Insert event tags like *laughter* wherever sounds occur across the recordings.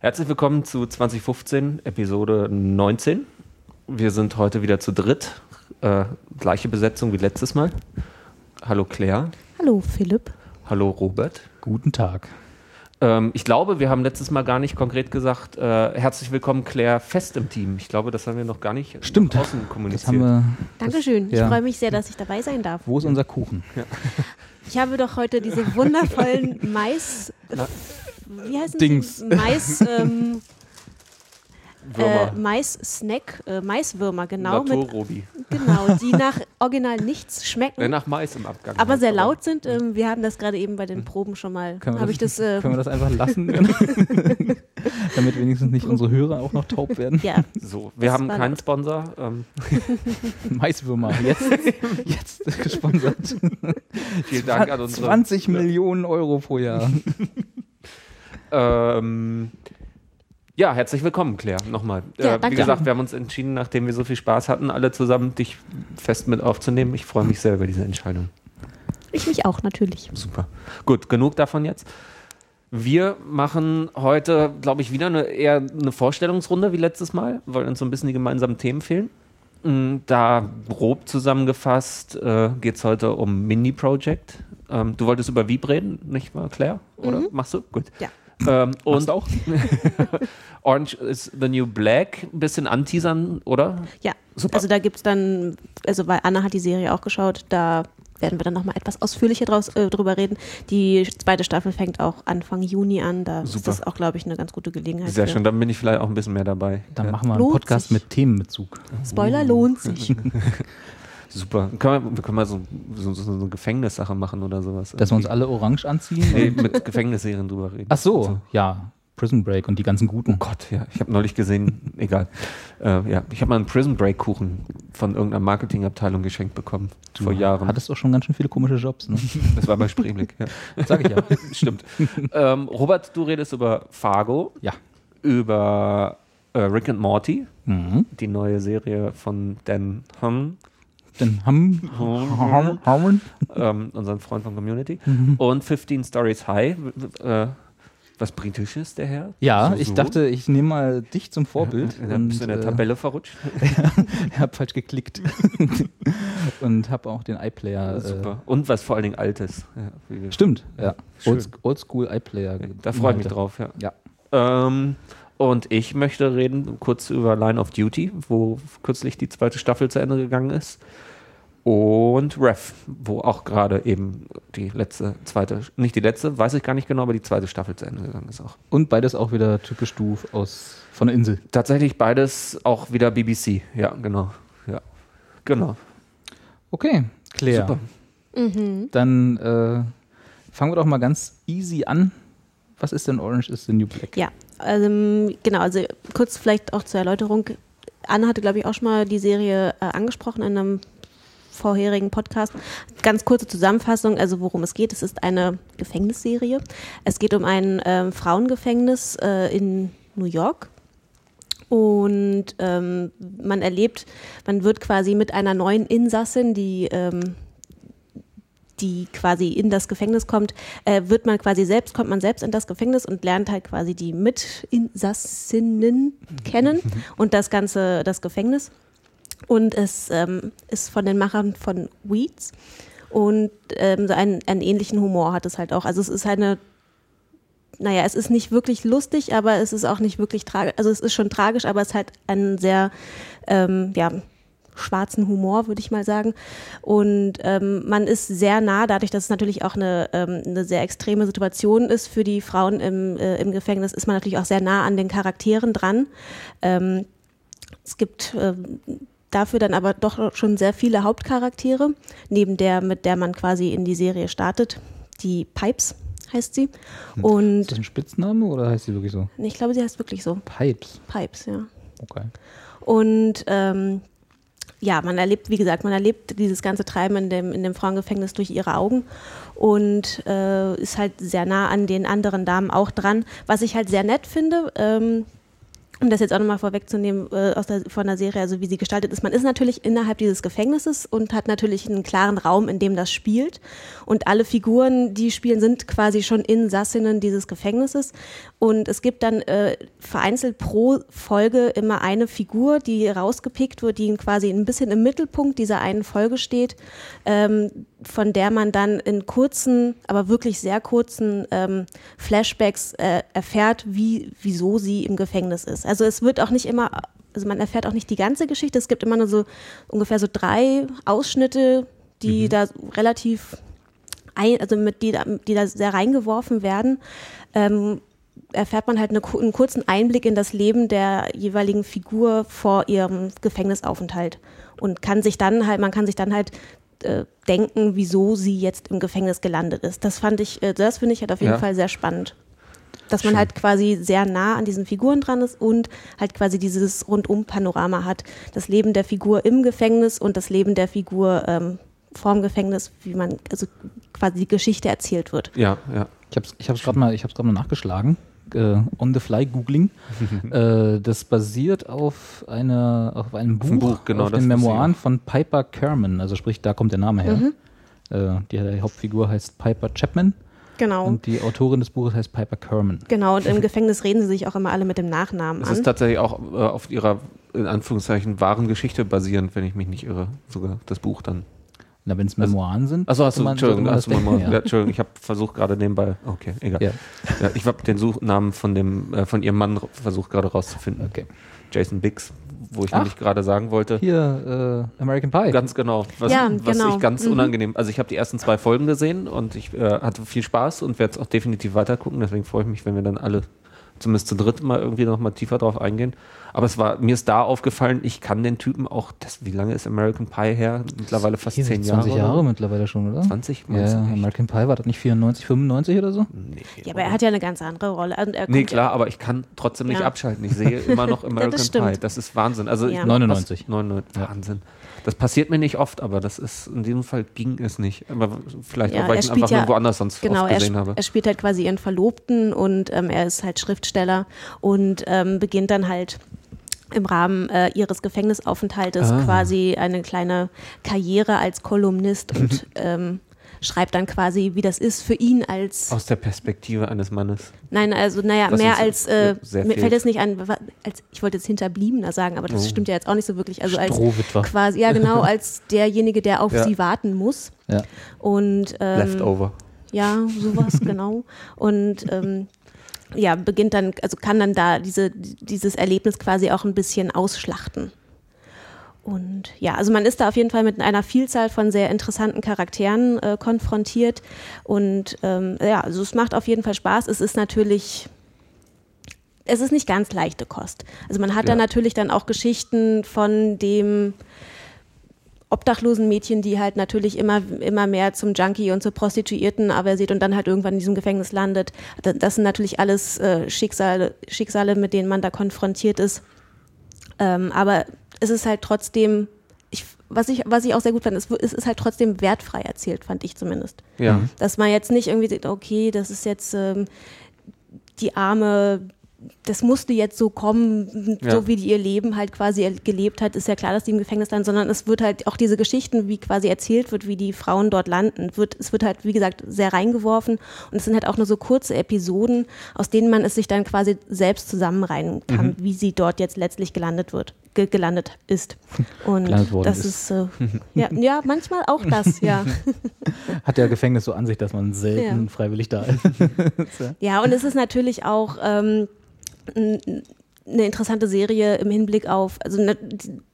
Herzlich willkommen zu 2015, Episode 19. Wir sind heute wieder zu dritt. Äh, gleiche Besetzung wie letztes Mal. Hallo Claire. Hallo Philipp. Hallo Robert. Guten Tag. Ähm, ich glaube, wir haben letztes Mal gar nicht konkret gesagt, äh, herzlich willkommen Claire fest im Team. Ich glaube, das haben wir noch gar nicht Stimmt. nach außen Das kommuniziert. haben wir. Dankeschön. ja. Ich freue mich sehr, dass ich dabei sein darf. Wo ist unser Kuchen? Ich habe doch heute diese wundervollen *laughs* Mais. Wie heißen Dings. Mais. Ähm, *laughs* äh. Mais-Snack, äh, Maiswürmer, genau, mit, Naturrobi. genau, die nach original nichts schmecken, Äh, nach Mais im Abgang. aber halt, sehr laut sind. Ähm, wir haben das gerade eben bei den Proben schon mal, Können ich das, äh, können wir das einfach lassen? *laughs* Damit wenigstens nicht unsere Hörer auch noch taub werden. ja, So, wir Das haben keinen laut. Sponsor. Ähm, *laughs* Maiswürmer, jetzt, *laughs* jetzt gesponsert. vielen Dank an unsere 20 Millionen Euro pro Jahr. Ähm, ja, herzlich willkommen, Claire, nochmal. Ja, äh, wie gesagt, wir haben uns entschieden, nachdem wir so viel Spaß hatten, alle zusammen dich fest mit aufzunehmen. Ich freue mich sehr über diese Entscheidung. ich mich auch natürlich. Super. Gut, genug davon jetzt. Wir machen heute, glaube ich, wieder eine, eher eine Vorstellungsrunde wie letztes Mal, weil uns so ein bisschen die gemeinsamen Themen fehlen. Mm, Da grob zusammengefasst äh, geht es heute um Mini-Project. Ähm, du wolltest über Wieb reden, nicht wahr, Claire? Oder machst du? Gut. Ja. Ähm, und auch? *laughs* Orange is the New Black, ein bisschen anteasern, oder? Ja, Super. also da gibt es dann, also weil Anna hat die Serie auch geschaut, da werden wir dann nochmal etwas ausführlicher draus, äh, drüber reden. Die zweite Staffel fängt auch Anfang Juni an, da ist Super. das auch, glaube ich, eine ganz gute Gelegenheit. Sehr für- schön, dann bin ich vielleicht auch ein bisschen mehr dabei. Dann Ja. machen wir einen Lohnt Podcast sich. mit Themenbezug. Spoiler lohnt sich. *laughs* *laughs* Super. Können wir, wir können mal so, so, so eine Gefängnissache machen oder sowas. Dass wir uns alle orange anziehen. nee, mit Gefängnisserien drüber reden. Ach so, ja. Prison Break und die ganzen guten. Oh Gott, ja. Ich habe neulich gesehen, *laughs* egal. Äh, ja, ich habe mal einen Prison Break Kuchen von irgendeiner Marketingabteilung geschenkt bekommen. vor Jahren. Hattest auch schon ganz schön viele komische Jobs, ne? *laughs* das war bei Spreeblick, ja. *laughs* Sag ich ja. Stimmt. ähm, Robert, du redest über Fargo, Ja. über äh, Rick and Morty, Mhm. die neue Serie von Dan Hum, Dann haben Hm. Harmon. ähm, unseren Freund von Community, Mhm. und 15 Stories High. Äh, was britisches, der Herr? Ja, So, ich so? dachte, ich nehme mal dich zum Vorbild. Ja, dann bist du in der äh, Tabelle verrutscht. *laughs* hab falsch geklickt. *laughs* und hab auch den iPlayer. Äh, Super. Und was vor allen Dingen Altes. Ja, stimmt, ja. Schön. Old, Oldschool iPlayer. Da freue ich mich drauf, ja. Ja. Ähm, und ich möchte reden kurz über Line of Duty, wo kürzlich die zweite Staffel zu Ende gegangen ist. Und Ref, wo auch gerade eben die letzte, zweite, nicht die letzte, weiß ich gar nicht genau, aber die zweite Staffel zu Ende gegangen ist auch. Und beides auch wieder typisch du aus von der Insel. Tatsächlich beides auch wieder BBC, ja, genau. Ja. Genau. Okay, Claire. Super. Dann äh, fangen wir doch mal ganz easy an. Was ist denn Orange is the New Black? Ja, ähm, genau, also kurz vielleicht auch zur Erläuterung. Anna hatte, glaube ich, auch schon mal die Serie äh, angesprochen in einem vorherigen Podcast. Ganz kurze Zusammenfassung, also worum es geht. Es ist eine Gefängnisserie. Es geht um ein ähm, Frauengefängnis äh, in New York. Und ähm, man erlebt, man wird quasi mit einer neuen Insassin, die ähm, die quasi in das Gefängnis kommt, äh, wird man quasi selbst, kommt man selbst in das Gefängnis und lernt halt quasi die Mitinsassinnen kennen und das ganze, das Gefängnis. Und es ähm, ist von den Machern von Weeds und ähm, so einen, einen ähnlichen Humor hat es halt auch. Also es ist eine, naja, es ist nicht wirklich lustig, aber es ist auch nicht wirklich tragisch. Also es ist schon tragisch, aber es hat einen sehr, ähm, ja, schwarzen Humor, würde ich mal sagen. Und ähm, man ist sehr nah, dadurch, dass es natürlich auch eine, ähm, eine sehr extreme Situation ist für die Frauen im, äh, im Gefängnis, ist man natürlich auch sehr nah an den Charakteren dran. Ähm, es gibt ähm, dafür dann aber doch schon sehr viele Hauptcharaktere, neben der, mit der man quasi in die Serie startet. Die Pipes heißt sie. Ist Und das ein Spitzname oder heißt sie wirklich so? ich glaube, sie heißt wirklich so. Pipes. Pipes, ja. Okay. Und ähm, ja, man erlebt, wie gesagt, man erlebt dieses ganze Treiben in dem, in dem Frauengefängnis durch ihre Augen und äh, ist halt sehr nah an den anderen Damen auch dran. Was ich halt sehr nett finde, ähm, um das jetzt auch nochmal vorwegzunehmen äh, aus der, von der Serie, also wie sie gestaltet ist. Man ist natürlich innerhalb dieses Gefängnisses und hat natürlich einen klaren Raum, in dem das spielt. Und alle Figuren, die spielen, sind quasi schon Insassinnen dieses Gefängnisses. Und es gibt dann äh, vereinzelt pro Folge immer eine Figur, die rausgepickt wird, die quasi ein bisschen im Mittelpunkt dieser einen Folge steht, ähm, von der man dann in kurzen, aber wirklich sehr kurzen ähm, Flashbacks äh, erfährt, wie, wieso sie im Gefängnis ist. Also es wird auch nicht immer, also man erfährt auch nicht die ganze Geschichte. Es gibt immer nur so ungefähr so drei Ausschnitte, die da relativ ein, also mit die, da- die da sehr reingeworfen werden. Ähm, erfährt man halt eine, einen kurzen Einblick in das Leben der jeweiligen Figur vor ihrem Gefängnisaufenthalt und kann sich dann halt, man kann sich dann halt äh, denken, wieso sie jetzt im Gefängnis gelandet ist. Das fand ich, äh, das finde ich halt auf jeden Ja. Fall sehr spannend. Dass man Schön. halt quasi sehr nah an diesen Figuren dran ist und halt quasi dieses Rundum-Panorama hat. Das Leben der Figur im Gefängnis und das Leben der Figur ähm, vorm Gefängnis, wie man, also quasi die Geschichte erzählt wird. Ja, ja. Ich habe es ich hab's gerade mal, ich hab's grad mal nachgeschlagen. Äh, on the fly googling. *laughs* äh, das basiert auf, einer, auf einem Buch, ein Buch, genau, auf das den Memoiren von Piper Kerman. Also sprich, da kommt der Name her. Mhm. Äh, die, die Hauptfigur heißt Piper Chapman Genau. und die Autorin des Buches heißt Piper Kerman. Genau, und im *laughs* Gefängnis reden sie sich auch immer alle mit dem Nachnamen Es an. ist tatsächlich auch äh, auf ihrer, in Anführungszeichen, wahren Geschichte basierend, wenn ich mich nicht irre. Sogar das Buch dann. Na, wenn es Memoiren sind. Achso, hast du, man- Entschuldigung, hast du mal, denken, ja. Entschuldigung, ich habe versucht gerade nebenbei. Okay, egal. Ja. Ja, ich habe den Suchnamen von dem, äh, von ihrem Mann versucht gerade rauszufinden. Okay. Jason Biggs, wo ich Ach. nämlich gerade sagen wollte. Hier, äh, American Pie. Ganz genau. Was, Ja, was genau. ich ganz Mhm. unangenehm. Also ich habe die ersten zwei Folgen gesehen und ich äh, hatte viel Spaß und werde es auch definitiv weiter gucken. Deswegen freue ich mich, wenn wir dann alle zumindest zu dritt mal irgendwie noch mal tiefer drauf eingehen. Aber es war mir ist da aufgefallen, ich kann den Typen auch. Das, wie lange ist American Pie her? Mittlerweile fast Hier, zehn Jahre. 20 oder Jahre so? mittlerweile schon, oder? 20? Ja, ja? American Pie war das nicht 94, 95 oder so? Nee, ja, aber er hat ja eine ganz andere Rolle. Also er Nee, klar, aber ich kann trotzdem nicht Ja. abschalten. Ich sehe immer noch *laughs* American stimmt. Pie. Das ist Wahnsinn. Also Ja. ich, 99. Was, 99. Wahnsinn. Das passiert mir nicht oft, aber das ist in diesem Fall ging es nicht. Aber vielleicht Ja, auch, weil er ich ihn einfach ja- nur woanders sonst Genau, oft er, gesehen sp- habe. er spielt halt quasi ihren Verlobten und ähm, er ist halt Schriftsteller und ähm, beginnt dann halt im Rahmen äh, ihres Gefängnisaufenthaltes Ah. quasi eine kleine Karriere als Kolumnist und *laughs* ähm, schreibt dann quasi, wie das ist für ihn als, Aus der Perspektive eines Mannes. nein, also naja, Was mehr als, äh, mir fällt es nicht an, als, ich wollte jetzt Hinterbliebener sagen, aber das Oh. stimmt ja jetzt auch nicht so wirklich, also als Strohwitwer. quasi, ja genau, *laughs* als derjenige, der auf Ja. sie warten muss Ja. und ähm, Leftover. ja, sowas, genau. Und ähm, ja, beginnt dann, also kann dann da diese, dieses Erlebnis quasi auch ein bisschen ausschlachten. Und ja, also man ist da auf jeden Fall mit einer Vielzahl von sehr interessanten Charakteren äh, konfrontiert. Und ähm, ja, also es macht auf jeden Fall Spaß. Es ist natürlich, es ist nicht ganz leichte Kost. Also man hat da Ja. natürlich dann auch Geschichten von dem obdachlosen Mädchen, die halt natürlich immer, immer mehr zum Junkie und zur Prostituierten aversiert und dann halt irgendwann in diesem Gefängnis landet. Da- Das sind natürlich alles äh, Schicksale, Schicksale, mit denen man da konfrontiert ist. Ähm, aber es ist halt trotzdem, ich, was, ich, was ich auch sehr gut fand, es, es ist halt trotzdem wertfrei erzählt, fand ich zumindest. Ja. Dass man jetzt nicht irgendwie sagt, okay, das ist jetzt ähm, die arme, das musste jetzt so kommen, Ja. so wie die ihr Leben halt quasi gelebt hat, ist ja klar, dass die im Gefängnis landen, sondern es wird halt auch diese Geschichten, wie quasi erzählt wird, wie die Frauen dort landen, wird, es wird halt, wie gesagt, sehr reingeworfen und es sind halt auch nur so kurze Episoden, aus denen man es sich dann quasi selbst zusammenreihen kann, Mhm. wie sie dort jetzt letztlich gelandet wird, ge gelandet ist. *laughs* Und Gelandet worden das ist. ist, äh, *laughs* ja, ja, manchmal auch das, ja. *laughs* Hat der Gefängnis so an sich, dass man selten Ja. freiwillig da ist. Ja, und es ist natürlich auch ähm, eine interessante Serie im Hinblick auf, also ne,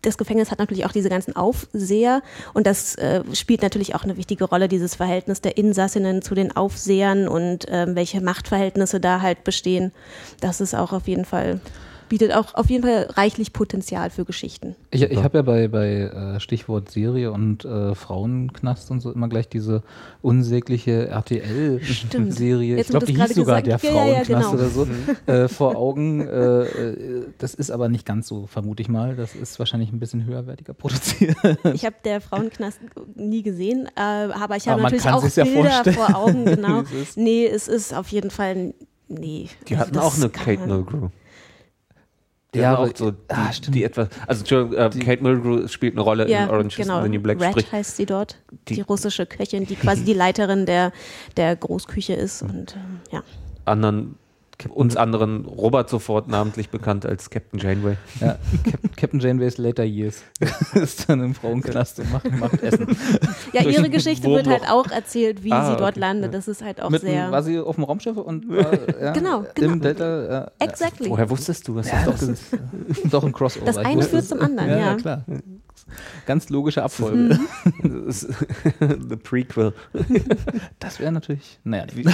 das Gefängnis hat natürlich auch diese ganzen Aufseher und das äh, spielt natürlich auch eine wichtige Rolle, dieses Verhältnis der Insassinnen zu den Aufsehern und ähm, welche Machtverhältnisse da halt bestehen. Das ist auch auf jeden Fall bietet auch auf jeden Fall reichlich Potenzial für Geschichten. Ich, ich habe ja bei, bei äh, Stichwort Serie und äh, Frauenknast und so immer gleich diese unsägliche RTL-Serie. Ich glaube, du die hieß gerade sogar gesagt der hast. Ja, ja, ja, Frauenknast genau. oder so äh, vor Augen. Äh, äh, das ist aber nicht ganz so, vermute ich mal. Das ist wahrscheinlich ein bisschen höherwertiger produziert. Ich habe der Frauenknast nie gesehen, äh, aber ich habe natürlich auch ja Bilder vorstellen, vor Augen, genau. *laughs* Nee, es ist auf jeden Fall, nee. Die Also hatten auch eine Kate man- Mulgrew. Die Ja, auch so die, ah, die etwas. Also Entschuldigung, äh, Kate Mulgrew spielt eine Rolle Ja, in Orange is genau. the New Black. Red Sprich, heißt sie dort, die, die- russische Köchin, die quasi die *laughs* Leiterin der, der Großküche ist und ähm, ja. anderen, uns anderen Robert sofort namentlich bekannt als Captain Janeway. Ja, Cap Captain Janeway's Later Years *laughs* ist dann im Frauenknast und macht, macht Essen. Ja, ihre Geschichte wird Wurmloch. halt auch erzählt, wie Ah, sie dort okay, landet. Das ist halt auch Mit, sehr. war sie auf dem Raumschiff und *laughs* war, ja, Genau, genau. im Delta. Ja, exactly. Woher wusstest du? Hast Ja, das doch ist doch ein Crossover. Das eine führt zum anderen, ja. ja. klar. Ganz logische Abfolge. Mhm. *laughs* The Prequel. *laughs* Das wäre natürlich, naja. nicht.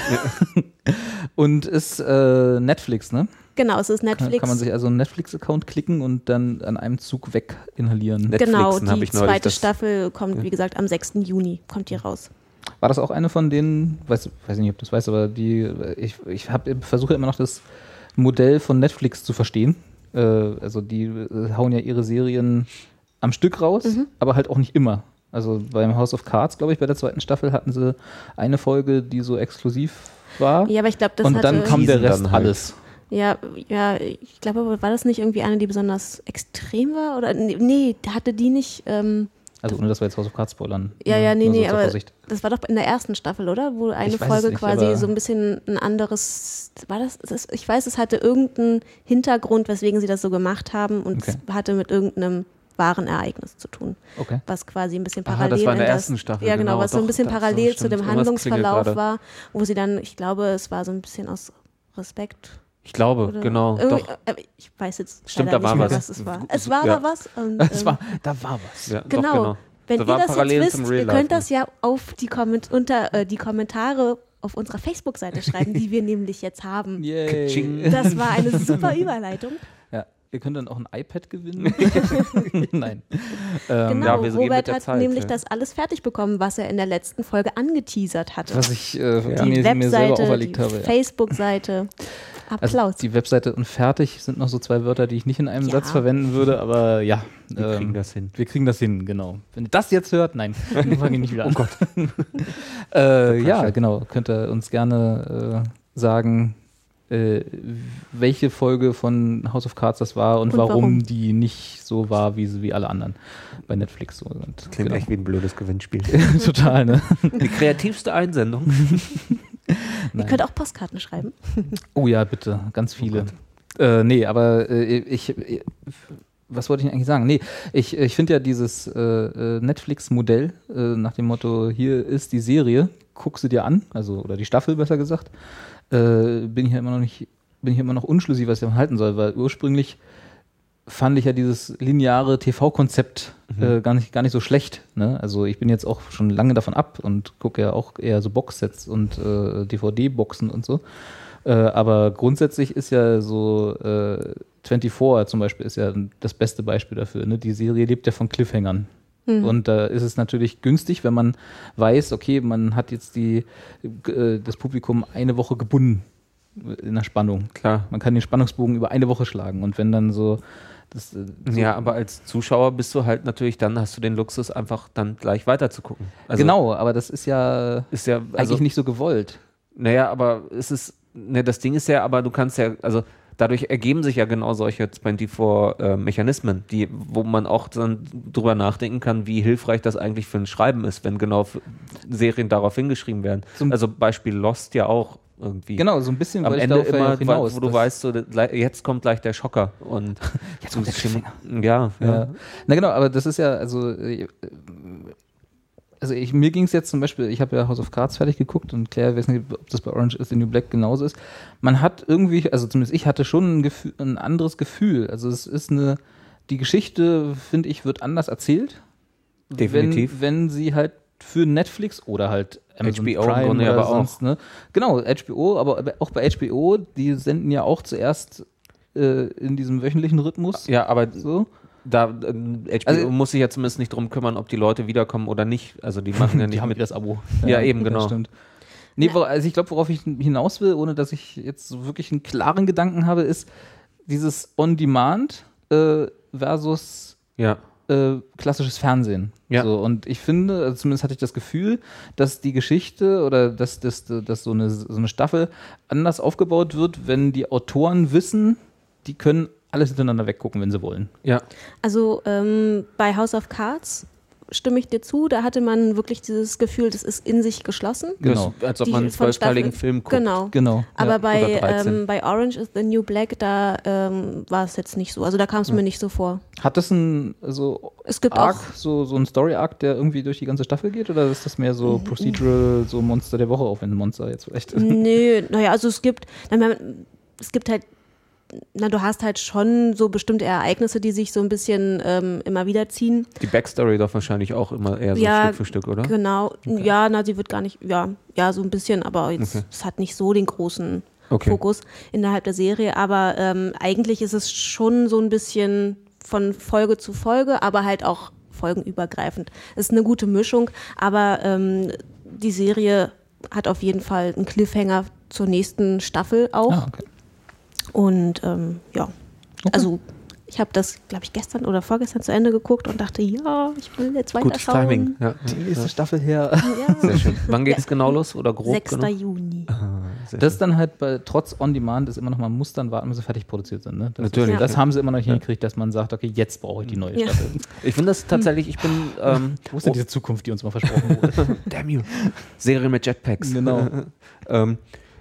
und ist äh, Netflix, ne? Genau, es ist Kann, Netflix. kann man sich also einen Netflix-Account klicken und dann an einem Zug weg inhalieren. Net- genau, Netflixen hab die ich neulich zweite Staffel kommt, wie gesagt, am 6. Juni kommt die raus. War das auch eine von denen, weiß, weiß nicht, ob du das weißt, aber die, ich, ich hab, versuche immer noch das Modell von Netflix zu verstehen. Äh, also die äh, hauen ja ihre Serien am Stück raus, Mhm. aber halt auch nicht immer. Also beim House of Cards, glaube ich, bei der zweiten Staffel hatten sie eine Folge, die so exklusiv war. Ja, aber ich glaube, das und hatte, dann kam der Rest dann halt. alles. ja, ja, ich glaube, aber war das nicht irgendwie eine, die besonders extrem war? Oder nee, nee hatte die nicht. Ähm, Also ohne dass wir jetzt House of Cards spoilern. ja, ja, nee, so nee, aber Vorsicht. das war doch in der ersten Staffel, oder? Wo eine Folge nicht, quasi so ein bisschen ein anderes. War das, das? Ich weiß, es hatte irgendeinen Hintergrund, weswegen sie das so gemacht haben und Okay. es hatte mit irgendeinem wahren Ereignis zu tun. Okay. was quasi ein bisschen Aha, parallel das war in der das- ersten Staffel, Ja, genau, genau, was so ein doch, bisschen parallel so zu dem Handlungsverlauf war, wo sie dann, ich glaube, es war so ein bisschen aus Respekt. Ich glaube, Oder genau. Doch. äh, Ich weiß jetzt Stimmt, da war nicht mehr, was. was es war. Ja. Es war da was. Und, *laughs* Es ähm, war, da war was. Ja, doch, genau. genau. Wenn Das ihr das jetzt wisst, ihr könnt das ja auf die, Komment unter, äh, die Kommentare auf unserer Facebook-Seite schreiben, die wir *laughs* nämlich jetzt haben. Yay. Das war eine super Überleitung. *laughs* Ja, ihr könnt dann auch ein iPad gewinnen. *laughs* *laughs* Nein. Ähm, Genau, ja, Robert hat Zeit, nämlich ja. das alles fertig bekommen, was er in der letzten Folge angeteasert hatte. Was ich äh, die mir, mir selber Webseite, auferlegt die habe. Ja. Facebook-Seite. *laughs* Also Applaus. die Webseite und fertig sind noch so zwei Wörter, die ich nicht in einem Ja. Satz verwenden würde, aber ja. Wir ähm, kriegen das hin. Wir kriegen das hin, genau. Wenn ihr das jetzt hört, nein, dann fange ich nicht wieder an. Oh Gott. äh, ja, genau. Könnt ihr uns gerne äh, sagen, äh, welche Folge von House of Cards das war und, Und warum, warum. die nicht so war, wie, sie- wie alle anderen bei Netflix. So. Und, Klingt genau. echt wie ein blödes Gewinnspiel. *laughs* Total, ne? Die kreativste Einsendung. *laughs* Ihr könnt auch Postkarten schreiben. Oh ja, bitte, ganz viele. äh, nee, aber äh, ich, ich, was wollte ich eigentlich sagen? Nee, ich, ich finde ja dieses äh, äh, Netflix-Modell äh, nach dem Motto, hier ist die Serie, guck sie dir an, also oder die Staffel besser gesagt, äh, bin ich ja immer noch nicht, bin ich immer noch unschlüssig, was ich davon halten soll, weil ursprünglich fand ich ja dieses lineare TV-Konzept äh, gar, nicht, gar nicht so schlecht. Ne? Also ich bin jetzt auch schon lange davon ab und gucke ja auch eher so Boxsets und äh, DVD-Boxen und so. Äh, aber grundsätzlich ist ja so äh, 24 zum Beispiel ist ja das beste Beispiel dafür. Ne? Die Serie lebt ja von Cliffhangern. Und da ist es natürlich günstig, wenn man weiß, okay, man hat jetzt die, äh, das Publikum eine Woche gebunden in der Spannung. Klar. Man kann den Spannungsbogen über eine Woche schlagen. Und wenn dann so das, äh, so Ja, aber als Zuschauer bist du halt natürlich, dann hast du den Luxus, einfach dann gleich weiter zu gucken. Also genau, aber das ist ja Ist ja, eigentlich also, nicht so gewollt. naja, aber es ist, ne, das Ding ist ja, aber du kannst ja, also dadurch ergeben sich ja genau solche 24-Mechanismen, die, wo man auch dann drüber nachdenken kann, wie hilfreich das eigentlich für ein Schreiben ist, wenn genau Serien darauf hingeschrieben werden. Zum- also Beispiel Lost ja auch irgendwie. Genau, so ein bisschen Am Ende immer, hinaus. wo du weißt, so, jetzt kommt gleich der Schocker und *laughs* Jetzt kommt der Cliffhanger. ja, ja. Ja. Na genau, aber das ist ja, also, äh, also ich, mir ging es jetzt zum Beispiel, ich habe ja House of Cards fertig geguckt und Claire, weiß nicht, ob das bei Orange is the New Black genauso ist. Man hat irgendwie, also zumindest ich hatte schon ein, Gefühl, ein anderes Gefühl. Also es ist eine, die Geschichte, finde ich, wird anders erzählt. Definitiv. Wenn, wenn sie halt für Netflix oder halt Amazon HBO im Prime oder aber auch. sonst, ne? Genau, HBO, aber auch bei HBO, die senden ja auch zuerst äh, in diesem wöchentlichen Rhythmus. Ja, aber So. Da äh, HBO Also- muss sich ja zumindest nicht drum kümmern, ob die Leute wiederkommen oder nicht. Also die machen ja *laughs* nicht Die haben mit. das Abo. Ja, eben, genau. Das stimmt. Nee, also ich glaube, worauf ich hinaus will, ohne dass ich jetzt so wirklich einen klaren Gedanken habe, ist dieses On-Demand äh, versus Ja. äh, klassisches Fernsehen. Ja. So, und ich finde, also zumindest hatte ich das Gefühl, dass die Geschichte oder dass, dass, dass so, eine, so eine Staffel anders aufgebaut wird, wenn die Autoren wissen, die können alles hintereinander weggucken, wenn sie wollen. Ja. Also ähm, bei House of Cards stimme ich dir zu, da hatte man wirklich dieses Gefühl, das ist in sich geschlossen. Genau. Das, als ob man einen zwölfteiligen Film guckt. Genau. Genau. Aber ja. bei, 13. ähm, bei Orange is the New Black, da ähm, war es jetzt nicht so. Also da kam es mir nicht so vor. Hat das ein so Es gibt Arc, auch so, so ein Story-Arc, der irgendwie durch die ganze Staffel geht? Oder ist das mehr so Mhm. Procedural, so Monster der Woche, auch wenn Monster jetzt vielleicht. Nö, naja, also es gibt, es gibt halt, na, du hast halt schon so bestimmte Ereignisse, die sich so ein bisschen ähm, immer wieder ziehen. Die Backstory doch wahrscheinlich auch immer eher so Ja, Stück für Stück, oder? Genau, ja, na, sie wird gar nicht, ja, ja, so ein bisschen, aber jetzt, Okay. es hat nicht so den großen Okay. Fokus innerhalb der Serie, aber ähm, eigentlich ist es schon so ein bisschen von Folge zu Folge, aber halt auch folgenübergreifend. Es ist eine gute Mischung, aber ähm, die Serie hat auf jeden Fall einen Cliffhanger zur nächsten Staffel auch. Ah, okay. Und ähm, ja, also ich habe das, glaube ich, gestern oder vorgestern zu Ende geguckt und dachte, ja, ich will jetzt weiter Gutes Timing. Ja. Die nächste Staffel her. Ja. *laughs* Sehr schön. Wann geht es genau los oder grob? 6. Genau? Juni. Sehr Das ist dann halt bei, trotz On-Demand ist immer noch, man muss dann warten, bis sie fertig produziert sind. Ne? Das Natürlich. Ist, das haben sie immer noch nicht hingekriegt, dass man sagt, okay, jetzt brauche ich die neue Ja. Staffel. *laughs* Ich finde das tatsächlich, ich bin ähm, Wo ist denn diese Zukunft, die uns mal versprochen wurde? *laughs* Damn you. Serie mit Jetpacks. Genau. ähm,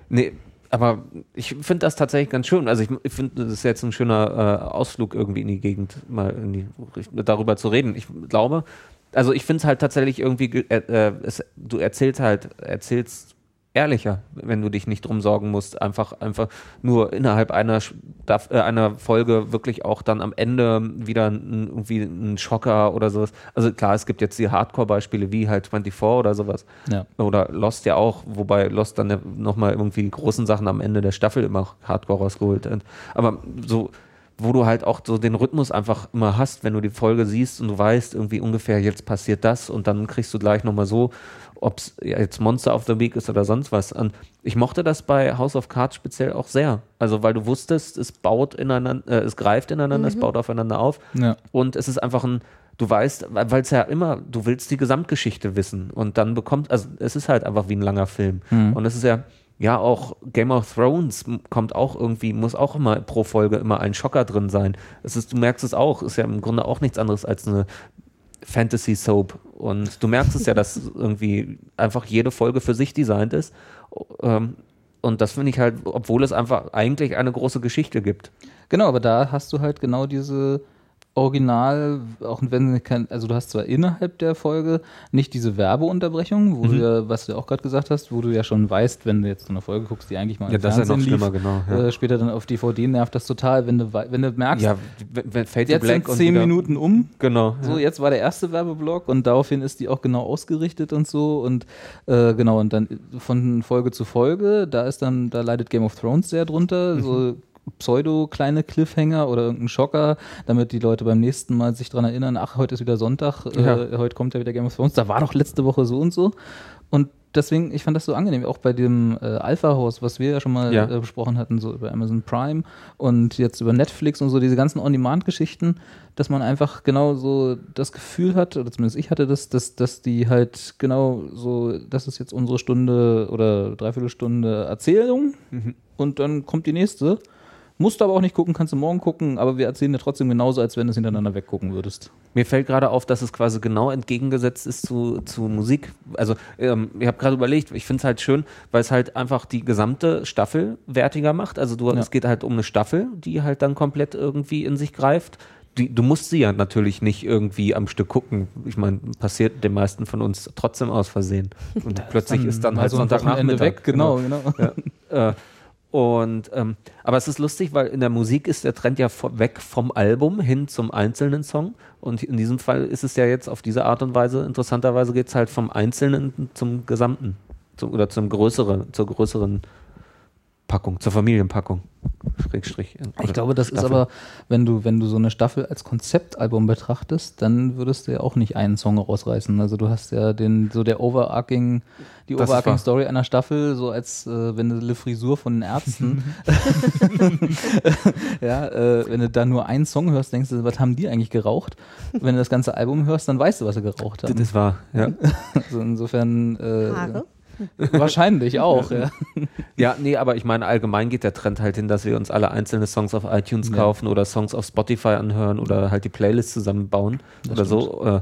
nee, aber ich finde das tatsächlich ganz schön. Also ich, ich finde, das ist jetzt ein schöner äh, Ausflug irgendwie in die Gegend, mal die, darüber zu reden. Ich glaube, also ich finde es halt tatsächlich irgendwie, ge- äh, äh, es, du erzählst halt, erzählst ehrlicher, wenn du dich nicht drum sorgen musst, einfach, einfach nur innerhalb einer, äh, einer Folge wirklich auch dann am Ende wieder ein, irgendwie ein Schocker oder sowas. Also klar, es gibt jetzt die Hardcore-Beispiele wie halt 24 oder sowas. Ja. Oder Lost ja auch, wobei Lost dann nochmal irgendwie die großen Sachen am Ende der Staffel immer hardcore rausgeholt hat. Aber so, wo du halt auch so den Rhythmus einfach immer hast, wenn du die Folge siehst und du weißt irgendwie ungefähr, jetzt passiert das und dann kriegst du gleich nochmal so, ob es jetzt Monster of the Week ist oder sonst was. Und ich mochte das bei House of Cards speziell auch sehr. Also weil du wusstest, es baut ineinander, äh, es greift ineinander, es baut aufeinander auf. Ja. Und es ist einfach ein, du weißt, weil es ja immer, du willst die Gesamtgeschichte wissen und dann bekommt, also es ist halt einfach wie ein langer Film. Und es ist ja, ja auch Game of Thrones kommt auch irgendwie, muss auch immer pro Folge immer ein Schocker drin sein. Es ist, du merkst es auch, ist ja im Grunde auch nichts anderes als eine Fantasy Soap. Und du merkst es ja, dass irgendwie einfach jede Folge für sich designt ist. Ähm, Und das finde ich halt, obwohl es einfach eigentlich eine große Geschichte gibt. Genau, aber da hast du halt genau diese Original, auch wenn du kein, also du hast zwar innerhalb der Folge nicht diese Werbeunterbrechung, wo du ja, was du auch gerade gesagt hast, wo du ja schon weißt, wenn du jetzt so eine Folge guckst, die eigentlich mal Ja, das ist ja noch Fernsehen schlimmer, genau, ja. äh, später dann auf DVD nervt das total, wenn du, wenn du merkst, Ja, wenn- to jetzt sind zehn Minuten um, Genau. so, ja. jetzt war der erste Werbeblock und daraufhin ist die auch genau ausgerichtet und so und äh, genau und dann von Folge zu Folge, da ist dann, da leidet Game of Thrones sehr drunter, Mhm. so pseudo kleine Cliffhanger oder irgendein Schocker, damit die Leute beim nächsten Mal sich dran erinnern, ach, heute ist wieder Sonntag, Ja. äh, heute kommt ja wieder Game of Thrones, da war doch letzte Woche so und so und deswegen, ich fand das so angenehm, auch bei dem äh, Alpha-Haus, was wir ja schon mal Ja. äh, besprochen hatten, so über Amazon Prime und jetzt über Netflix und so, diese ganzen On-Demand-Geschichten, dass man einfach genau so das Gefühl hat, oder zumindest ich hatte das, dass, dass die halt genau so, das ist jetzt unsere Stunde oder Dreiviertelstunde Erzählung und dann kommt die nächste. Musst du aber auch nicht gucken, kannst du morgen gucken, aber wir erzählen dir trotzdem genauso, als wenn du es hintereinander weggucken würdest. Mir fällt gerade auf, dass es quasi genau entgegengesetzt ist zu, zu Musik. Also ähm, ich habe gerade überlegt, ich finde es halt schön, weil es halt einfach die gesamte Staffel wertiger macht. Also du, Ja. es geht halt um eine Staffel, die halt dann komplett irgendwie in sich greift. Die, du musst sie ja natürlich nicht irgendwie am Stück gucken. Ich meine, passiert den meisten von uns trotzdem aus Versehen. Und plötzlich ist dann mal halt so Sonntagnachmittag. weg, genau, genau. Äh, und ähm, aber es ist lustig, weil in der Musik ist der Trend ja weg vom Album hin zum einzelnen Song. Und in diesem Fall ist es ja jetzt auf diese Art und Weise, interessanterweise geht es halt vom Einzelnen zum Gesamten. Zum, oder zum größeren, zur größeren Packung, zur Familienpackung. Schrägstrich. Ich glaube, das ist Staffel. aber, wenn du, wenn du so eine Staffel als Konzeptalbum betrachtest, dann würdest du ja auch nicht einen Song rausreißen. Also du hast ja den, so der overarching, die Das ist overarching. Story einer Staffel, so als äh, wenn du eine Frisur von den Ärzten, *laughs* *laughs* ja, äh, wenn du da nur einen Song hörst, denkst du, was haben die eigentlich geraucht? Wenn du das ganze Album hörst, dann weißt du, was sie geraucht haben. Das ist wahr, ja. *laughs* Also insofern äh, Haare? Wahrscheinlich auch, ja. Ja, nee, aber ich meine, allgemein geht der Trend halt hin, dass wir uns alle einzelne Songs auf iTunes Ja. kaufen oder Songs auf Spotify anhören oder halt die Playlist zusammenbauen oder so. Äh,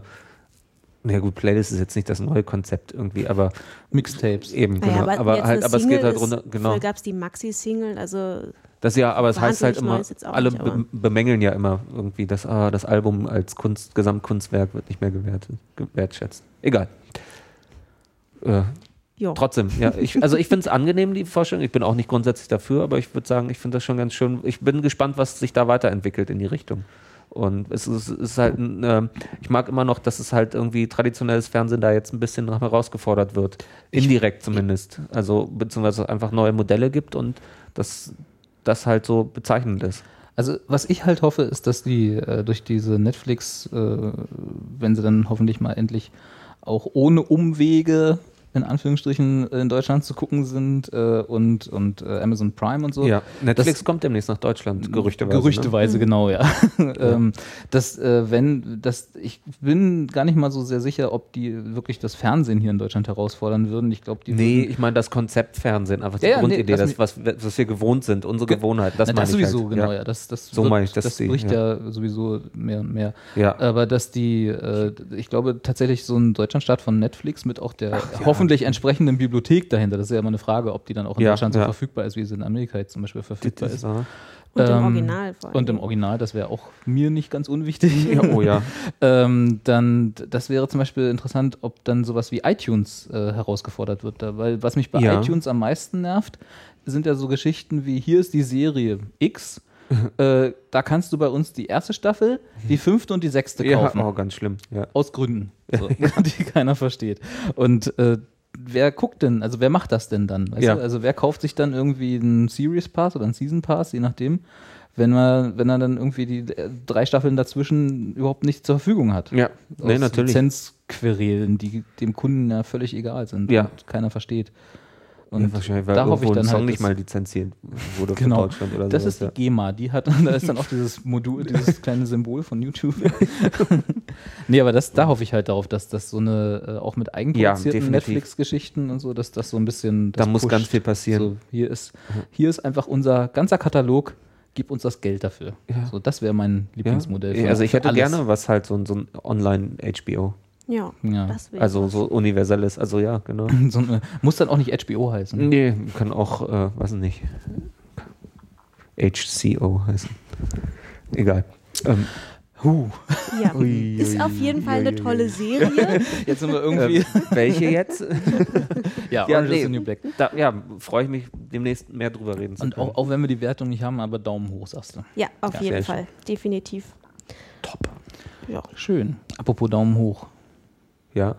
na ja, gut, Playlist ist jetzt nicht das neue Konzept irgendwie, aber Mixtapes. eben, Naja, genau. aber jetzt halt, aber es geht halt runter, genau. Früher gab es die Maxi-Single, also Das ja, aber es heißt halt immer, alle nicht, be aber- bemängeln ja immer irgendwie, dass ah, das Album als Kunst, Gesamtkunstwerk wird nicht mehr gewertet, gewertschätzt. Egal. Äh, ja. trotzdem, ja, ich, also ich finde es angenehm, die Vorstellung. Ich bin auch nicht grundsätzlich dafür, aber ich würde sagen, ich finde das schon ganz schön. Ich bin gespannt, was sich da weiterentwickelt in die Richtung. Und es ist, es ist halt, ein, ähm, ich mag immer noch, dass es halt irgendwie traditionelles Fernsehen da jetzt ein bisschen noch herausgefordert wird. Indirekt zumindest. Also, beziehungsweise einfach neue Modelle gibt und dass das halt so bezeichnend ist. Also was ich halt hoffe, ist, dass die äh, durch diese Netflix, äh, wenn sie dann hoffentlich mal endlich auch ohne Umwege in Anführungsstrichen in Deutschland zu gucken sind äh, und, und äh, Amazon Prime und so. Ja, Netflix Das- kommt demnächst nach Deutschland, gerüchteweise. Gerüchteweise, genau, *laughs* ja. ähm, das, äh, wenn, das, ich bin gar nicht mal so sehr sicher, ob die wirklich das Fernsehen hier in Deutschland herausfordern würden. Ich glaube, die Ne? Nee, würden, ich meine das Konzept Fernsehen, einfach die Ja, ja, nee, Grundidee, lass das, was, was wir gewohnt sind, unsere Gewohnheit. Das Na, meine das ich sowieso, halt. genau, ja. ja. Das, das, So wird- meine ich, das das bricht ja. ja. sowieso mehr und mehr. Ja. Aber dass die, äh, ich glaube tatsächlich so ein Deutschlandstart von Netflix mit auch der hoffentlich entsprechenden Bibliothek dahinter, das ist ja immer eine Frage, ob die dann auch in Ja, Deutschland so ja. verfügbar ist, wie sie in Amerika jetzt zum Beispiel verfügbar ist. Und im Ähm, Original vor allem. Und im Original, das wäre auch mir nicht ganz unwichtig. Ja, oh ja. *laughs* ähm, dann, das wäre zum Beispiel interessant, ob dann sowas wie iTunes äh, herausgefordert wird. Da, weil was mich bei Ja. iTunes am meisten nervt, sind ja so Geschichten wie, hier ist die Serie X, *laughs* äh, da kannst du bei uns die erste Staffel, die fünfte und die sechste Ja, kaufen. oh, ganz schlimm. Ja. Aus Gründen, *laughs* so, die keiner versteht. Und äh, wer guckt denn, also wer macht das denn dann? Ja. Also wer kauft sich dann irgendwie einen Series Pass oder einen Season Pass, je nachdem, wenn man, wenn er dann irgendwie die äh, drei Staffeln dazwischen überhaupt nicht zur Verfügung hat. Ja, nee, natürlich. Lizenzquerelen, die dem Kunden ja völlig egal sind Ja. und keiner versteht. Und ja, wahrscheinlich, weil da hoffe ich dann Song halt, nicht mal lizenziert wurde Genau, Deutschland oder das sowas. ist die GEMA, die hat, *laughs* da ist dann auch dieses Modul, dieses *laughs* kleine Symbol von YouTube. *laughs* nee, aber das, da hoffe ich halt darauf, dass das so eine, äh, auch mit eigenproduzierten definitiv. Netflix-Geschichten und so, dass das so ein bisschen. Da muss pusht. ganz viel passieren. So, hier, ist, hier ist einfach unser ganzer Katalog, gib uns das Geld dafür. Ja. So, das wäre mein Lieblingsmodell. Ja, also ich hätte alles. gerne was halt so, so ein Online-HBO. Ja, Ja. das wäre Also so universelles, also ja, genau. *clears throat* So eine, muss dann auch nicht HBO heißen. Nee, kann auch, äh, weiß nicht, HCO heißen. Egal. Ähm, Huh. Ja, Ui, ist auf jeden Fall ui, eine ui, tolle Serie. *laughs* Jetzt sind wir irgendwie. ähm, welche jetzt? *laughs* ja, ja, Orange is nee. the New Black. Da, ja, freue ich mich demnächst mehr drüber reden zu Und können. auch, auch wenn wir die Wertung nicht haben, aber Daumen hoch, sagst du. Ja, auf Ja, jeden Fall. Definitiv. Top. Ja. Schön. Apropos Daumen hoch. Ja.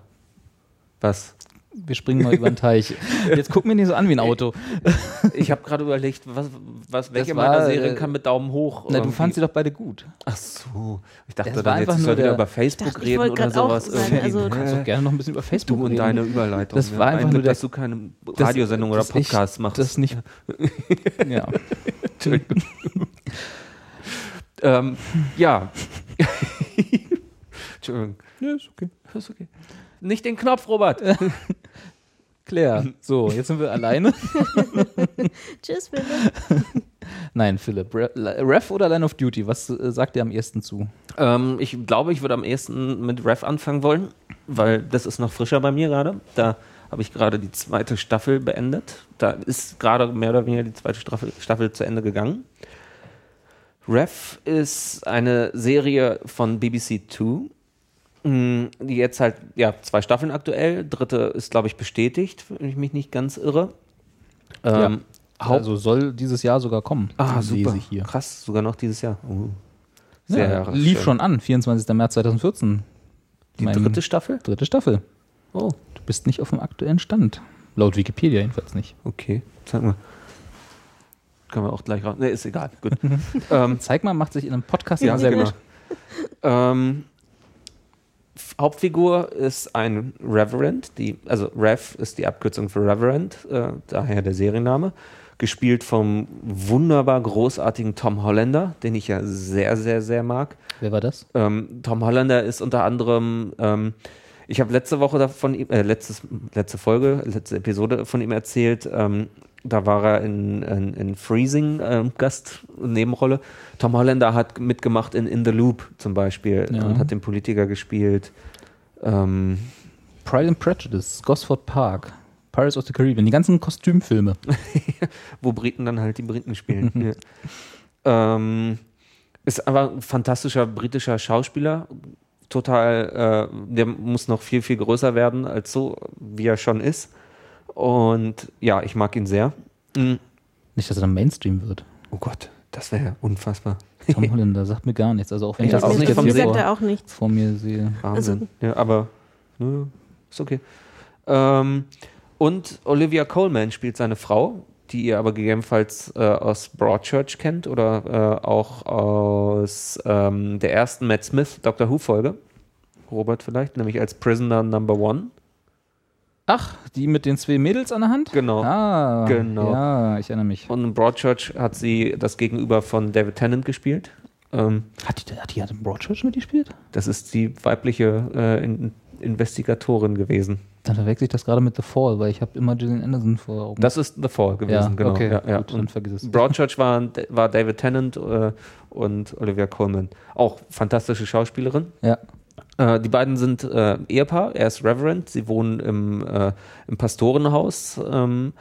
Was? Wir springen mal über den Teich. *laughs* Jetzt guck mir nicht so an wie ein Auto. Ich habe gerade überlegt, was, was, welche war, meiner Serien äh, kann mit Daumen hoch? Na, du fandst sie doch beide gut. Ach so. Ich dachte, Das dann jetzt soll wieder der- über Facebook Ich dachte, ich reden wollte oder sowas. sagen, also- Du kannst doch gerne noch ein bisschen über Facebook Du und reden. deine Überleitung. Das war Ein einfach Glück, nur der- dass du keine Das- Radiosendung oder dass ich Podcast machst. Das nicht. ja. *laughs* Entschuldigung. *laughs* ähm, ja. Entschuldigung. ja, ist okay. Ist okay. Nicht den Knopf, Robert. *laughs* Claire. So, jetzt sind wir alleine. *laughs* Tschüss, Philipp. Nein, Philipp. Re- Ref oder Line of Duty? Was äh, sagt dir am ehesten zu? ähm, ich glaube, ich würde am ehesten mit Rev anfangen wollen, weil das ist noch frischer bei mir gerade. Da habe ich gerade die zweite Staffel beendet. Da ist gerade mehr oder weniger die zweite Staffel, Staffel zu Ende gegangen. Rev ist eine Serie von BBC Two, jetzt halt, ja, zwei Staffeln aktuell. Dritte ist, glaube ich, bestätigt, wenn ich mich nicht ganz irre. Ähm, Haupt Also soll dieses Jahr sogar kommen. ah, super. Krass, sogar noch dieses Jahr. Oh. Sehr Ja, lief schön. schon an, 24. März 2014. Die dritte Staffel? Dritte Staffel. Oh, Du bist nicht auf dem aktuellen Stand. Laut Wikipedia jedenfalls nicht. okay. Zeig mal. können wir auch gleich raus. Ne, ist egal. Gut. *laughs* ähm, Zeig mal, macht sich in einem Podcast ja, sehr genau. gut. Ähm, Hauptfigur ist ein Reverend, die, also Rev ist die Abkürzung für Reverend, äh, daher der Serienname, gespielt vom wunderbar großartigen Tom Hollander, den ich ja sehr, sehr, sehr mag. Wer war das? Ähm, Tom Hollander ist unter anderem, ähm, ich habe letzte Woche davon, äh, letztes, letzte Folge, letzte Episode von ihm erzählt. Ähm, da war er in, in, in Freezing ähm, Gast, Nebenrolle. Tom Hollander hat mitgemacht in In the Loop zum Beispiel Ja. und hat den Politiker gespielt. Ähm, Pride and Prejudice, Gosford Park, Pirates of the Caribbean, die ganzen Kostümfilme. *laughs* wo Briten dann halt die Briten spielen. *laughs* ja. ähm, ist aber ein fantastischer britischer Schauspieler. Total, äh, der muss noch viel, viel größer werden als so, wie er schon ist. Und ja, ich mag ihn sehr. Mm. Nicht, dass er dann Mainstream wird. Oh Gott, das wäre unfassbar. Tom *laughs* Holländer sagt mir gar nichts. Also auch wenn ich das auch nicht vom sagt er auch nichts. vor mir sehe. Wahnsinn. ja, aber nö, ist okay. Ähm, und Olivia Coleman spielt seine Frau, die ihr aber gegebenenfalls äh, aus Broadchurch kennt oder äh, auch aus ähm, der ersten Matt Smith Doctor Who-Folge. Robert vielleicht, nämlich als Prisoner Number One. Ach, die mit den zwei Mädels an der Hand? Genau. Ah, Genau. Ja, ich erinnere mich. Und in Broadchurch hat sie das Gegenüber von David Tennant gespielt. Ähm, Hat die, hat die in Broadchurch mitgespielt? das ist die weibliche äh, in Investigatorin gewesen. Dann verwechsel ich das gerade mit The Fall, weil ich habe immer Gillian Anderson vor Augen. Das ist The Fall gewesen, ja, genau. okay, ja, ja. gut, dann Und vergiss es. Broadchurch war, war David Tennant äh, und Olivia Colman. Auch fantastische Schauspielerin. Ja. Äh, die beiden sind äh, Ehepaar. Er ist Reverend. Sie wohnen im, äh, im Pastorenhaus. Ähm,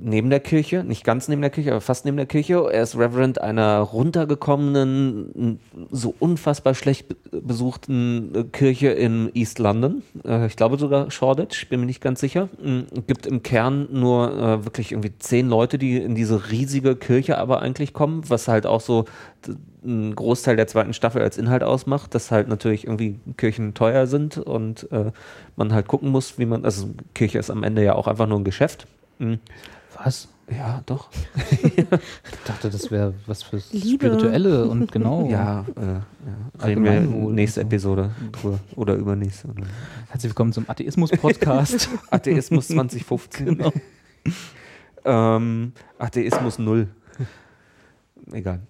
neben der Kirche, nicht ganz neben der Kirche, aber fast neben der Kirche. Er ist Reverend einer runtergekommenen, so unfassbar schlecht be- besuchten äh, Kirche in East London. Äh, ich glaube sogar Shoreditch, bin mir nicht ganz sicher. Mm, Gibt im Kern nur äh, wirklich irgendwie zehn Leute, die in diese riesige Kirche aber eigentlich kommen, was halt auch so d- ein Großteil der zweiten Staffel als Inhalt ausmacht, dass halt natürlich irgendwie Kirchen teuer sind und man halt gucken muss, wie man, also Kirche ist am Ende ja auch einfach nur ein Geschäft. Was? Ja, doch. *laughs* Ich dachte, das wäre was fürs Liebe. Spirituelle und genau. Ja, äh, ja. reden wir nächste. Episode drüber oder übernächste. Oder. Herzlich willkommen zum Atheismus-Podcast. *laughs* Atheismus 2015. *laughs* Genau. ähm, Atheismus null. Egal.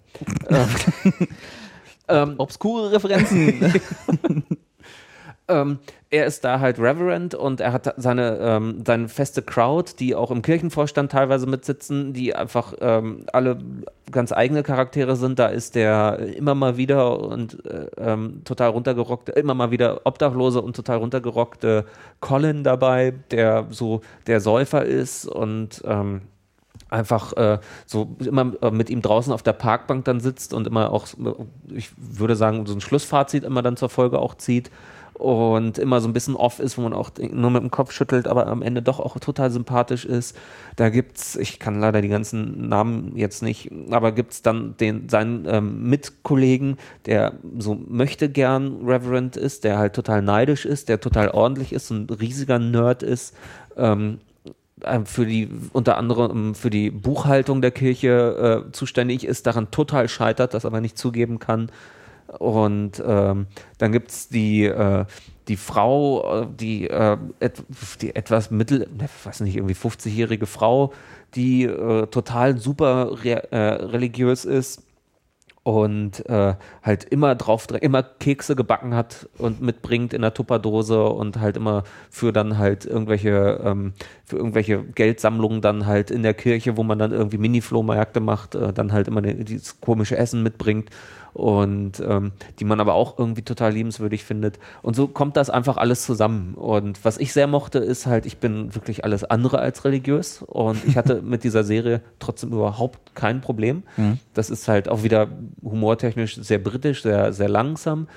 ähm, Obskure Referenzen. Ähm, er ist da halt Reverend und er hat seine, ähm, seine feste Crowd, die auch im Kirchenvorstand teilweise mitsitzen, die einfach ähm, alle ganz eigene Charaktere sind. Da ist der immer mal wieder und äh, ähm, total runtergerockte, immer mal wieder Obdachlose und total runtergerockte Colin dabei, der so der Säufer ist und ähm, einfach äh, so immer äh, mit ihm draußen auf der Parkbank dann sitzt und immer auch, ich würde sagen, so ein Schlussfazit immer dann zur Folge auch zieht und immer so ein bisschen off ist, wo man auch nur mit dem Kopf schüttelt, aber am Ende doch auch total sympathisch ist. Da gibt's, ich kann leider die ganzen Namen jetzt nicht, aber gibt's dann den seinen ähm, Mitkollegen, der so möchte gern Reverend ist, der halt total neidisch ist, der total ordentlich ist, ein riesiger Nerd ist. Ähm, ähm, für die unter anderem für die Buchhaltung der Kirche äh, zuständig ist, daran total scheitert, das aber nicht zugeben kann. Und ähm, dann gibt es die, äh, die Frau, äh, die, äh, et die etwas mittel, ne, weiß nicht, irgendwie 50-jährige Frau, die äh, total super re äh, religiös ist und äh, halt immer drauf, immer Kekse gebacken hat und mitbringt in der Tupperdose und halt immer für dann halt irgendwelche, ähm, für irgendwelche Geldsammlungen dann halt in der Kirche, wo man dann irgendwie Mini-Flohmärkte macht, dann halt immer dieses komische Essen mitbringt und ähm, die man aber auch irgendwie total liebenswürdig findet. Und so kommt das einfach alles zusammen. Und was ich sehr mochte, ist halt, ich bin wirklich alles andere als religiös und ich hatte *laughs* mit dieser Serie trotzdem überhaupt kein Problem. Das ist halt auch wieder humortechnisch sehr britisch, sehr, sehr langsam.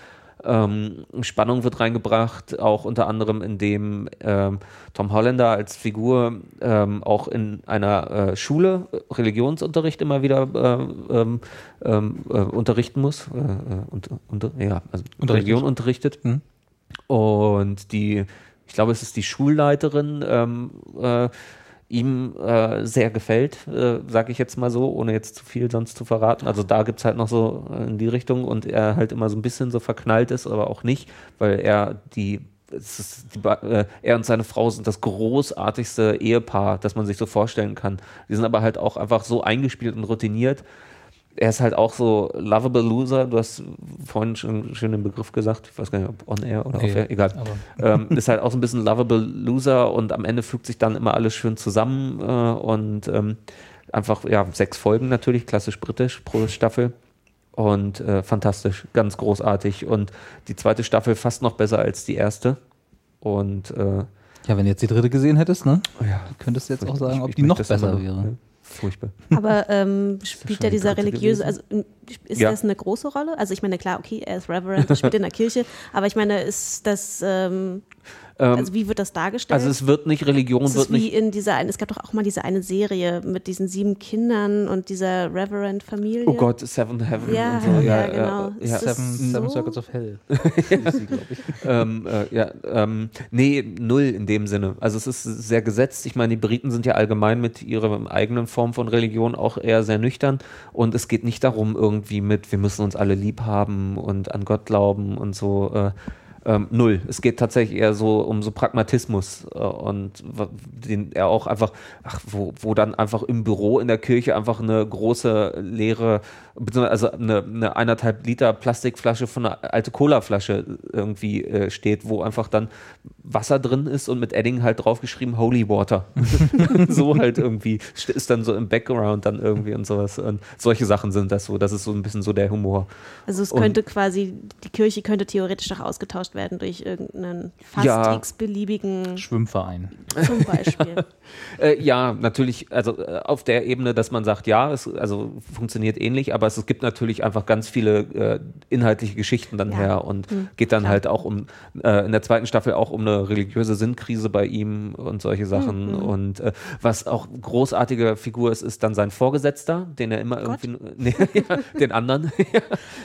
Ähm, Spannung wird reingebracht, auch unter anderem, indem ähm, Tom Hollander als Figur ähm, auch in einer äh, Schule äh, Religionsunterricht immer wieder äh, ähm, ähm, äh, unterrichten muss. Äh, äh, und, unter, ja, also. Religion unterrichtet. Mhm. Und die, ich glaube, es ist die Schulleiterin, ähm, äh, ihm äh, sehr gefällt, äh, sage ich jetzt mal so, ohne jetzt zu viel sonst zu verraten. Also da gibt es halt noch so äh, in die Richtung und er halt immer so ein bisschen so verknallt ist, aber auch nicht, weil er die die, äh, er und seine Frau sind das großartigste Ehepaar, das man sich so vorstellen kann. Die sind aber halt auch einfach so eingespielt und routiniert. Er ist halt auch so lovable loser. Du hast vorhin schon, schon den Begriff gesagt. Ich weiß gar nicht, ob on air oder Nee, off air. Egal. Ähm, ist halt auch so ein bisschen lovable loser und am Ende fügt sich dann immer alles schön zusammen äh, und ähm, einfach, ja, sechs Folgen natürlich, klassisch britisch pro Staffel. Und äh, fantastisch, ganz großartig. Und die zweite Staffel fast noch besser als die erste. Und äh, Ja, wenn du jetzt die dritte gesehen hättest, ne? ja, Könntest du jetzt auch sagen, ob die noch besser wäre. ne? Furchtbar. Aber *laughs* ähm, spielt ja die dieser religiöse, gewesen? also ist Ja. das eine große Rolle? Also ich meine, klar, okay, er ist Reverend, er spielt in der Kirche, aber ich meine, ist das, ähm, Ähm, also wie wird das dargestellt? also es wird nicht, Religion es wird ist wie nicht. in dieser einen, es gab doch auch mal diese eine Serie mit diesen sieben Kindern und dieser Reverend-Familie. Oh Gott, Seven Heaven Ja, und so. ja, äh, genau. Äh, ja. Seven, so? Seven Circuits of Hell. *laughs* Ich. ähm, äh, ja, ähm, nee, null in dem Sinne. Also es ist sehr gesetzt. Ich meine, die Briten sind ja allgemein mit ihrer eigenen Form von Religion auch eher sehr nüchtern. Und es geht nicht darum, irgendwie mit, wir müssen uns alle lieb haben und an Gott glauben und so. Äh, ähm, null. Es geht tatsächlich eher so um so Pragmatismus äh, und den er auch einfach, ach, wo, wo dann einfach im Büro in der Kirche einfach eine große leere, also eine, eine eineinhalb Liter Plastikflasche von einer alte Colaflasche irgendwie äh, steht, wo einfach dann Wasser drin ist und mit Edding halt draufgeschrieben Holy Water. *laughs* so halt irgendwie st- ist dann so im Background dann irgendwie und sowas. Und solche Sachen sind das so. Das ist so ein bisschen so der Humor. Also es Und- könnte quasi, die Kirche könnte theoretisch auch ausgetauscht werden durch irgendeinen fast Ja. x-beliebigen, Schwimmverein. zum Beispiel. *laughs* Äh, ja, natürlich, also äh, auf der Ebene, dass man sagt, ja, es also funktioniert ähnlich, aber es, gibt natürlich einfach ganz viele äh, inhaltliche Geschichten dann Ja. her und geht dann halt auch um äh, in der zweiten Staffel auch um eine religiöse Sinnkrise bei ihm und solche Sachen. Und äh, was auch großartige Figur ist, ist dann sein Vorgesetzter, den er immer irgendwie *laughs* nee, ja, den anderen. *laughs*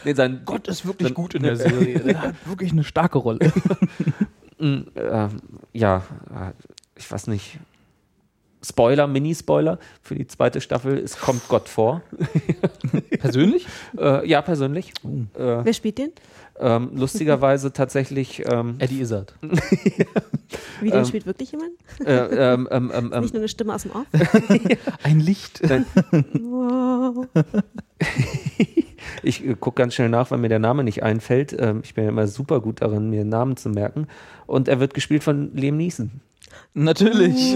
Nee, sein Gott ist wirklich gut in der Serie. Der hat wirklich eine starke Rolle. *laughs* Mm, ähm, ja, äh, ich weiß nicht. Spoiler, Mini-Spoiler für die zweite Staffel, es kommt Gott vor. *laughs* Persönlich? Äh, ja, persönlich. Äh, Wer spielt den? ähm, lustigerweise tatsächlich. Ähm, Eddie Izzard. *laughs* Wie den spielt wirklich jemand? äh, ähm, ähm, ähm, ähm, Nicht nur eine Stimme aus dem Off? Ein Licht. Wow. Ich äh, gucke ganz schnell nach, weil mir der Name nicht einfällt. Ähm, ich bin ja immer super gut darin, mir Namen zu merken. Und er wird gespielt von Liam Neeson. Natürlich. *laughs*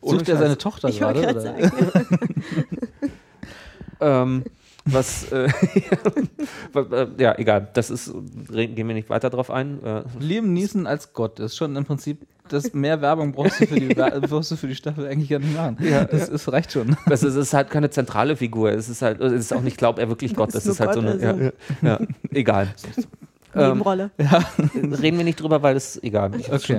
Ohne Sucht er seine Tochter Ich gerade? oder? sagen. *laughs* Ähm, was, äh, *laughs* äh, ja, egal, das ist, gehen wir nicht weiter drauf ein. Äh, Liam Neeson als Gott ist schon im Prinzip, das mehr Werbung brauchst du für die, *laughs* brauchst du für die Staffel eigentlich gar nicht machen. Ja, das ist, reicht schon. es ist, es ist halt keine zentrale Figur. Es ist halt, es ist auch nicht, glaubt er wirklich Gott. Es nur ist halt so Gott, eine, also. ja, ja, egal. Ähm, Nebenrolle. reden wir nicht drüber, weil es egal. Okay.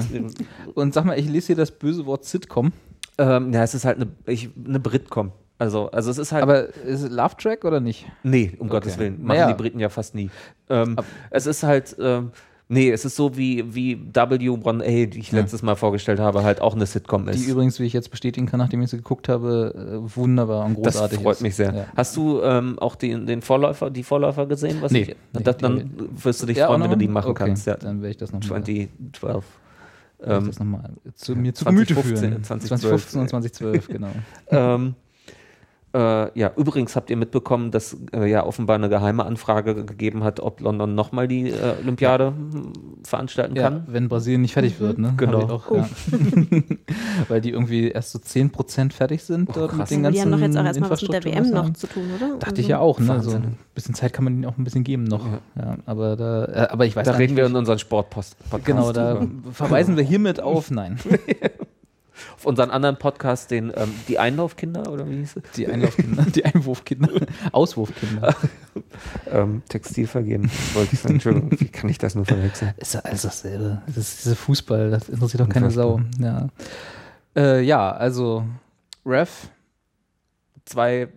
Und sag mal, ich lese hier das böse Wort Sitcom. Ähm, ja, es ist halt eine, ich, eine Britcom. Also, also es ist halt. Aber ist es Love Track oder nicht? nee, um Gottes Willen. Machen Naja. die Briten ja fast nie. Ähm, es ist halt. Ähm, nee, es ist so wie, wie W1A, die ich letztes Mal vorgestellt habe, halt auch eine Sitcom ist. Die übrigens, wie ich jetzt bestätigen kann, nachdem ich sie geguckt habe, äh, wunderbar und das großartig freut ist. mich sehr. Ja. Hast du ähm, auch den, den Vorläufer, die Vorläufer gesehen? Was Nee, ich, nee, das, dann wirst du dich Ja, freuen, wenn du die machen okay, kannst. Ja. Dann werde ich das nochmal 2012. ähm, Ähm, noch zu, mir zu Gemüte 2015, führen. 2012. 2015 und 2012, genau. *laughs* Ähm, äh, ja, übrigens habt ihr mitbekommen, dass äh, ja offenbar eine geheime Anfrage gegeben hat, ob London nochmal die äh, Olympiade hm, veranstalten Ja, kann. wenn Brasilien nicht fertig wird, ne? Genau. Auch, ja. *laughs* Weil die irgendwie erst so 10% fertig sind dort mit krass. den Aber ganzen die haben doch jetzt auch erstmal was mit der WM noch zu tun, oder? Dachte Also- ich ja auch, ne? So Wahnsinn. ein bisschen Zeit kann man ihnen auch ein bisschen geben noch. Ja. aber da, äh, aber ich weiß Da reden nicht, wir in unseren Sportpost-Podcast. Genau, da drüber. verweisen wir hiermit auf Nein. *laughs* Auf unseren anderen Podcast, den ähm, Die Einlaufkinder, oder wie hieß es? Die Einlaufkinder, die Einwurfkinder, Auswurfkinder. *laughs* Ähm, Textil vergeben, wollte ich sagen. Entschuldigung, wie kann ich das nur verwechseln? Ist ja alles dasselbe. Das ist dieser Fußball, das interessiert doch keine Sau. Ja. Äh, ja, also Ref. Zwei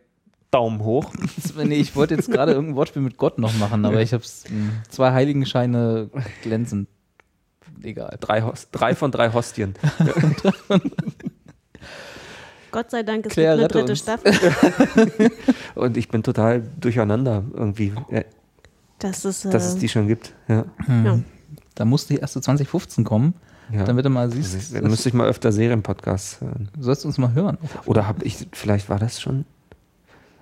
Daumen hoch. *laughs* Nee, ich wollte jetzt gerade irgendein Wortspiel mit Gott noch machen, aber ich habe es zwei Heiligenscheine glänzend. Egal. Drei, Host, drei von drei Hostien. *laughs* Gott sei Dank, es Claire, gibt eine dritte uns. Staffel. *laughs* Und ich bin total durcheinander irgendwie, Das ist, äh, dass es die schon gibt. Ja. ja. Da muss die erste 2015 kommen, Ja. damit du mal Also siehst, ich, dann müsste ich mal öfter Serienpodcasts hören. du sollst uns mal hören. Oder habe ich, vielleicht war das schon.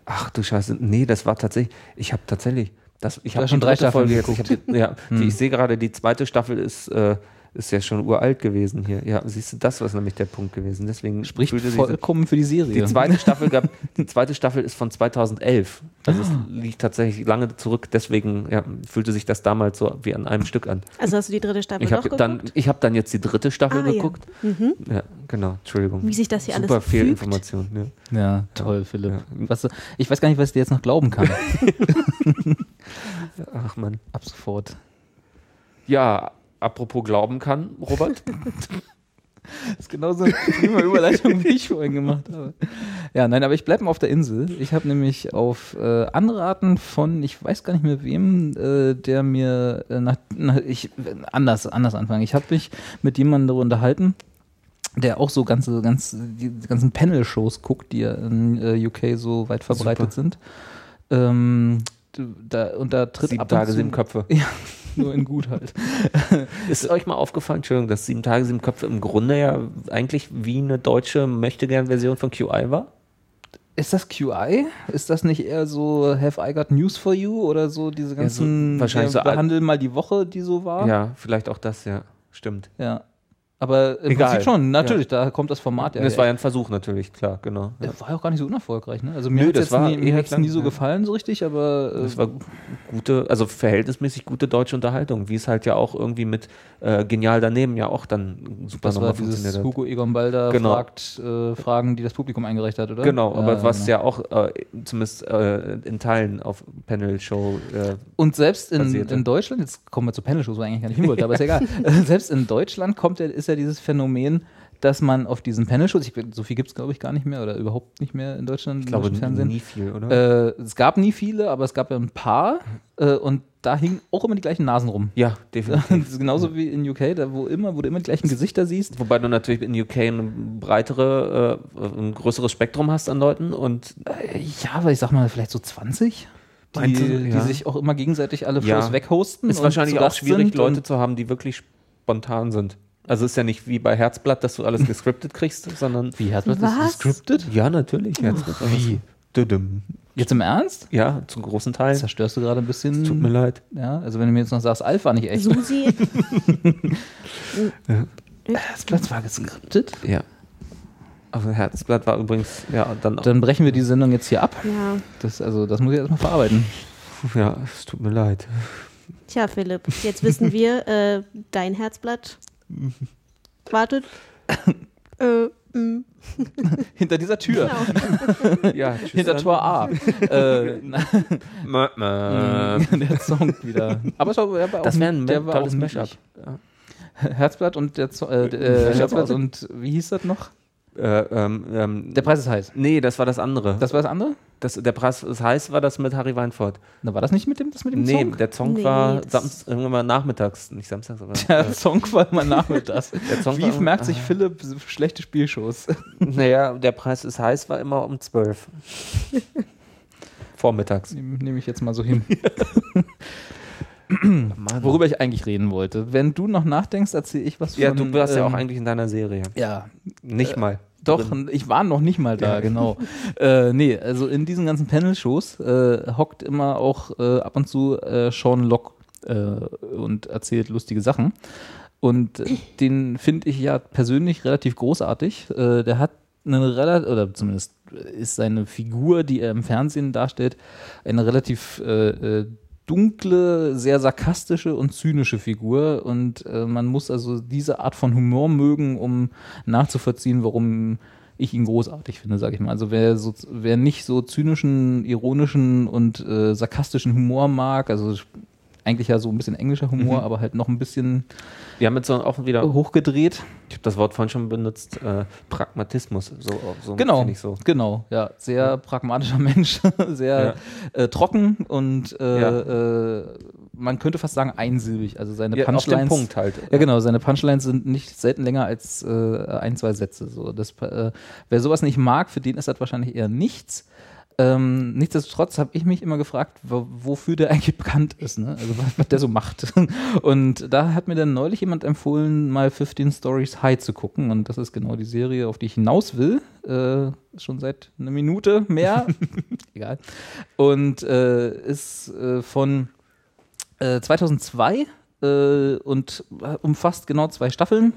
Ach du Scheiße, nee, das war tatsächlich, ich habe tatsächlich, das, ich habe schon drei Staffeln Folge jetzt, ich, hab die, ja, Hm. die, ich sehe gerade, die zweite Staffel ist, äh, ist ja schon uralt gewesen hier. Ja, siehst du, das war nämlich der Punkt gewesen. Deswegen Spricht fühlte sich- vollkommen für die Serie. die zweite Staffel gab, die zweite Staffel ist von 2011. Also es liegt tatsächlich lange zurück, deswegen ja, fühlte sich das damals so wie an einem Stück an. Also hast du die dritte Staffel Ich habe geguckt? dann, ich habe dann jetzt die dritte Staffel Ah, ja. geguckt. Ja. genau, Entschuldigung. Wie sich das hier alles Super. Fehlinformation. Ja. ja, toll, Philipp. Ja. Was, ich weiß gar nicht, was ich dir jetzt noch glauben kann. *laughs* *laughs* Ach man. Ab sofort. Ja, apropos glauben kann, Robert. Das *laughs* ist genauso eine prima Überleitung, wie ich vorhin gemacht habe. Ja, nein, aber ich bleibe mal auf der Insel. Ich habe nämlich auf äh, Anraten von, ich weiß gar nicht mehr wem, äh, der mir äh, nach, nach ich anders, anders anfangen. Ich habe mich mit jemandem darüber unterhalten, der auch so ganze, ganz, die ganzen Panel-Shows guckt, die ja in äh, UK so weit verbreitet Super. sind. Ähm, da, und da tritt Sieben ab Tage, zu, sieben Köpfe. *laughs* Ja, nur in gut halt. *laughs* Ist euch mal aufgefallen, Entschuldigung, dass sieben Tage, sieben Köpfe im Grunde ja eigentlich wie eine deutsche Möchtegern-Version von QI war? Ist das QI? Ist das nicht eher so Have I Got News for You oder so diese ganzen so- wahrscheinlich wir so behandeln mal die Woche, die so war? Ja, vielleicht auch das, ja. Stimmt. Ja. Aber im Egal. Prinzip schon, natürlich, da kommt das Format ja. das war ja ein Versuch natürlich, klar, genau. Ja. War ja auch gar nicht so unerfolgreich, ne? Also mir hat es nie, mir hat's nie so ja. gefallen so richtig, aber äh, Das war gute, also verhältnismäßig gute deutsche Unterhaltung, wie es halt ja auch irgendwie mit äh, genial daneben ja auch dann super das war dieses. Hugo Egon Balder Genau. fragt äh, Fragen, die das Publikum eingereicht hat, oder? Genau, aber was genau. ja auch äh, zumindest äh, in Teilen auf Panel-Show äh, Und selbst in, in Deutschland, jetzt kommen wir zur Panel-Show, wo ich eigentlich gar nicht hin wollte, aber ist ja egal. Äh, *laughs* selbst in Deutschland kommt ja, ist ja dieses Phänomen, dass man auf diesen Panel-Shows, ich, so viel gibt es glaube ich gar nicht mehr oder überhaupt nicht mehr in Deutschland, ich glaube Fernsehen. nie viel, oder? Äh, es gab nie viele, aber es gab ja ein paar äh, und da hingen auch immer die gleichen Nasen rum. ja, *laughs* Das definitiv. ist genauso wie in UK, da wo immer, wo du immer die gleichen Gesichter siehst. Wobei du natürlich in UK ein breitere, äh, ein größeres Spektrum hast an Leuten und Äh, ja, aber ich sag mal, vielleicht so 20, die, du, die ja? sich auch immer gegenseitig alle Ja. Shows weghosten. ist wahrscheinlich auch schwierig, Leute zu haben, die wirklich spontan sind. Also ist ja nicht wie bei Herzblatt, dass du alles *laughs* gescriptet kriegst, sondern Wie man Was? das gescriptet? ja, natürlich. Herzblatt. Wie? Düdüm. Jetzt im Ernst? Ja, zum großen Teil. Das zerstörst du gerade ein bisschen. Tut mir leid. Ja, also wenn du mir jetzt noch sagst, Alf war nicht echt. Susi. *laughs* Das Platz war geskriptet. Ja. Aber Herzblatt war übrigens, ja, dann, Dann brechen wir die Sendung jetzt hier ab. ja. Das, also, das muss ich erstmal verarbeiten. ja, es tut mir leid. Tja, Philipp, jetzt wissen wir, äh, dein Herzblatt wartet. *coughs* äh, mm, Hinter dieser Tür. genau. *laughs* Ja, tschüss Hinter dann. Tor A. *laughs* äh, mö. *laughs* der Song wieder. Aber es war, der war Das auch- ein der war tolles auch Mashup. niedlich. Ja. Herzblatt und der Zo äh, Mashup äh, Herzblatt und wie hieß das noch? Äh, ähm, ähm, Der Preis ist heiß. nee, das war das andere. Das war das andere? Das, der Preis ist heiß, war das mit Harry Weinfurt. Na, war das nicht mit dem, das mit dem Nee, Song? der Song Nee, war Samst, irgendwann mal nachmittags, nicht samstags, aber. *laughs* Der Song war immer nachmittags. *laughs* Der Song Wie war- merkt sich ah. Philipp schlechte Spielshows? *laughs* Naja, der Preis ist heiß, war immer um 12. Vormittags. Nehme nehm ich jetzt mal so hin. Worüber ich eigentlich reden wollte. Wenn du noch nachdenkst, erzähle ich was Ja, von... du warst ja auch ähm, eigentlich in deiner Serie. Ja, Nicht mal. Doch, Drin. ich war noch nicht mal da, Ja. genau. *laughs* äh, nee, also in diesen ganzen Panel-Shows äh, hockt immer auch äh, ab und zu äh, Sean Locke äh, und erzählt lustige Sachen. Und den finde ich ja persönlich relativ großartig. Äh, der hat eine relativ, oder zumindest ist seine Figur, die er im Fernsehen darstellt, eine relativ dunkle, sehr sarkastische und zynische Figur und äh, man muss also diese Art von Humor mögen, um nachzuvollziehen, warum ich ihn großartig finde, sage ich mal. Also wer so, wer nicht so zynischen, ironischen und äh, sarkastischen Humor mag, also eigentlich ja so ein bisschen englischer Humor, Mhm. aber halt noch ein bisschen Wir haben jetzt so auch wieder, hochgedreht. ich habe das Wort vorhin schon benutzt, äh, Pragmatismus. So, so Genau, so. genau, ja, sehr pragmatischer *laughs* Mensch, sehr äh, trocken und äh, Ja. äh, man könnte fast sagen einsilbig. Also seine Ja, auf den Punchlines. Punkt halt. Ja, genau. Seine Punchlines sind nicht selten länger als äh, ein, zwei Sätze. So, das, äh, wer sowas nicht mag, für den ist das wahrscheinlich eher nichts. Ähm, nichtsdestotrotz habe ich mich immer gefragt, wo, wofür der eigentlich bekannt ist, ne? also was, was der so macht. *laughs* Und da hat mir dann neulich jemand empfohlen, mal 15 Stories High zu gucken. Und das ist genau die Serie, auf die ich hinaus will. Äh, schon seit einer Minute mehr. *laughs* Egal. Und äh, ist äh, von äh, 2002 äh, und umfasst genau zwei Staffeln.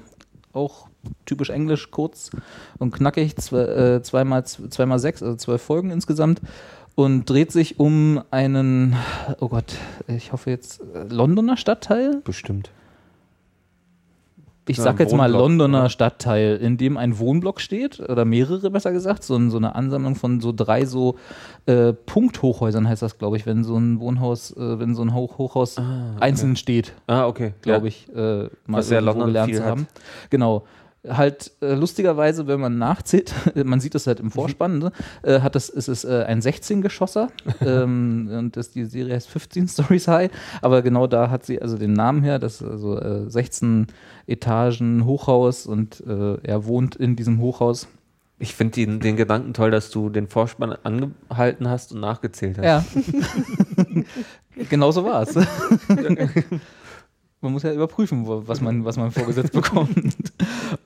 Auch typisch englisch, kurz und knackig, zwei, äh, zweimal, zweimal sechs, also zwölf Folgen insgesamt. Und dreht sich um einen, oh Gott, ich hoffe jetzt, äh, Londoner Stadtteil? Bestimmt. ich Ja, sag jetzt mal Wohnblock, Londoner oder? Stadtteil, in dem ein Wohnblock steht, oder mehrere besser gesagt, so, so eine Ansammlung von so drei so äh, Punkthochhäusern heißt das, glaube ich, wenn so ein Wohnhaus, äh, wenn so ein Hoch Hochhaus einzeln steht, Ah, okay. glaube ich, äh, mal Was ja London gelernt viel zu hat. haben. Genau. Halt äh, lustigerweise, wenn man nachzählt, *laughs* man sieht das halt im Vorspann, ne? äh, hat das, ist es äh, ein 16-Geschosser *laughs* ähm, und das, die Serie heißt 15 Stories High, aber genau da hat sie also den Namen her, das ist also äh, 16 Etagen Hochhaus und äh, er wohnt in diesem Hochhaus. Ich finde den, den Gedanken toll, dass du den Vorspann angehalten hast und nachgezählt hast. Ja. genau so war es. Man muss ja überprüfen, was man, was man vorgesetzt bekommt.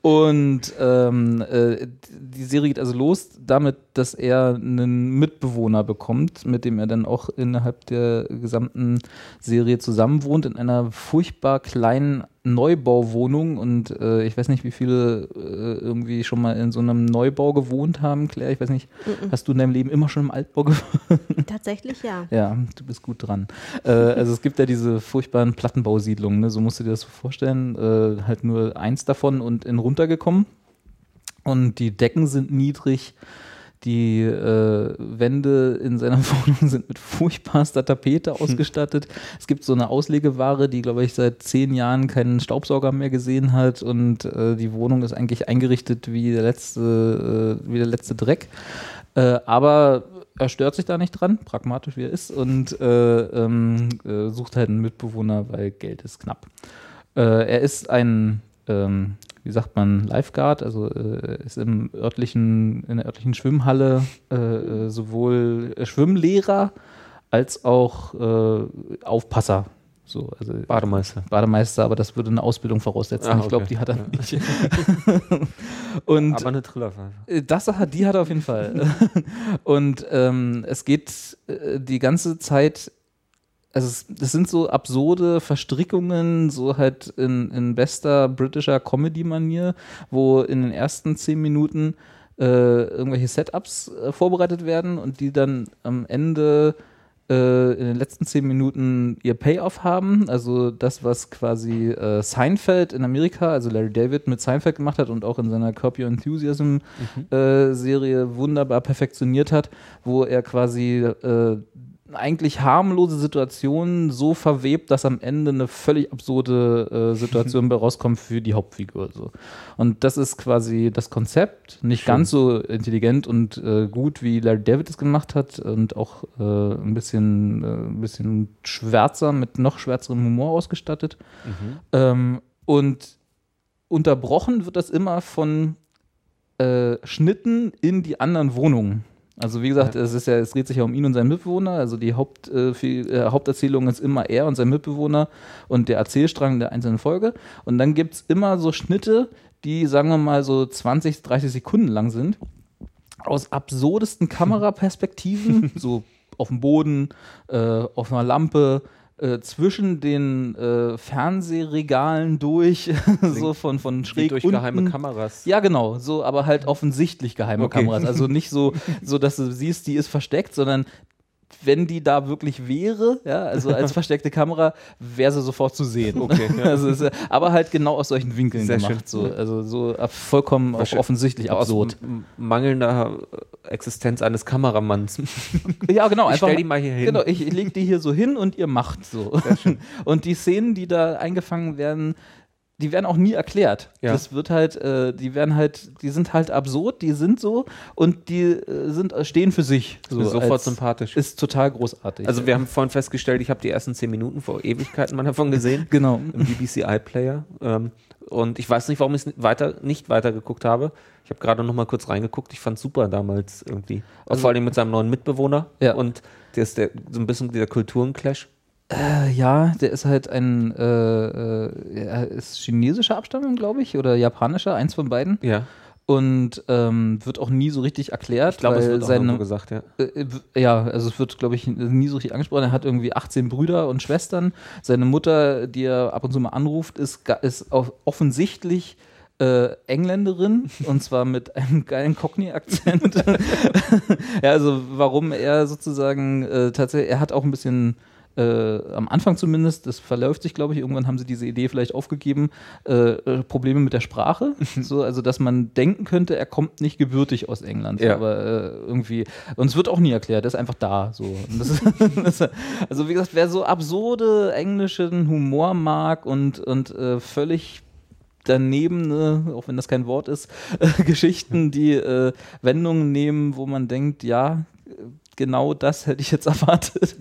Und ähm, äh, die Serie geht also los damit, dass er einen Mitbewohner bekommt, mit dem er dann auch innerhalb der gesamten Serie zusammenwohnt, in einer furchtbar kleinen Neubauwohnung. Und äh, ich weiß nicht, wie viele äh, irgendwie schon mal in so einem Neubau gewohnt haben, Claire. Ich weiß nicht, hast du in deinem Leben immer schon im Altbau gewohnt? *laughs* Tatsächlich ja. Ja, du bist gut dran. äh, also es gibt ja diese furchtbaren Plattenbausiedlungen, ne? so musst du dir das so vorstellen. Äh, halt nur eins davon und in runtergekommen. Und die Decken sind niedrig. Die äh, Wände in seiner *laughs* Wohnung sind mit furchtbarster Tapete ausgestattet. Es gibt so eine Auslegeware, die, glaube ich, seit zehn Jahren keinen Staubsauger mehr gesehen hat. Und äh, die Wohnung ist eigentlich eingerichtet wie der letzte, äh, wie der letzte Dreck. Äh, aber er stört sich da nicht dran, pragmatisch wie er ist, und äh, ähm, äh, sucht halt einen Mitbewohner, weil Geld ist knapp. Er ist ein, ähm, wie sagt man, Lifeguard, also äh, ist im örtlichen, in der örtlichen Schwimmhalle äh, äh, sowohl Schwimmlehrer als auch äh, Aufpasser. So, also Bademeister. Bademeister, aber das würde eine Ausbildung voraussetzen. Ah, Ich glaube, okay. die hat er nicht. *laughs* Und Aber eine Trillerpfeife. äh, Das hat, die hat er auf jeden Fall. *laughs* Und ähm, es geht äh, die ganze Zeit, also es, das sind so absurde Verstrickungen, so halt in, in bester britischer Comedy-Manier, wo in den ersten zehn Minuten äh, irgendwelche Setups äh, vorbereitet werden und die dann am Ende äh, in den letzten zehn Minuten ihr Payoff haben. Also das, was quasi äh, Seinfeld in Amerika, also Larry David mit Seinfeld gemacht hat und auch in seiner Curb Your Enthusiasm äh, Serie wunderbar perfektioniert hat, wo er quasi äh, eigentlich harmlose Situationen so verwebt, dass am Ende eine völlig absurde äh, Situation *laughs* bei rauskommt für die Hauptfigur. So. Und das ist quasi das Konzept. Nicht ganz so intelligent und äh, gut, wie Larry David es gemacht hat und auch äh, ein bisschen, äh, ein bisschen schwärzer, mit noch schwärzerem Humor ausgestattet. Ähm, und unterbrochen wird das immer von äh, Schnitten in die anderen Wohnungen. Also wie gesagt, es ist ja, es dreht sich ja um ihn und seinen Mitbewohner. Also die Haupt, äh, viel, äh, Haupterzählung ist immer er und sein Mitbewohner und der Erzählstrang der einzelnen Folge. Und dann gibt es immer so Schnitte, die, sagen wir mal, so 20, 30 Sekunden lang sind. Aus absurdesten Kameraperspektiven, *laughs* so auf dem Boden, äh, auf einer Lampe, äh, zwischen den äh, Fernsehregalen durch, *laughs* so von, von schräg durch unten. geheime Kameras. Ja, genau, so, aber halt offensichtlich geheime Okay. Kameras. Also nicht so, *laughs* so, dass du siehst, die ist versteckt, sondern wenn die da wirklich wäre, ja, also als *laughs* versteckte Kamera, wäre sie sofort zu sehen. Okay, ja. also ist, aber halt genau aus solchen Winkeln Sehr gemacht. schön. So, also so äh, vollkommen auch offensichtlich Aus absurd. m- mangelnder äh, Existenz eines Kameramanns. *laughs* Ja, genau. Ich einfach, stell die mal hier hin. Genau, ich leg die hier so hin und ihr macht so. *laughs* Und die Szenen, die da eingefangen werden, die werden auch nie erklärt. Ja. Das wird halt, äh, die werden halt, die sind halt absurd, die sind so und die äh, sind, äh, stehen für sich. So sofort sympathisch. Ist total großartig. Also wir haben vorhin festgestellt, ich habe die ersten zehn Minuten vor Ewigkeiten mal davon gesehen. *laughs* Genau. Im BBC iPlayer. Ähm, und ich weiß nicht, warum ich es weiter, nicht weitergeguckt habe. Ich habe gerade noch mal kurz reingeguckt. Ich fand super damals irgendwie. Auch vor allem mit seinem neuen Mitbewohner. Ja. Und der ist der, so ein bisschen dieser Kulturenclash. Äh, ja, der ist halt ein, äh, äh, ist chinesischer Abstammung, glaube ich, oder japanischer, eins von beiden. Ja. Und ähm, wird auch nie so richtig erklärt. Ich glaube, es wird auch seine, irgendwo gesagt, ja. Äh, w- ja, also es wird, glaube ich, nie so richtig angesprochen. Er hat irgendwie 18 Brüder und Schwestern. Seine Mutter, die er ab und zu mal anruft, ist, ist offensichtlich äh, Engländerin *laughs* und zwar mit einem geilen Cockney-Akzent. *laughs* ja, also warum er sozusagen äh, tatsächlich, er hat auch ein bisschen äh, am Anfang zumindest, das verläuft sich, glaube ich, irgendwann haben sie diese Idee vielleicht aufgegeben, äh, äh, Probleme mit der Sprache. *laughs* so, also, dass man denken könnte, er kommt nicht gebürtig aus England. Ja. Aber äh, irgendwie, und es wird auch nie erklärt, er ist einfach da. So. Das *laughs* das, also, wie gesagt, wer so absurde englischen Humor mag und, und äh, völlig daneben, ne, auch wenn das kein Wort ist, *laughs* Geschichten, die äh, Wendungen nehmen, wo man denkt, ja, genau das hätte ich jetzt *laughs* erwartet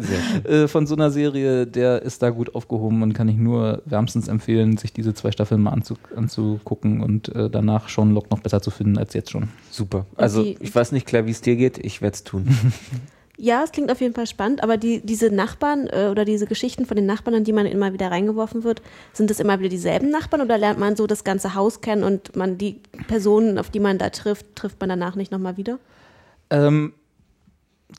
äh, von so einer Serie, der ist da gut aufgehoben und kann ich nur wärmstens empfehlen, sich diese zwei Staffeln mal anzu anzugucken und äh, danach Sean Locke noch besser zu finden als jetzt schon. Super. Also die- ich weiß nicht, Claire, wie es dir geht. Ich werde es tun. *laughs* Ja, es klingt auf jeden Fall spannend, aber die, diese Nachbarn äh, oder diese Geschichten von den Nachbarn, in die man immer wieder reingeworfen wird, sind das immer wieder dieselben Nachbarn oder lernt man so das ganze Haus kennen und man die Personen, auf die man da trifft, trifft man danach nicht nochmal wieder? Ähm,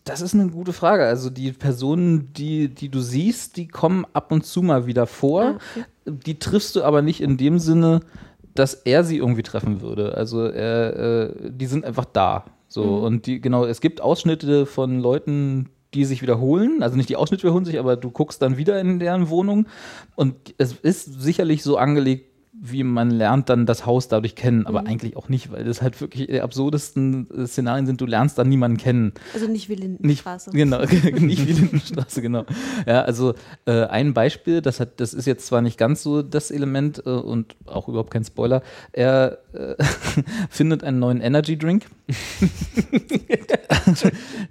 das ist eine gute Frage. Also die Personen, die, die du siehst, die kommen ab und zu mal wieder vor. Ah, okay. Die triffst du aber nicht in dem Sinne, dass er sie irgendwie treffen würde. Also er, äh, die sind einfach da. So und die genau. Es gibt Ausschnitte von Leuten, die sich wiederholen. Also nicht die Ausschnitte wiederholen sich, aber du guckst dann wieder in deren Wohnung und es ist sicherlich so angelegt wie man lernt dann das Haus dadurch kennen, aber eigentlich auch nicht, weil das halt wirklich die absurdesten äh, Szenarien sind. Du lernst dann niemanden kennen. Also nicht wie Nicht, Lindenstraße. genau, *laughs* nicht wie Lindenstraße, genau. Ja, also äh, ein Beispiel, das hat, das ist jetzt zwar nicht ganz so das Element äh, und auch überhaupt kein Spoiler. Er äh, *laughs* findet einen neuen Energy Drink, *laughs*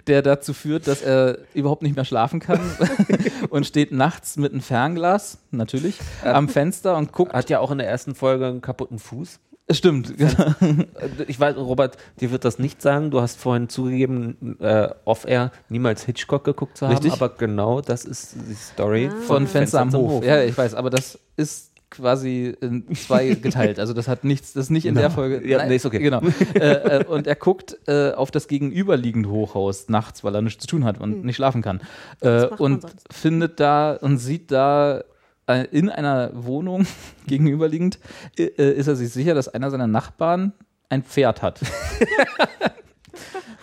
der dazu führt, dass er überhaupt nicht mehr schlafen kann *laughs* und steht nachts mit einem Fernglas, natürlich, am Fenster und guckt. Hat ja auch in der ersten Folge einen kaputten Fuß. Stimmt, genau. Äh, Ich weiß, Robert, dir wird das nicht sagen. Du hast vorhin zugegeben, äh, off-air niemals Hitchcock geguckt zu haben, Richtig. aber genau das ist die Story von Fenster am zum Hof. Ja, ich weiß, aber das ist quasi in zwei *laughs* geteilt. Also das hat nichts, das ist nicht in der Folge. Ja, nee, ist okay. Genau. *laughs* äh, äh, und er guckt äh, auf das gegenüberliegende Hochhaus nachts, weil er nichts zu tun hat und nicht schlafen kann. Äh, und findet da und sieht da äh, in einer Wohnung *laughs* gegenüberliegend, ist er sich sicher, dass einer seiner Nachbarn ein Pferd hat.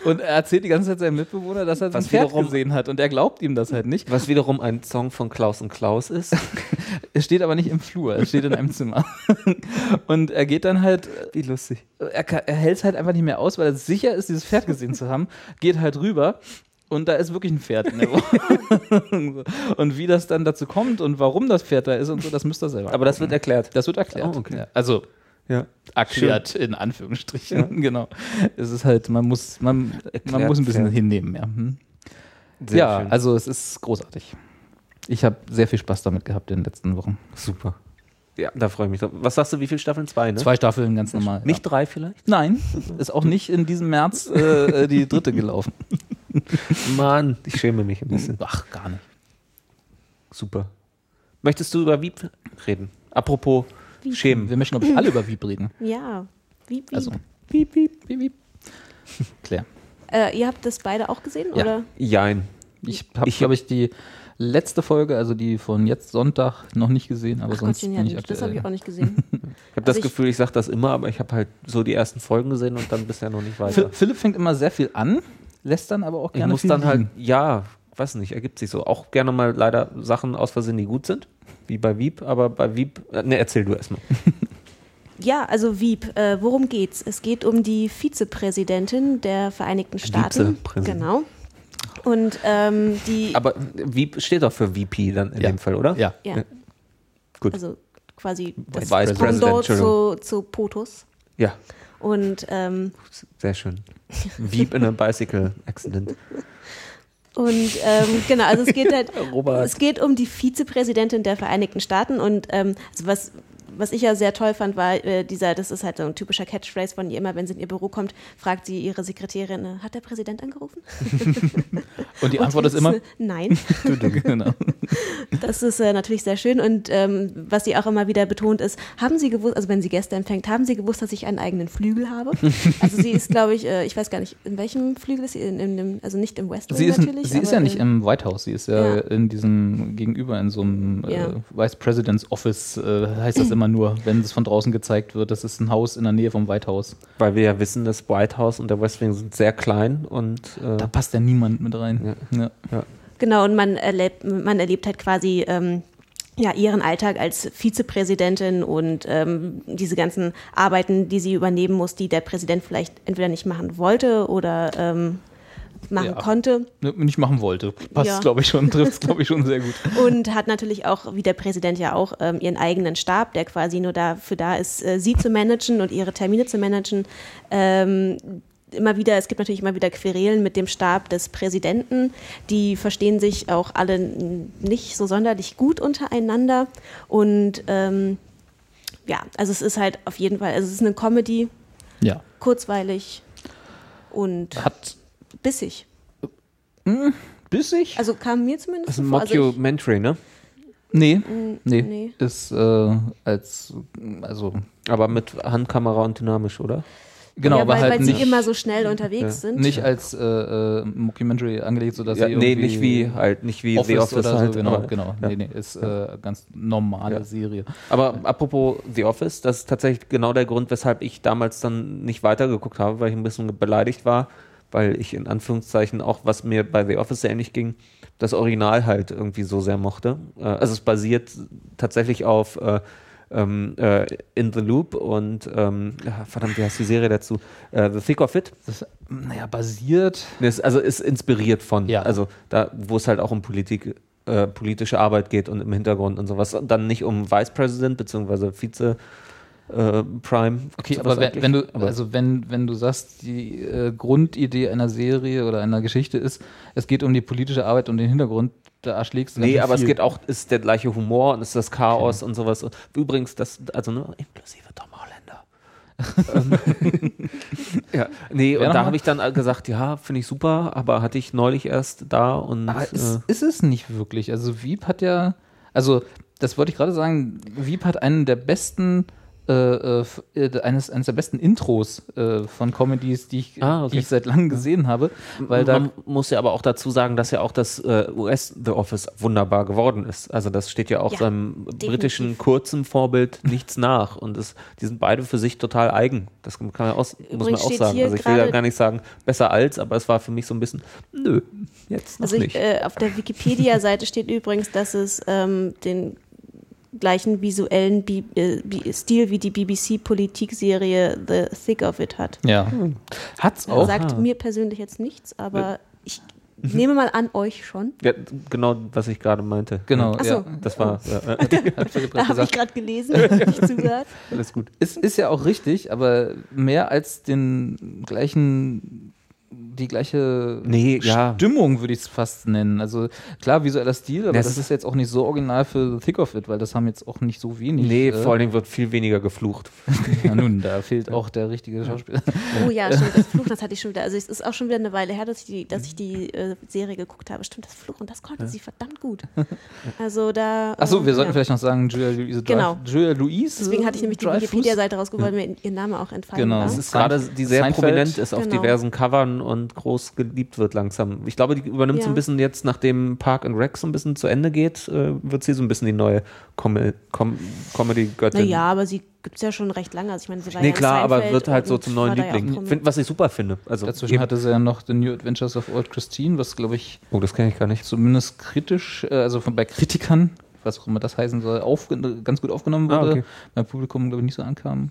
Und er erzählt die ganze Zeit seinem Mitbewohner, dass er sein Was Pferd wiederum- gesehen hat. Und er glaubt ihm das halt nicht. Was wiederum ein Song von Klaus und Klaus ist. *laughs* Es steht aber nicht im Flur, es steht in einem Zimmer. *laughs* Und er geht dann halt, Wie lustig. er, er hält es halt einfach nicht mehr aus, weil er sicher ist, dieses Pferd gesehen zu haben, geht halt rüber und da ist wirklich ein Pferd in der *laughs* Wohnung. Und wie das dann dazu kommt und warum das Pferd da ist und so, das müsst ihr selber. Aber das wird erklärt. das wird erklärt. Oh, okay. ja, also Ja. erklärt in Anführungsstrichen. *laughs* Genau. Es ist halt, man muss, man, man muss ein bisschen Pferd. hinnehmen, ja. Hm. Ja, schön. also es ist großartig. Ich habe sehr viel Spaß damit gehabt in den letzten Wochen. super. Ja, da freue ich mich drauf. Was sagst du, wie viele Staffeln? Zwei, ne? Zwei Staffeln ganz normal. Nicht ja. drei vielleicht? Nein, ist auch nicht in diesem März äh, äh, die dritte gelaufen. *laughs* Mann, ich schäme mich ein bisschen. Ach, gar nicht. Super. Möchtest du über Wieb reden? Apropos schämen. Wir möchten, glaube ich, alle über Wieb reden. *laughs* Ja. Wie, wie? Also, Wieb, Wieb, Wieb, Wieb. Claire. Äh, ihr habt das beide auch gesehen, Ja. oder? Jein. Ich habe, Ich- glaube ich, die letzte Folge, also die von jetzt Sonntag, noch nicht gesehen, aber Ach sonst ja, bin ich das habe aktuell. ich auch nicht gesehen. *laughs* Ich habe das Also ich- Gefühl, ich sage das immer, aber ich habe halt so die ersten Folgen gesehen und dann bisher noch nicht weiter. Phil- Philipp fängt immer sehr viel an, lässt dann aber auch Ich gerne muss viel dann halt, liegen. ja, weiß nicht, ergibt sich so. Auch gerne mal leider Sachen aus Versehen, die gut sind, wie bei Wieb, aber bei Wieb, äh, ne, erzähl du erstmal. *laughs* Ja, also Wieb, äh, worum geht's? Es geht um die Vizepräsidentin der Vereinigten Staaten. Genau. Und ähm, die, Aber Wieb steht doch für VP dann in Ja. dem Fall, oder? Ja. ja, Gut. also quasi das Vice Pendant President, zu, zu POTUS. Ja, Und, ähm, sehr schön. *laughs* Wieb in a bicycle accident. Und ähm, genau, also es geht halt, *laughs* es geht um die Vizepräsidentin der Vereinigten Staaten und ähm, also was was ich ja sehr toll fand, war äh, dieser, das ist halt so ein typischer Catchphrase von ihr immer, wenn sie in ihr Büro kommt, fragt sie ihre Sekretärin, äh, hat der Präsident angerufen? *laughs* Und die Und Antwort ist sie immer, äh, Nein. *laughs* genau. *laughs* Das ist äh, natürlich sehr schön und ähm, was sie auch immer wieder betont ist, haben Sie gewusst, also wenn sie Gäste empfängt, haben Sie gewusst, dass ich einen eigenen Flügel habe? Also sie ist, glaube ich, äh, ich weiß gar nicht, in welchem Flügel ist sie? In, in dem, also nicht im West Wing Sie ist, natürlich. sie ist ja nicht in- im White House, sie ist ja, Ja. in diesem gegenüber in so einem Ja. äh, Vice President's Office, heißt das *clears throat* immer nur, wenn es von draußen gezeigt wird. Das ist ein Haus in der Nähe vom White House. Weil wir ja wissen, das White House und der West Wing sind sehr klein und äh, Da passt ja niemand mit rein. Ja. Genau, und man erlebt, man erlebt halt quasi ähm, ja, ihren Alltag als Vizepräsidentin und ähm, diese ganzen Arbeiten, die sie übernehmen muss, die der Präsident vielleicht entweder nicht machen wollte oder ähm, machen Ja. konnte. Ne, Nicht machen wollte. Passt, Ja. glaube ich, schon, *laughs* trifft es, glaube ich, schon sehr gut. Und hat natürlich auch, wie der Präsident ja auch, ähm, ihren eigenen Stab, der quasi nur dafür da ist, äh, sie zu managen und ihre Termine zu managen. Ähm, immer wieder, es gibt natürlich immer wieder Querelen mit dem Stab des Präsidenten. Die verstehen sich auch alle nicht so sonderlich gut untereinander. Und ähm, ja, also es ist halt auf jeden Fall, also es ist eine Comedy, Ja. kurzweilig und Hat bissig. bissig? Also kam mir zumindest das ist ein vor. Also Mockumentary, ne? nee, nee. nee. Ist äh, als, also, Aber mit Handkamera und dynamisch, oder? genau, ja, aber weil, halt weil nicht, sie immer so schnell unterwegs sind. nicht als äh, äh, Mockumentary angelegt, sodass Ja, sie nee, irgendwie nicht wie halt, nicht wie Office, The Office oder halt. so, genau, genau. Ja. Nee, nee, ist äh, ganz normale Ja. Serie. Aber apropos The Office, das ist tatsächlich genau der Grund, weshalb ich damals dann nicht weitergeguckt habe, weil ich ein bisschen beleidigt war, weil ich in Anführungszeichen auch, was mir bei The Office sehr ähnlich ging, das Original halt irgendwie so sehr mochte. Äh, Also es basiert tatsächlich auf äh, ähm, äh, In the Loop und ähm, ja, verdammt, wie heißt die Serie dazu? Äh, the Thick of It. Das, naja, basiert. Es- also ist inspiriert von, Ja. also da, wo es halt auch um Politik, äh, politische Arbeit geht und im Hintergrund und sowas. Und dann nicht um Vice President beziehungsweise Vize äh, Prime. Okay, aber wenn, wenn du, Aber- also wenn, wenn du sagst, die äh, Grundidee einer Serie oder einer Geschichte ist, es geht um die politische Arbeit und den Hintergrund, da erschlägst du Nee, aber es viel. geht auch, ist der gleiche Humor und ist das Chaos und sowas. Übrigens, das, also ne, inklusive Tom Holländer. *laughs* Ähm, *laughs* ja, nee, Wer und da habe ich dann gesagt, ja, finde ich super, aber hatte ich neulich erst da und Aber ist, äh, ist es nicht wirklich. Also Wieb hat ja, also das wollte ich gerade sagen, Wieb hat einen der besten äh, äh, äh, eines, eines der besten Intros äh, von Comedies, die ich, Ah, okay. die ich seit langem gesehen habe, weil da Man muss ja aber auch dazu sagen, dass ja auch das äh, US The Office wunderbar geworden ist. Also das steht ja auch Ja, seinem definitiv. britischen kurzen Vorbild nichts nach. Und es, die sind beide für sich total eigen. Das kann man, aus, muss man auch sagen. Also ich will ja gar nicht sagen besser als, aber es war für mich so ein bisschen, nö, jetzt noch Also ich, nicht. äh, auf der Wikipedia-Seite steht übrigens, dass es ähm, den gleichen visuellen Bi äh, Bi Stil wie die BBC-Politikserie The Thick of It hat. ja, hat's auch. Sagt mir persönlich jetzt nichts, aber ich nehme mal an, euch schon. ja, genau, was ich gerade meinte. Genau, Ach so. ja. Das war ja, *laughs* Da habe ich gerade gelesen, nicht zugehört. *laughs* alles gut. Es ist ja auch richtig, aber mehr als den gleichen, die gleiche Nee, ja. Stimmung würde ich es fast nennen. Also klar, visueller Stil, aber Das das ist jetzt auch nicht so original für The Thick of It, weil das haben jetzt auch nicht so wenig. Nee, äh, vor allen Dingen wird viel weniger geflucht. *laughs* Ja, nun, da fehlt auch der richtige Schauspieler. Oh ja, stimmt, das *laughs* Fluchen, das hatte ich schon wieder. Also es ist auch schon wieder eine Weile her, dass ich die, dass ich die äh, Serie geguckt habe. Stimmt, das Fluchen, das konnte sie verdammt gut. *laughs* Also da. Achso, äh, wir sollten ja. vielleicht noch sagen, Julia Louise Genau. Julia Louise. Deswegen hatte ich nämlich die. Wikipedia-Seite rausgeholt, weil mir ihr Name auch entfallen Genau. war. Das ist Sein- gerade, die sehr Seinfeld. prominent ist auf Genau. diversen Covern und groß geliebt wird langsam. Ich glaube, die übernimmt so Ja. ein bisschen jetzt, nachdem Park and Rec so ein bisschen zu Ende geht, äh, wird sie so ein bisschen die neue Com Com Comedy-Göttin. Naja, aber sie gibt es ja schon recht lange. Also ich meine, sie war Nee, ja klar, aber wird halt so und zum neuen ja Liebling. Find, was ich super finde. Also, Dazwischen eben- hatte sie ja noch The New Adventures of Old Christine, was glaube ich oh, das kenne ich gar nicht. zumindest kritisch, äh, also von, bei Kritikern, was auch immer das heißen soll, aufge ganz gut aufgenommen Ah, wurde. okay. Beim Publikum, glaube ich, nicht so ankam.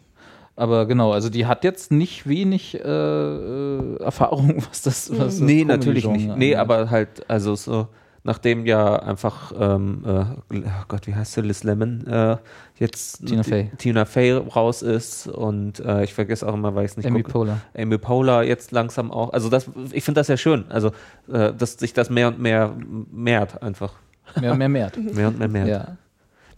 Aber genau, also die hat jetzt nicht wenig äh, äh, Erfahrung, *laughs* was das, was das Nee, natürlich nicht. Nee, angeht. aber halt, also so nachdem ja einfach, ähm, äh, oh Gott, wie heißt sie, Liz Lemon, äh, jetzt Tina Fey. Tina Fey raus ist und äh, ich vergesse auch immer, weil ich es nicht Amy gucke. Poehler. Amy Poehler jetzt langsam auch. Also das, ich finde das ja schön. Also, äh, dass sich das mehr und mehr mehrt einfach. Mehr, mehr, mehr. Mehr und mehr mehrt. ja.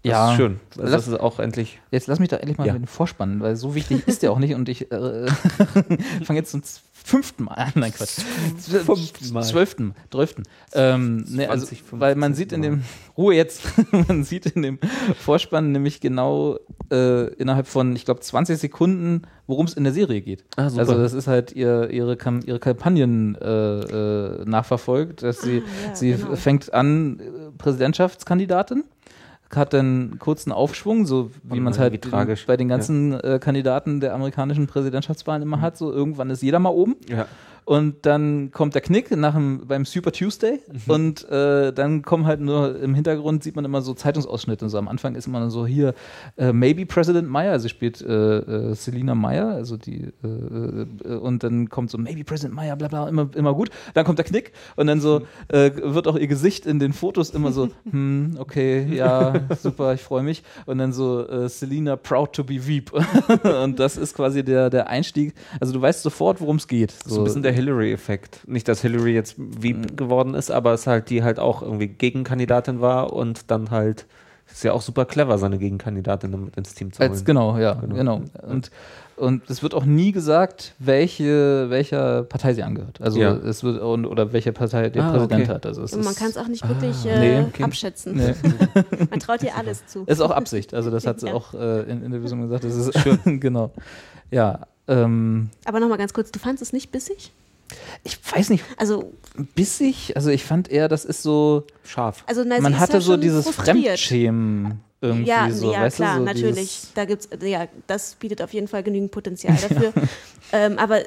Das Ja. ist schön. Also Lass- das ist auch endlich. Jetzt lass mich da endlich mal Ja. mit dem Vorspannen, weil so wichtig ist der auch nicht und ich äh, *laughs* fange jetzt zum fünften Mal an. Nein, Quatsch. Fünften Mal. Zwölften, zwölften. Ähm, ne, also, 20, weil man sieht in dem, Ruhe jetzt, *laughs* man sieht in dem Vorspann nämlich genau äh, innerhalb von, ich glaube, 20 Sekunden, worum es in der Serie geht. Ah, super. Also das ist halt ihr, ihre, Kam ihre Kampagnen äh, äh, nachverfolgt, dass sie, Ah, ja, sie genau. fängt an, äh, Präsidentschaftskandidatin, hat dann kurzen Aufschwung, so wie man es halt tragisch. bei den ganzen äh, Kandidaten der amerikanischen Präsidentschaftswahlen immer hat, so irgendwann ist jeder mal oben. Ja. Und dann kommt der Knick nach dem, beim Super Tuesday Mhm. und äh, dann kommen halt nur im Hintergrund sieht man immer so Zeitungsausschnitte. So am Anfang ist immer so hier äh, Maybe President Meyer, also spielt äh, äh, Selina Meyer, also die äh, äh, und dann kommt so Maybe President Meyer, bla bla, immer, immer gut. Dann kommt der Knick und dann so wird auch ihr Gesicht in den Fotos immer so, *laughs* hm, okay, ja, super, ich freue mich. Und dann so Selina proud to be Veep. *laughs* und das ist quasi der, der Einstieg. Also du weißt sofort, worum es geht. So ein bisschen der Hillary-Effekt. Nicht, dass Hillary jetzt Veep Mhm. geworden ist, aber es halt die halt auch irgendwie Gegenkandidatin war und dann halt ist ja auch super clever, seine Gegenkandidatin damit ins Team zu holen. Als, genau, ja, Genau. genau. Und, und es wird auch nie gesagt, welche, welcher Partei sie angehört. Also Ja. es wird und, oder welche Partei der Ah, Präsident okay. hat. Also es Und man kann es auch nicht wirklich nee, äh, okay. abschätzen. nee, *laughs* Man traut ihr alles zu. ist auch Absicht. Also das hat sie *laughs* Ja. auch äh, in, in der Vision gesagt. Das ist schön. *laughs* genau. Ja. Ähm, Aber nochmal ganz kurz, du fandest es nicht bissig? Ich weiß nicht, Also, bissig. Also ich fand eher, das ist so. Scharf. also na, man hatte ja so dieses frustriert. Fremdschämen irgendwie Ja, so. ja weißt klar, du, so natürlich. Dieses, Da gibt's, ja, das bietet auf jeden Fall genügend Potenzial *laughs* dafür. ähm, aber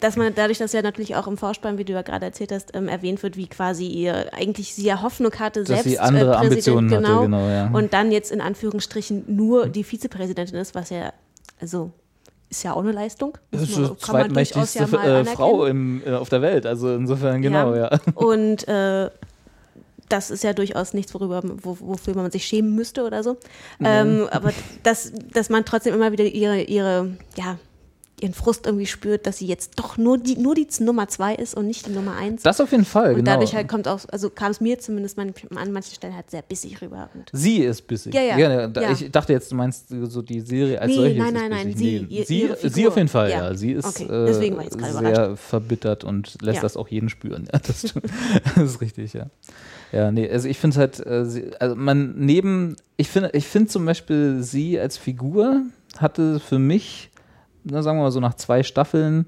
dass man dadurch, dass ja natürlich auch im Vorspann, wie du ja gerade erzählt hast, ähm, erwähnt wird, wie quasi ihr eigentlich sie ja Hoffnung hatte, Dass selbst sie andere äh, Präsident, Ambitionen hatte, genau, genau, ja. und dann jetzt in Anführungsstrichen nur die Vizepräsidentin ist, was ja, also ist ja auch eine Leistung. das ist die zweitmächtigste ja äh. Frau im, äh, auf der Welt. Also insofern, genau, ja. *laughs* Und äh, das ist ja durchaus nichts, worüber, wo, wofür man sich schämen müsste oder so. Ähm, aber dass, dass man trotzdem immer wieder ihre, ihre, ja, ihren Frust irgendwie spürt, dass sie jetzt doch nur die, nur die Nummer zwei ist und nicht die Nummer eins. Das auf jeden Fall, und genau. dadurch halt kommt auch, also kam es mir zumindest an manchen Stellen halt sehr bissig rüber. Und Sie ist bissig. Ja, ja. da, Ja. Ich dachte jetzt, du meinst so die Serie als Nee, solches. nein, nein, nein, sie, Nee, ihr- sie, sie auf jeden Fall, ja. Ja. Sie ist Okay, äh, deswegen war ich jetzt gerade sehr überrascht. verbittert und lässt Ja. das auch jeden spüren. *laughs* Ja, das, das ist richtig, ja. Ja, nee, also ich finde es halt, äh, also man neben, ich finde, ich finde zum Beispiel sie als Figur hatte für mich, na, sagen wir mal so nach zwei Staffeln,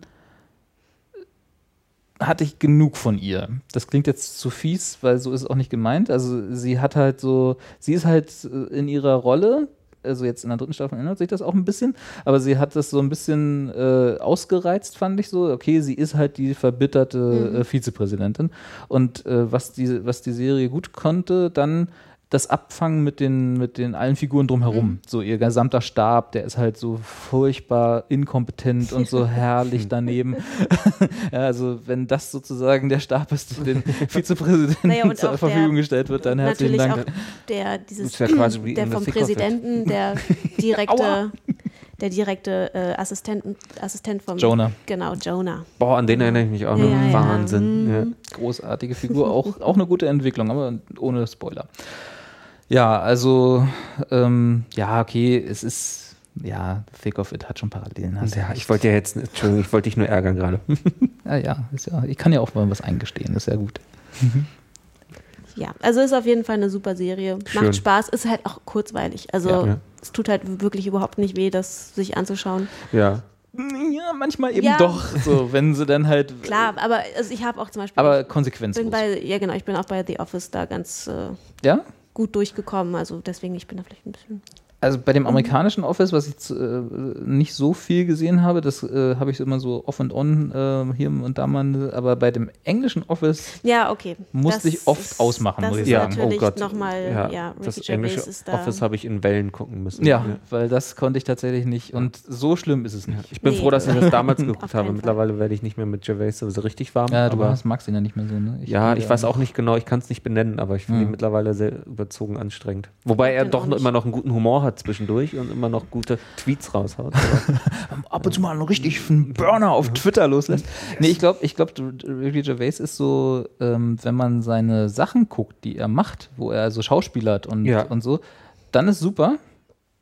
hatte ich genug von ihr. Das klingt jetzt zu fies, weil so ist es auch nicht gemeint. Also sie hat halt so, sie ist halt äh, in ihrer Rolle, also jetzt in der dritten Staffel ändert sich das auch ein bisschen, aber sie hat das so ein bisschen äh, ausgereizt, fand ich so. Okay, sie ist halt die verbitterte äh, Vizepräsidentin. Und äh, was, die, was die Serie gut konnte, dann das Abfangen mit den, mit den allen Figuren drumherum. So ihr gesamter Stab, der ist halt so furchtbar inkompetent und so *laughs* herrlich daneben. *laughs* ja, also wenn das sozusagen der Stab ist, der den *laughs* Vizepräsidenten Naja, zur Verfügung der- gestellt wird, dann herzlichen natürlich Dank. auch der, dieses, Ist ja quasi wie *clears throat* der vom. Präsidenten, der direkte, der direkte äh, Assistenten, Assistent vom Jonah. Genau, Jonah. Boah, an den erinnere ich mich auch noch. Ja, ja, ja. Wahnsinn. Ja. Großartige Figur, auch, auch eine gute Entwicklung, aber ohne Spoiler. Ja, also, ähm, ja, okay, es ist, ja, Thick of It hat schon Parallelen. Ja, ich wollte ja jetzt, Entschuldigung, ich wollte dich nur ärgern gerade. *laughs* ja, ja, ist ja, ich kann ja auch mal was eingestehen, ist ja gut. Ja, also ist auf jeden Fall eine super Serie. Schön. Macht Spaß, ist halt auch kurzweilig. Also Ja. Ja. es tut halt wirklich überhaupt nicht weh, das sich anzuschauen. Ja. Ja, manchmal eben Ja. doch, so, wenn sie dann halt, *laughs* Klar, aber also ich habe auch zum Beispiel, aber ich konsequenzlos. bin bei, ja genau, ich bin auch bei The Office da ganz äh, ja? Gut durchgekommen. Also deswegen, ich bin da vielleicht ein bisschen Also bei dem amerikanischen Office, was ich äh, nicht so viel gesehen habe, das äh, habe ich immer so off and on äh, hier und da mal, aber bei dem englischen Office Ja, okay. Musste Das ich oft ist- ausmachen, das muss ich sagen. oh Gott. nochmal, ja, ja, das englische da. Office habe ich in Wellen gucken müssen. ja, weil das konnte ich tatsächlich nicht und so schlimm ist es nicht. Ich bin Nee. froh, dass ich das *laughs* damals geguckt habe. Mittlerweile werde ich nicht mehr mit Gervais so richtig warm. Ja, du aber hast, magst ihn ja nicht mehr so, ne? ja, ich ja- weiß auch nicht genau, ich kann es nicht benennen, aber ich finde ihn mittlerweile sehr überzogen anstrengend. Wobei er doch noch immer noch einen guten Humor hat zwischendurch und immer noch gute Tweets raushaut. *laughs* Ab und zu mal einen richtig einen Burner auf Twitter loslässt. Nee, ich glaube, ich glaub, Ricky Gervais ist so, ähm, wenn man seine Sachen guckt, die er macht, wo er so schauspielert und, Ja. und so, dann ist super.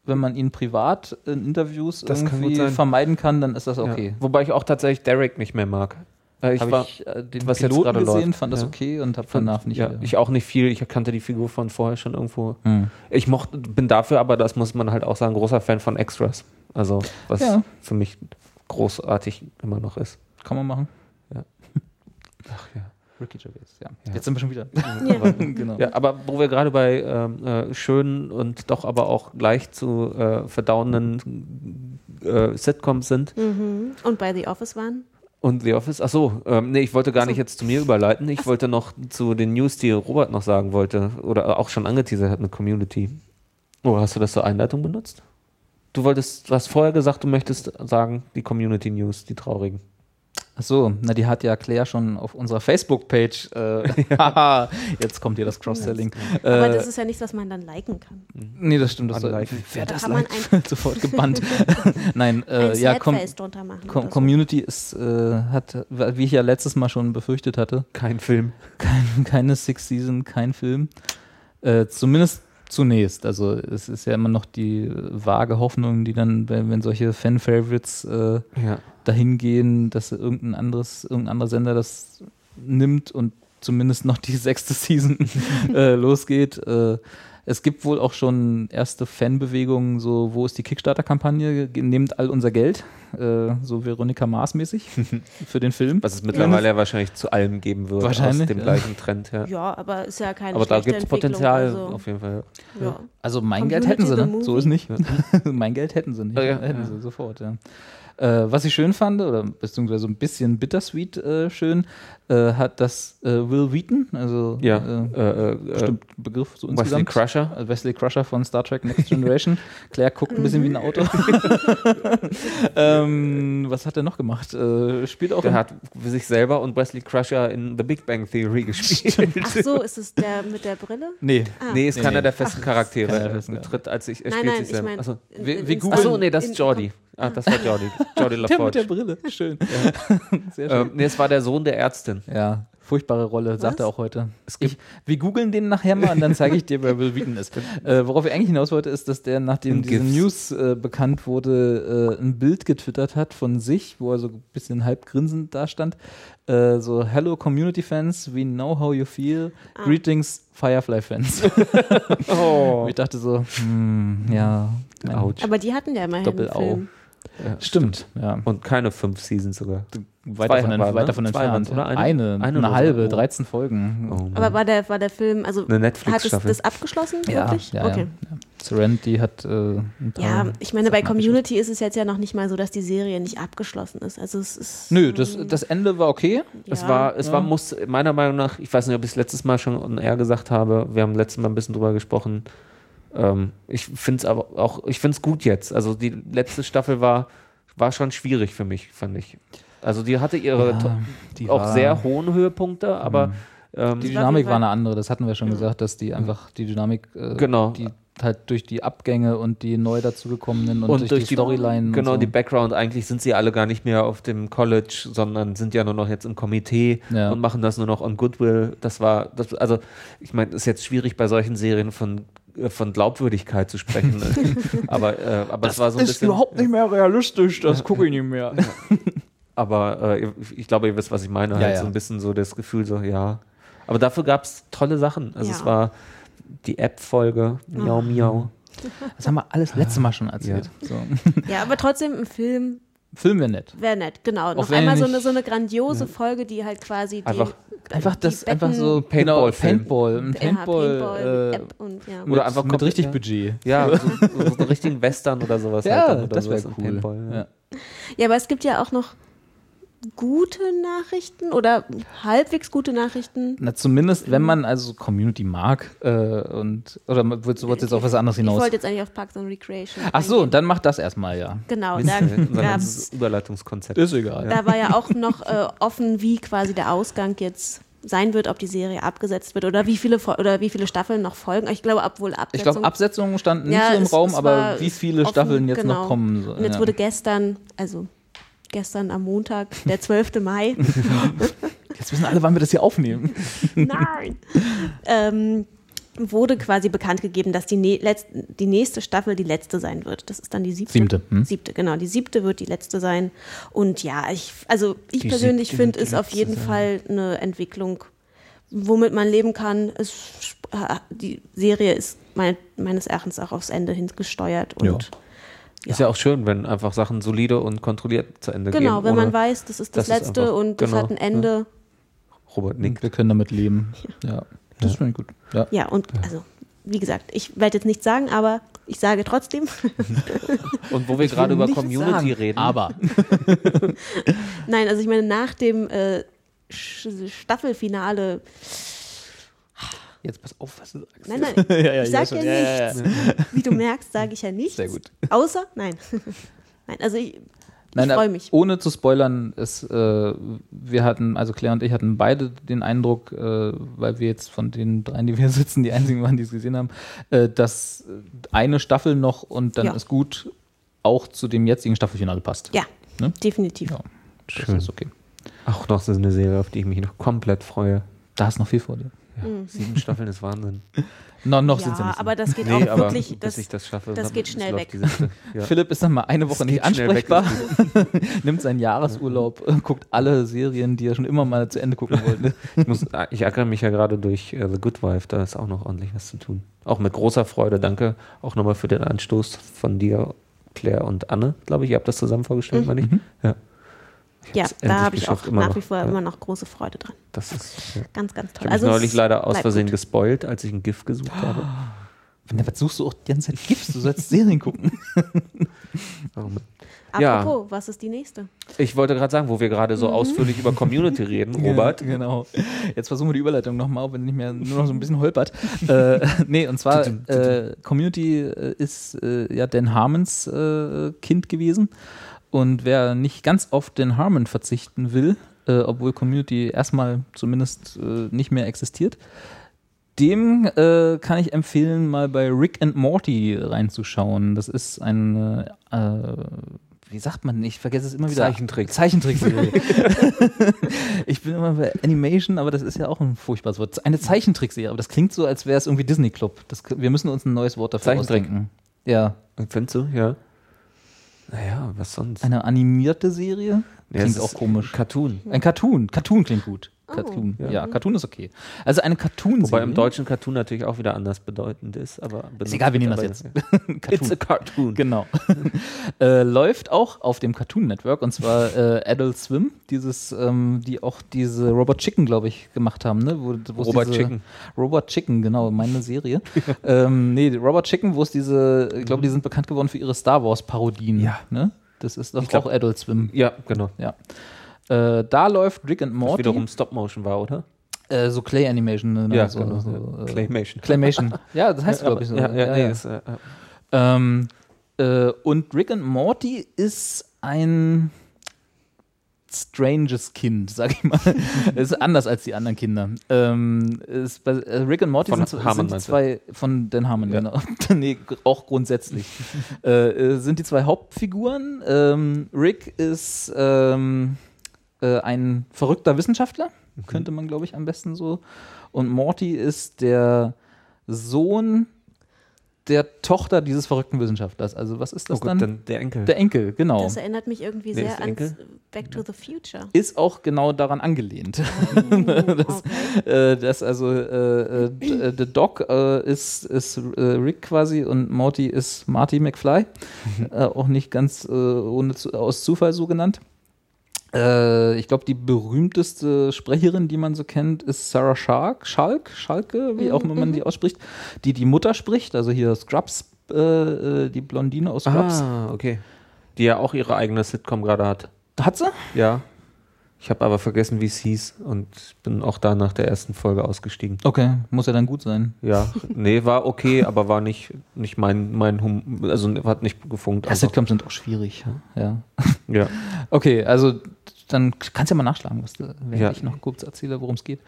Wenn man ihn privat in Interviews Das kann irgendwie sein. vermeiden kann, dann ist das okay. Ja. Wobei ich auch tatsächlich Derek nicht mehr mag. Äh, Ich Habe war, ich äh, den was jetzt Piloten gerade gesehen, läuft. fand das Ja. okay und habe danach nicht ja, wieder. ich auch nicht viel. Ich kannte die Figur von vorher schon irgendwo. Hm. Ich mochte, bin dafür aber, das muss man halt auch sagen, großer Fan von Extras. Also, was Ja. für mich großartig immer noch ist. Kann man machen. *laughs* Ach ja. Ricky Gervais, ja. Ja. Jetzt sind wir schon wieder. *laughs* Ja. *laughs* genau. Ja, aber wo wir gerade bei ähm, äh, schönen und doch aber auch leicht zu äh, verdauenden äh, Sitcoms sind Mhm. Und bei The Office waren? Und The Office. Achso, ähm, nee, ich wollte gar so. nicht jetzt zu mir überleiten. Ich wollte noch zu den News, die Robert noch sagen wollte oder auch schon angeteasert hat, eine Community. Oh, hast du das zur Einleitung benutzt? Du wolltest, du hast vorher gesagt, du möchtest sagen, die Community News, die traurigen. Ach so, na, die hat ja Claire schon auf unserer Facebook-Page. Äh, *laughs* haha, jetzt kommt hier das Cross-Selling. Aber Äh, das ist ja nichts, was man dann liken kann. nee, das stimmt. Das soll, wer Da das kann man liked, wird *laughs* sofort gebannt. *laughs* Nein, äh, ja, com Sadface drunter machen. com oder so. Community ist, äh, hat, wie ich ja letztes Mal schon befürchtet hatte, Kein Film. kein, keine Six Season, kein Film. Äh, zumindest zunächst. Also es ist ja immer noch die vage Hoffnung, die dann, wenn, wenn solche Fan-Favorites äh, Ja. dahin gehen, dass irgendein anderes, irgendein anderer Sender das nimmt und zumindest noch die *laughs* sechste Season äh, losgeht. Äh, es gibt wohl auch schon erste Fanbewegungen, so wo ist die Kickstarter-Kampagne? Nehmt all unser Geld, äh, so Veronika Mars mäßig *laughs* für den Film. Was es mittlerweile ja wahrscheinlich zu allem geben wird. Wahrscheinlich, Aus dem ja. gleichen Trend, ja. Ja, aber ist ja keine Aber da gibt es Potenzial Also, auf jeden Fall. ja. Also mein Community Geld hätten sie, ne? So ist nicht. *laughs* mein Geld hätten sie nicht. Hätten sie sofort, ja. Äh, was ich schön fand, oder beziehungsweise so ein bisschen bittersweet äh, schön, äh, hat das äh, Will Wheaton, also Ja. äh, Äh, äh, bestimmt Begriff so Wesley insgesamt. Crusher. Äh, Wesley Crusher von Star Trek Next Generation. *laughs* Claire guckt ein bisschen wie ein Auto. *laughs* *laughs* ähm, was hat er noch gemacht? Äh, spielt auch in- hat sich selber und Wesley Crusher in The Big Bang Theory gespielt. Ach so, ist es der mit der Brille? Nee. Ah. Nee, ist Nee, keiner nee. der festen Charaktere. keiner der Er festen betritt als ich, er Nein, spielt nein, sich ich selber. meine. Achso. in- Wir- wir in- Achso, nee, das ist Jordi. Ah, das war Jordi. Jordi Der mit der LaForge. Brille. Schön. Sehr schön. Ähm, nee, es war der Sohn der Ärztin. Ja, furchtbare Rolle, sagt Was? er auch heute. Es gibt- Ich, wir googeln den nachher mal und dann zeige ich dir, wer *laughs* Will Wheaton ist. Äh, worauf ich eigentlich hinaus wollte, ist, dass der, nachdem In diese. News äh, bekannt wurde, äh, ein Bild getwittert hat von sich, wo er so ein bisschen halb grinsend da stand. Äh, so, Hello Community Fans, we know how you feel. Ah. Greetings, Firefly Fans. *laughs* Oh. Ich dachte so, hm, ja. Autsch. Aber die hatten ja immerhin Doppel-Au. einen Film. Ja, Stimmt, ja. Und keine fünf Seasons sogar. Weiter Zwei von, ent- weiter ne? von entfernt. oder? Eine? Eine, Eine eine, oder so. halbe, Oh. 13 Folgen. Oh. Aber war der, war der Film, also Eine hat es das abgeschlossen, Ja, wirklich? ja, okay. ja. Serenity hat äh, ein paar Ja, ich meine, bei Community ist es jetzt ja noch nicht mal so, dass die Serie nicht abgeschlossen ist. Also es ist. Nö, das, das Ende war okay. Es ja. war, es Ja. war, muss, meiner Meinung nach, ich weiß nicht, ob ich es letztes Mal schon on air gesagt habe, wir haben letztes Mal ein bisschen drüber gesprochen. Ähm, ich finde es aber auch, ich finde es gut jetzt. Also die letzte Staffel war, war schon schwierig für mich, fand ich. Also die hatte ihre to- die auch war- sehr hohen Höhepunkte, aber ähm, Die Dynamik war eine andere, das hatten wir schon gesagt, dass die einfach die Dynamik, äh, Genau. die halt durch die Abgänge und die neu dazugekommenen und, und durch, die, Storyline. Genau, und so. die Background, eigentlich sind sie alle gar nicht mehr auf dem College, sondern sind ja nur noch jetzt im Komitee Ja. und machen das nur noch on Goodwill. Das war, das, also ich meine, ist jetzt schwierig bei solchen Serien von äh, von Glaubwürdigkeit zu sprechen. *laughs* aber äh, aber es war so ein bisschen. nicht mehr realistisch, das gucke ich nicht mehr. Aber äh, ich glaube, ihr wisst, was ich meine. Ja, halt ja. so ein bisschen so das Gefühl, so, ja. Aber dafür gab es tolle Sachen. Also Ja. es war die App-Folge, Miau Miau. Das haben wir alles letzte Mal schon erzählt. So. Ja, aber trotzdem ein Film, Film wäre nett. Wäre nett, genau. Noch wenn einmal so eine, so eine grandiose Folge, die halt quasi die, Einfach- Einfach die das, einfach Betten- so Paintball-Film. Paintball, ein ja, Paintball, Paintball, äh, App und ja. mit, Oder einfach mit richtig ja. Budget. Ja, *laughs* so, so einen richtigen Western oder sowas. Ja, halt dann oder das wäre im cool. Paintball, ja. Ja. ja, aber es gibt ja auch noch gute Nachrichten oder halbwegs gute Nachrichten. Na, zumindest, wenn man also Community mag äh, und oder willst du wolltest jetzt auf was anderes Ich hinaus? wollte jetzt eigentlich auf Parks and Recreation. Ach so, dann mach das erstmal, ja. Genau, *laughs* da gab's Überleitungskonzept. Ist egal. Da war ja auch noch äh, offen, wie quasi der Ausgang jetzt sein wird, ob die Serie abgesetzt wird oder wie viele oder wie viele Staffeln noch folgen. Ich glaube, obwohl Absetzung. Ich glaube, Absetzungen standen nicht Ja, so im es- Raum, es aber wie viele offen, Staffeln jetzt genau. noch kommen. So, Und jetzt ja. wurde gestern, also gestern am Montag, der 12. Mai, *laughs* jetzt wissen alle, wann wir das hier aufnehmen. nein, ähm, wurde quasi bekannt gegeben, dass die, ne die nächste Staffel die letzte sein wird. Das ist dann die siebte. Siebte, hm? Siebte, genau. Die siebte wird die letzte sein. Und ja, ich, also ich Die persönlich finde, ist auf jeden sein. Fall eine Entwicklung, womit man leben kann. Es, äh, die Serie ist mein, meines Erachtens auch aufs Ende hin gesteuert. Und Ja. Ist ja auch schön, wenn einfach Sachen solide und kontrolliert zu Ende gehen. genau, wenn man weiß, das ist das, das ist letzte einfach- und das genau, hat ein Ende. Robert nickt. Wir können damit leben. Ja, das finde ich gut. Ja. Ja, und also, wie gesagt, ich werde jetzt nichts sagen, aber ich sage trotzdem. *laughs* Und wo wir gerade über Community sagen, reden. Aber *laughs* Nein, also ich meine, nach dem äh, Staffelfinale jetzt pass auf, was du sagst. Nein, nein, *laughs* Ja, ja, ich sage ja Ja, ja, nichts. Wie du merkst, sage ich ja nichts. Sehr gut. Außer, nein. *laughs* nein, also ich, Nein, ich freue aber mich. ohne zu spoilern, es, äh, wir hatten, also Claire und ich hatten beide den Eindruck, äh, weil wir jetzt von den dreien, die wir *laughs* sitzen, die einzigen waren, die es gesehen haben, äh, dass eine Staffel noch und dann Ja. ist gut auch zu dem jetzigen Staffelfinale passt. Ja, Ne? definitiv. Ja, das Schön. ist okay. Auch noch so eine Serie, auf die ich mich noch komplett freue. Da ist noch viel vor dir. Ja, Sieben Staffeln ist Wahnsinn. *laughs* No, noch ja, sind sie nicht. aber das geht Nee, auch aber wirklich, bis das, ich das schaffe. das geht schnell weg. *laughs* Ja. Philipp ist dann mal eine Woche nicht ansprechbar, *laughs* nimmt seinen Jahresurlaub, äh, guckt alle Serien, die er schon immer mal zu Ende gucken wollte. Ich, muss, ich ärgere mich ja gerade durch äh, The Good Wife, da ist auch noch ordentlich was zu tun. Auch mit großer Freude. Danke auch nochmal für den Anstoß von dir, Claire und Anne, glaube ich. Ihr habt das zusammen vorgestellt, meine ich. Ja. Ja, da habe ich auch nach noch. wie vor Ja. immer noch große Freude dran. Das ist, ja. Ganz, ganz Ich toll. habe mich Also neulich leider aus Versehen gut. gespoilt, als ich ein GIF gesucht habe. Was suchst du auch die ganze Zeit Gifts? Du sollst Serien gucken. *laughs* Ja. Apropos, was ist die nächste? Ich wollte gerade sagen, wo wir gerade so ausführlich über Community reden, *laughs* Robert. Genau. Jetzt versuchen wir die Überleitung nochmal, wenn nicht mehr nur noch so ein bisschen holpert. *laughs* äh, nee, und zwar äh, Community äh, ist äh, ja Dan Harmons äh, Kind gewesen. Und wer nicht ganz auf Dan Harmon verzichten will, äh, obwohl Community erstmal zumindest äh, nicht mehr existiert, dem äh, kann ich empfehlen, mal bei Rick and Morty reinzuschauen. Das ist eine, äh, wie sagt man, ich vergesse es immer wieder. Zeichentrick. Zeichentrickserie. *laughs* *laughs* ich bin immer bei Animation, aber das ist ja auch ein furchtbares Wort. Eine Zeichentrickserie, aber das klingt so, als wäre es irgendwie Disney Club. Das, wir müssen uns ein neues Wort dafür Zeichentrick. ausdenken. Ja, Findest du? Ja. Naja, was sonst? eine animierte Serie Ja, klingt auch komisch. Cartoon. Ein Cartoon. Cartoon klingt gut. Oh. Cartoon. Ja. Ja. Cartoon ist okay. Also eine Cartoon-Serie. Wobei im deutschen Cartoon natürlich auch wieder anders bedeutend ist. Aber Ist egal, wir nehmen das jetzt. *laughs* Cartoon. It's a cartoon. Genau. *laughs* äh, läuft auch auf dem Cartoon Network und zwar äh, Adult Swim, dieses, ähm, die auch diese Robot Chicken, glaube ich, gemacht haben, ne? Wo, Robot Chicken. Robot Chicken, genau, meine Serie. *laughs* ähm, nee, Robot Chicken, wo es diese, ich glaube, die sind bekannt geworden für ihre Star Wars Parodien. Ja. Ne? Das ist doch glaub- auch Adult Swim. Ja, genau. Ja. Äh, da läuft Rick and Morty. wiederum Stop Motion war, oder? Äh, so Clay Animation. Ne? Ja, so, genau. so, ja. äh, Claymation. Claymation. *laughs* Ja, das heißt, glaube ich, so. Ja, ja, nee, Ist, äh, Ähm, äh, und Rick and Morty ist ein stranges Kind, *laughs* sag ich mal. Ist anders als die anderen Kinder. Ähm, ist bei, äh, Rick and Morty Von sind, Harmon sind zwei von Dan Harmon, Ja. genau. *laughs* nee, auch grundsätzlich. äh, äh, sind die zwei Hauptfiguren. Ähm, Rick ist ähm, äh, ein verrückter Wissenschaftler, Mhm. könnte man, glaube ich, am besten so. Und Morty ist der Sohn der Tochter dieses verrückten Wissenschaftlers. Also was ist das Oh Gott, dann? dann der Enkel. Der Enkel, genau. Das erinnert mich irgendwie Wer sehr an Enkel? Back to the Future. ist auch genau daran angelehnt. *laughs* das, äh, das also äh, äh, äh, der Doc äh, ist, ist äh, Rick quasi und Morty ist Marty McFly. äh, auch nicht ganz äh, ohne zu, aus Zufall so genannt. Äh, ich glaube, die berühmteste Sprecherin, die man so kennt, ist Sarah Shark, Schalk, Schalke, wie auch immer man die ausspricht, die die Mutter spricht, also hier Scrubs, äh, äh, die Blondine aus Scrubs. Ah, okay. Die ja auch ihre eigene Sitcom gerade hat. Hat sie? Ja. Ich habe aber vergessen, wie es hieß und bin auch da nach der ersten Folge ausgestiegen. Okay, muss ja dann gut sein. Ja, nee, war okay, *laughs* aber war nicht, nicht mein, mein hum also hat nicht gefunkt. Ja, einfach. Sitcoms sind auch schwierig. Ja. *laughs* Ja. Okay, also dann kannst du ja mal nachschlagen, was wenn Ja. ich noch kurz erzähle, worum es geht.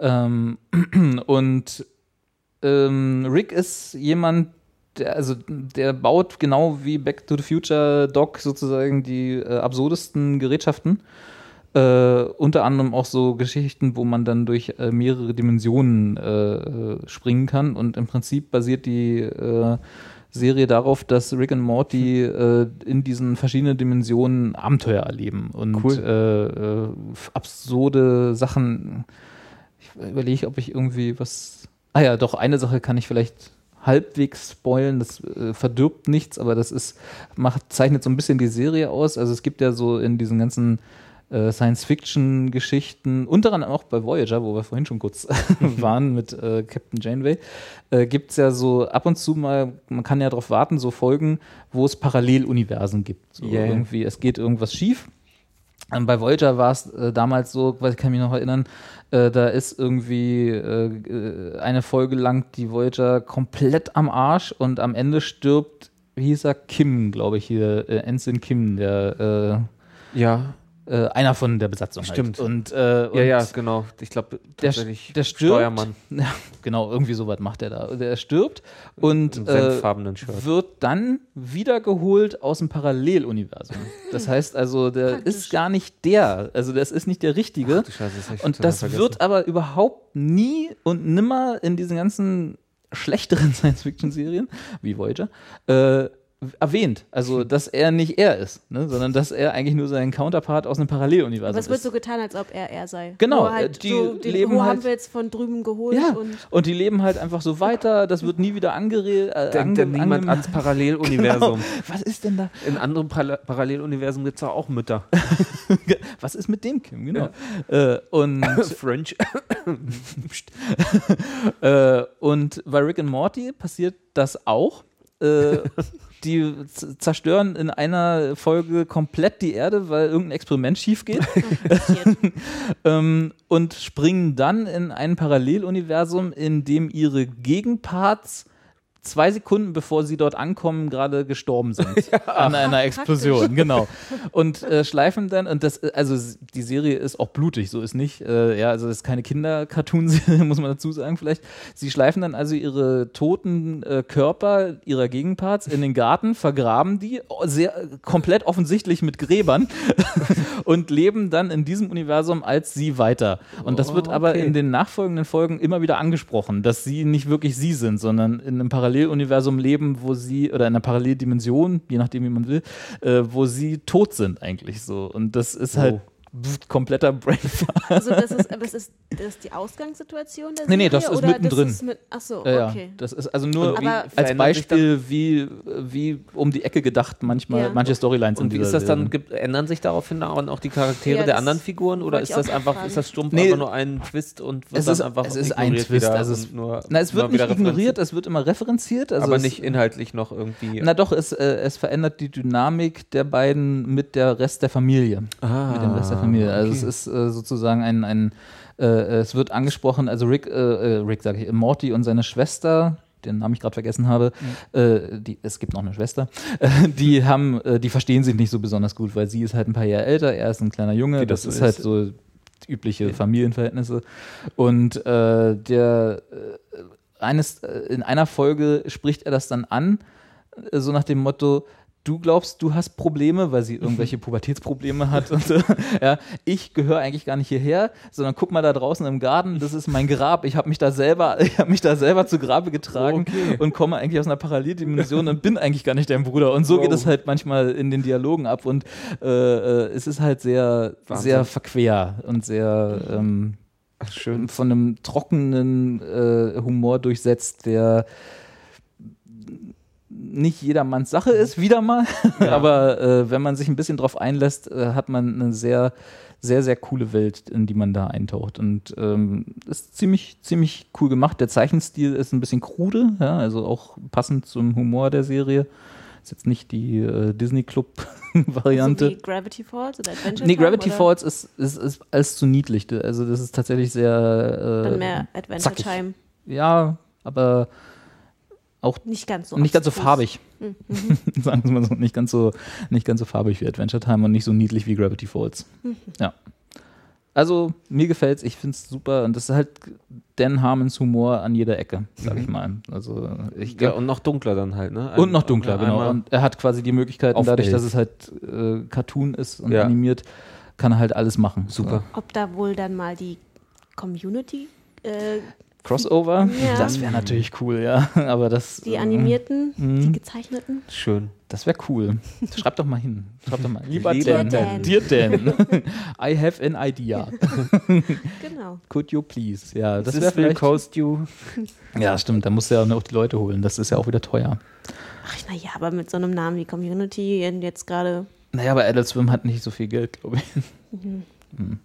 Ähm, *clears throat* und ähm, Rick ist jemand, der, also der baut genau wie Back to the Future Doc sozusagen die äh, absurdesten Gerätschaften. Äh, unter anderem auch so Geschichten, wo man dann durch äh, mehrere Dimensionen äh, äh, springen kann. Und im Prinzip basiert die äh, Serie darauf, dass Rick und Morty äh, in diesen verschiedenen Dimensionen Abenteuer erleben und Cool. absurde Sachen. Ich überlege, ob ich irgendwie was. Ah ja, doch, eine Sache kann ich vielleicht halbwegs spoilen, das äh, verdirbt nichts, aber das ist, macht, zeichnet so ein bisschen die Serie aus. Also es gibt ja so in diesen ganzen äh, Science-Fiction-Geschichten, unter anderem auch bei Voyager, wo wir vorhin schon kurz *laughs* waren mit äh, Captain Janeway, äh, gibt es ja so ab und zu mal, man kann ja darauf warten, so Folgen, wo es Paralleluniversen gibt. So Yeah. irgendwie, es geht irgendwas schief. Ähm, bei Voyager war es äh, damals so, weil ich kann mich noch erinnern, äh, da ist irgendwie äh, äh, eine Folge lang die Voyager komplett am Arsch und am Ende stirbt, wie hieß er, Kim, glaube ich hier, äh, Ensign Kim, der Ja, äh, einer von der Besatzung. Stimmt. Halt. Und, äh, und ja, ja, genau. Ich glaube, der, der stirbt. Steuermann *laughs* Ja, genau, irgendwie sowas macht er da. Der stirbt und äh, wird dann wiedergeholt aus dem Paralleluniversum. Das *laughs* heißt also, der ist gar nicht der, also das ist nicht der richtige. Du Scheiße, das und das vergessen. wird aber überhaupt nie und nimmer in diesen ganzen schlechteren *laughs* Science-Fiction-Serien wie Voyager äh, erwähnt. Also, dass er nicht er ist, ne? sondern dass er eigentlich nur sein Counterpart aus einem Paralleluniversum Aber es wird ist. so getan, als ob er er sei. Genau, Nur halt äh, die so, den leben Ho halt- haben wir jetzt von drüben geholt ja, und und, die leben halt einfach so weiter, das wird nie wieder angeredet. Äh, Denkt denn niemand ans Paralleluniversum? *laughs* Genau. Was ist denn da? In anderen Parallel Paralleluniversen gibt es auch Mütter. *laughs* Was ist mit dem Kim? Genau. Äh, und *laughs* French. Äh, und bei Rick and Morty passiert das auch. Die zerstören in einer Folge komplett die Erde, weil irgendein Experiment schief geht. *laughs* ähm, und springen dann in ein Paralleluniversum, in dem ihre Gegenparts zwei Sekunden bevor sie dort ankommen, gerade gestorben sind *laughs* an einer Explosion, genau. Und äh, schleifen dann, und das, äh, also die Serie ist auch blutig, so ist nicht, äh, ja, also es ist keine Kinder-Cartoon-Serie, *laughs* muss man dazu sagen vielleicht. Sie schleifen dann also ihre toten äh, Körper ihrer Gegenparts in den Garten, vergraben die, oh, sehr, äh, komplett offensichtlich mit Gräbern *laughs* und leben dann in diesem Universum als sie weiter. Und das wird aber okay. in den nachfolgenden Folgen immer wieder angesprochen, dass sie nicht wirklich sie sind, sondern in einem Paralleluniversum leben, wo sie, oder in einer Paralleldimension, je nachdem wie man will, äh, wo sie tot sind eigentlich so. Und das ist halt pff, kompletter Brainfuck. *laughs* also das ist, aber das ist, das ist die Ausgangssituation der Nee, Serie? nee, das ist mittendrin. Das ist mit, ach so, Ja, ja, okay. das ist also nur als Beispiel, wie, wie um die Ecke gedacht manchmal Ja. manche Storylines in Und wie ist das dann? Gibt, ändern sich daraufhin auch auch die Charaktere Ja, der anderen Figuren oder ist das einfach, fragen. ist das stumpf Nee. einfach nur ein Twist und wird Es dann ist- einfach es ist ein Twist, also es- nur, Na, es wird immer nicht ignoriert, es wird immer referenziert. Also aber es, nicht inhaltlich noch irgendwie. Na doch, es, äh, es verändert die Dynamik der beiden mit der Rest der Familie. Ah, mit dem Rest der Familie. Also okay. es ist äh, sozusagen ein, ein äh, es wird angesprochen, also Rick, äh, äh, Rick sage ich, Morty und seine Schwester, den Namen ich gerade vergessen habe, Mhm. äh, die, es gibt noch eine Schwester, äh, *laughs* die haben, äh, die verstehen sich nicht so besonders gut, weil sie ist halt ein paar Jahre älter, er ist ein kleiner Junge, das, das ist halt so übliche Familienverhältnisse. Und äh, der eines, in einer Folge spricht er das dann an, so nach dem Motto, du glaubst, du hast Probleme, weil sie irgendwelche Pubertätsprobleme hat. Und, äh, *laughs* ja, ich gehöre eigentlich gar nicht hierher, sondern guck mal da draußen im Garten, das ist mein Grab. Ich habe mich da selber, *laughs* ich habe mich da selber zu Grabe getragen Okay. und komme eigentlich aus einer Paralleldimension und bin eigentlich gar nicht dein Bruder. Und so geht es halt manchmal in den Dialogen ab und äh, äh, es ist halt sehr, Wahnsinn. sehr verquer und sehr ähm, Ach, schön. von einem trockenen äh, Humor durchsetzt, der nicht jedermanns Sache ist, wieder mal. *laughs* Aber äh, wenn man sich ein bisschen drauf einlässt, äh, hat man eine sehr, sehr, sehr coole Welt, in die man da eintaucht. Und ähm, ist ziemlich, ziemlich cool gemacht. Der Zeichenstil ist ein bisschen krude, ja, also auch passend zum Humor der Serie. Ist jetzt nicht die äh, Disney Club-Variante. *laughs* So wie Gravity Falls oder Adventure Nee, Time, Gravity oder Falls ist, ist, ist alles zu niedlich. Also das ist tatsächlich sehr äh, Dann mehr Adventure zackig. Time. Ja, aber Nicht ganz so. nicht ganz so farbig. Mhm. *laughs* Sagen wir mal so, nicht ganz so, nicht ganz so farbig wie Adventure Time und nicht so niedlich wie Gravity Falls. Mhm. Ja. Also, mir gefällt's, ich find's super und das ist halt Dan Harmons Humor an jeder Ecke, sag Mhm. ich mal. Also, ich Ja, glaub, und noch dunkler dann halt, ne? und noch dunkler, Ein- genau. Und er hat quasi die Möglichkeiten, dadurch, dass es halt äh, Cartoon ist und Ja. animiert, kann er halt alles machen. Super. Ob da wohl dann mal die Community, äh, Crossover, Ja. das wäre natürlich cool, ja. *laughs* Aber das, die ähm, animierten, Mhm. die gezeichneten. Schön. Das wäre cool. Schreib doch mal hin. Schreib doch mal. Lieber Lieber Dan. Dan. Dear Dan. *laughs* I have an idea. *laughs* Genau. Could you please? Ja, das wäre will vielleicht. cost you. Ja, stimmt. Da musst du ja auch die Leute holen. Das ist ja auch wieder teuer. Ach, naja, aber mit so einem Namen wie Community jetzt gerade. Naja, aber Adult Swim hat nicht so viel Geld, glaube ich. Hm.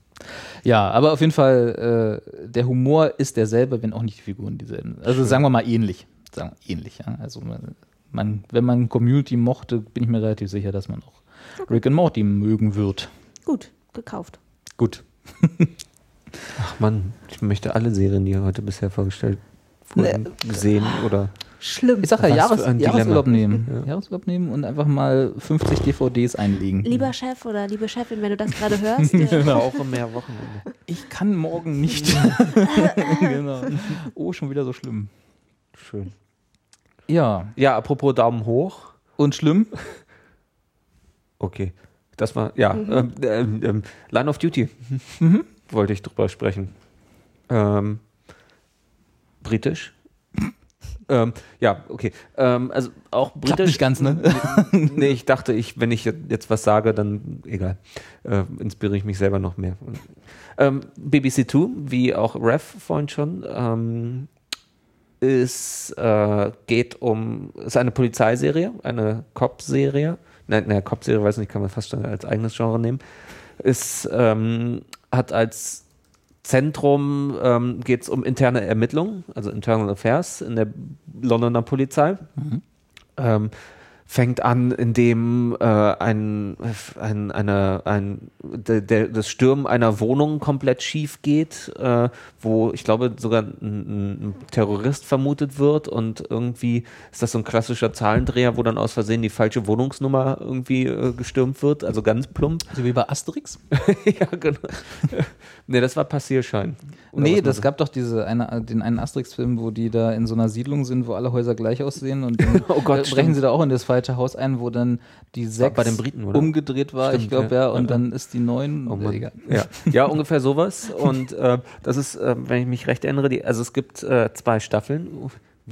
Ja, aber auf jeden Fall, äh, der Humor ist derselbe, wenn auch nicht die Figuren dieselben. Also sagen wir mal ähnlich. Sagen wir ähnlich, ja. Also man, man, wenn man Community mochte, bin ich mir relativ sicher, dass man auch Rick and Morty mögen wird. Gut, gekauft. Gut. Ach Mann, ich möchte alle Serien, die heute bisher vorgestellt wurden, sehen oder. Schlimm. Ich sag ja, Jahres. Jahresurlaub nehmen. Ja. Jahresurlaub nehmen und einfach mal 50 DVDs einlegen. Lieber Chef oder liebe Chefin, wenn du das gerade *laughs* hörst, äh, Brauche mehr Wochenende. Ich kann morgen nicht. *laughs* genau. Oh, schon wieder so schlimm. Schön. Ja. Ja, apropos Daumen hoch. Und schlimm? Okay. Das war, ja, ähm, ähm, ähm, Line of Duty wollte ich drüber sprechen. Ähm, britisch. Ähm, ja, okay. Ähm, also auch Klappt britisch. nicht ganz, ne? *laughs* nee, ich dachte, ich, wenn ich jetzt was sage, dann egal. Äh, inspiriere ich mich selber noch mehr. Ähm, BBC Two, wie auch Rev vorhin schon, ähm, ist, äh, geht um, ist eine Polizeiserie, eine Cop-Serie. Nein, ne, Cop-Serie weiß nicht, kann man fast schon als eigenes Genre nehmen. Ist, ähm, hat als Zentrum ähm, geht es um interne Ermittlungen, also Internal Affairs in der Londoner Polizei. Ähm, fängt an, indem äh, ein, ein, eine, ein, der, der, das Stürmen einer Wohnung komplett schief geht, äh, wo ich glaube sogar ein, ein Terrorist vermutet wird und irgendwie ist das so ein klassischer Zahlendreher, wo dann aus Versehen die falsche Wohnungsnummer irgendwie äh, gestürmt wird, also ganz plump. So wie bei Asterix? *laughs* ja, genau. Nee, das war Passierschein. Oder nee, das gab doch diese eine, den einen Asterix-Film, wo die da in so einer Siedlung sind, wo alle Häuser gleich aussehen und dann *laughs* Oh Gott, brechen stimmt. sie da auch in das falsche Haus ein, wo dann die sechs den Briten, umgedreht war, ich Stimmt, glaube ja. ja. und Ja. dann ist die neun. Oh Mann. Ja. ja, ungefähr sowas. Und äh, das ist, äh, wenn ich mich recht erinnere, die, also es gibt äh, zwei Staffeln.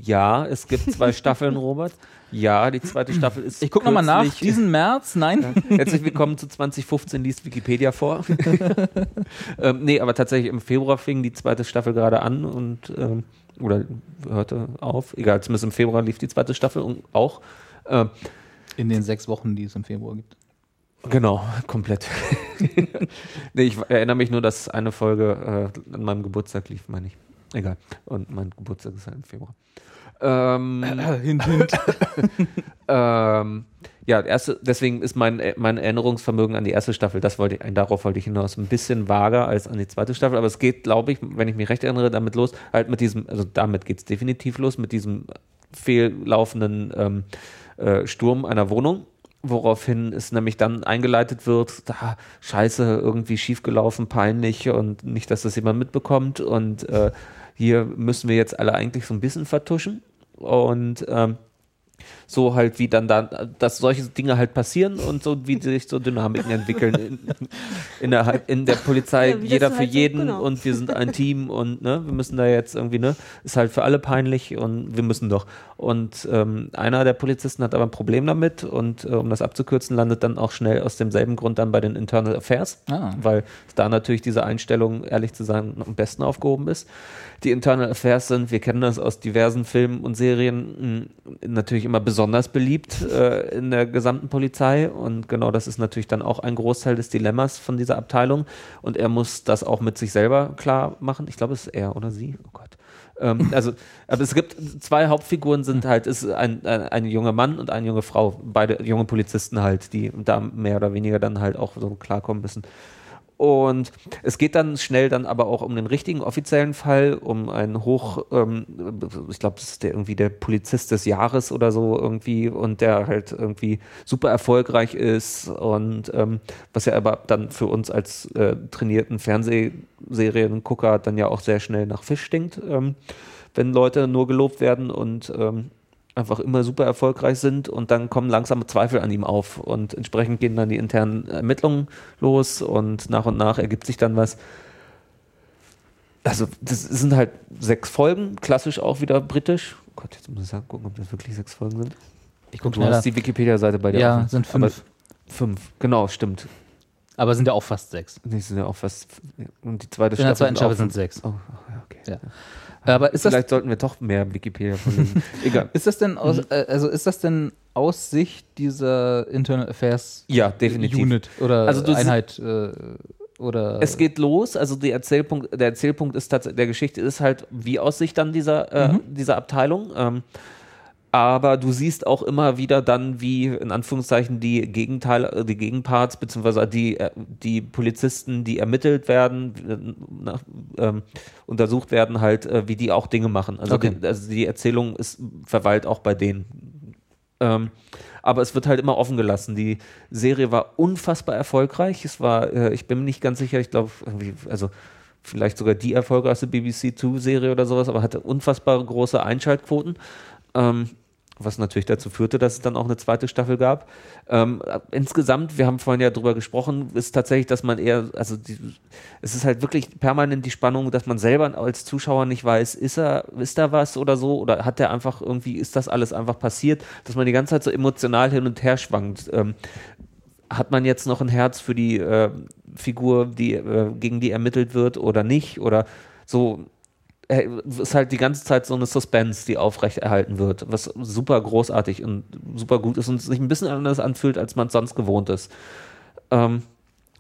Ja, es gibt zwei Staffeln, Robert. Ja, die zweite Staffel ist. Ich gucke nochmal nach. Diesen März? Nein. Herzlich willkommen zu 2015, liest Wikipedia vor. *laughs* ähm, nee, aber tatsächlich im Februar fing die zweite Staffel gerade an und ähm, oder hörte auf. Egal, zumindest im Februar lief die zweite Staffel und auch. Ähm, In den sechs Wochen, die es im Februar gibt. Genau, komplett. *laughs* nee, ich erinnere mich nur, dass eine Folge äh, an meinem Geburtstag lief, meine ich. Egal. Und mein Geburtstag ist halt im Februar. Ähm, *laughs* hint, hint. *laughs* ähm, ja, erste, deswegen ist mein, mein Erinnerungsvermögen an die erste Staffel, das wollte ich, darauf wollte ich hinaus, ein bisschen vager als an die zweite Staffel, aber es geht, glaube ich, wenn ich mich recht erinnere, damit los, halt mit diesem, also damit geht es definitiv los, mit diesem fehllaufenden ähm, äh, Sturm einer Wohnung, woraufhin es nämlich dann eingeleitet wird, da, scheiße, irgendwie schiefgelaufen, peinlich und nicht, dass das jemand mitbekommt und äh, hier müssen wir jetzt alle eigentlich so ein bisschen vertuschen und ähm, so halt wie dann da, dass solche Dinge halt passieren und so wie sich so Dynamiken entwickeln in, innerhalb in der Polizei, Ja, jeder so für halt so- jeden genau. und wir sind ein Team und ne, wir müssen da jetzt irgendwie, ne, ist halt für alle peinlich und wir müssen doch. Und ähm, einer der Polizisten hat aber ein Problem damit und äh, um das abzukürzen, landet dann auch schnell aus demselben Grund dann bei den Internal Affairs, Ah. weil da natürlich diese Einstellung, ehrlich zu sein, am besten aufgehoben ist. Die Internal Affairs sind, wir kennen das aus diversen Filmen und Serien, mh, natürlich immer besonders beliebt äh, in der gesamten Polizei und genau das ist natürlich dann auch ein Großteil des Dilemmas von dieser Abteilung und er muss das auch mit sich selber klar machen. Ich glaube, es ist er oder sie. Oh Gott. Ähm, *laughs* also, aber es gibt zwei Hauptfiguren sind halt, ist ein, ein, ein junger Mann und eine junge Frau, beide junge Polizisten halt, die da mehr oder weniger dann halt auch so klarkommen müssen. Und es geht dann schnell dann aber auch um den richtigen offiziellen Fall, um einen hoch, ähm, ich glaube, das ist der irgendwie der Polizist des Jahres oder so irgendwie und der halt irgendwie super erfolgreich ist und ähm, was ja aber dann für uns als äh, trainierten Fernsehseriengucker dann ja auch sehr schnell nach Fisch stinkt, ähm, wenn Leute nur gelobt werden und ähm, einfach immer super erfolgreich sind und dann kommen langsame Zweifel an ihm auf und entsprechend gehen dann die internen Ermittlungen los und nach und nach ergibt sich dann was. Also das sind halt sechs Folgen, klassisch auch wieder britisch. Oh Gott, jetzt muss ich sagen, gucken, ob das wirklich sechs Folgen sind. Ich gucke Du hast die Wikipedia-Seite bei dir Ja, offen. sind Aber fünf. fünf, genau, stimmt. Aber sind ja auch fast sechs. Die sind ja auch fast. Und die zweite In der Staffel zweiten Staffel sind fünf. sechs. Oh, okay. Ja. Aber ist das, Vielleicht sollten wir doch mehr Wikipedia verlesen. *laughs* Egal. ist das denn aus, Mhm. äh, also ist das denn aus Sicht dieser Internal Affairs Ja, definitiv. Unit oder Also Einheit äh, oder Es geht los, also Erzählpunkt, der Erzählpunkt ist tatsächlich, der Geschichte ist halt wie aus Sicht dann dieser, äh, dieser Abteilung. Ähm, aber du siehst auch immer wieder dann, wie in Anführungszeichen die Gegenteile, äh, die Gegenparts, beziehungsweise die, äh, die Polizisten, die ermittelt werden, äh, nach, ähm, untersucht werden, halt, äh, wie die auch Dinge machen. Also, Okay. die, also die Erzählung ist verweilt auch bei denen. Ähm, aber es wird halt immer offen gelassen. Die Serie war unfassbar erfolgreich. Es war, äh, ich bin mir nicht ganz sicher, ich glaube, also vielleicht sogar die erfolgreichste BBC Two-Serie oder sowas, aber hatte unfassbar große Einschaltquoten. Ähm, was natürlich dazu führte, dass es dann auch eine zweite Staffel gab. Ähm, insgesamt, wir haben vorhin ja drüber gesprochen, ist tatsächlich, dass man eher, also die, es ist halt wirklich permanent die Spannung, dass man selber als Zuschauer nicht weiß, ist er, ist da was oder so, oder hat der einfach irgendwie, ist das alles einfach passiert, dass man die ganze Zeit so emotional hin und her schwankt. Ähm, hat man jetzt noch ein Herz für die äh, Figur, die, äh, gegen die ermittelt wird oder nicht? Oder so ist halt die ganze Zeit so eine Suspense, die aufrechterhalten wird, was super großartig und super gut ist und sich ein bisschen anders anfühlt, als man es sonst gewohnt ist. Ähm,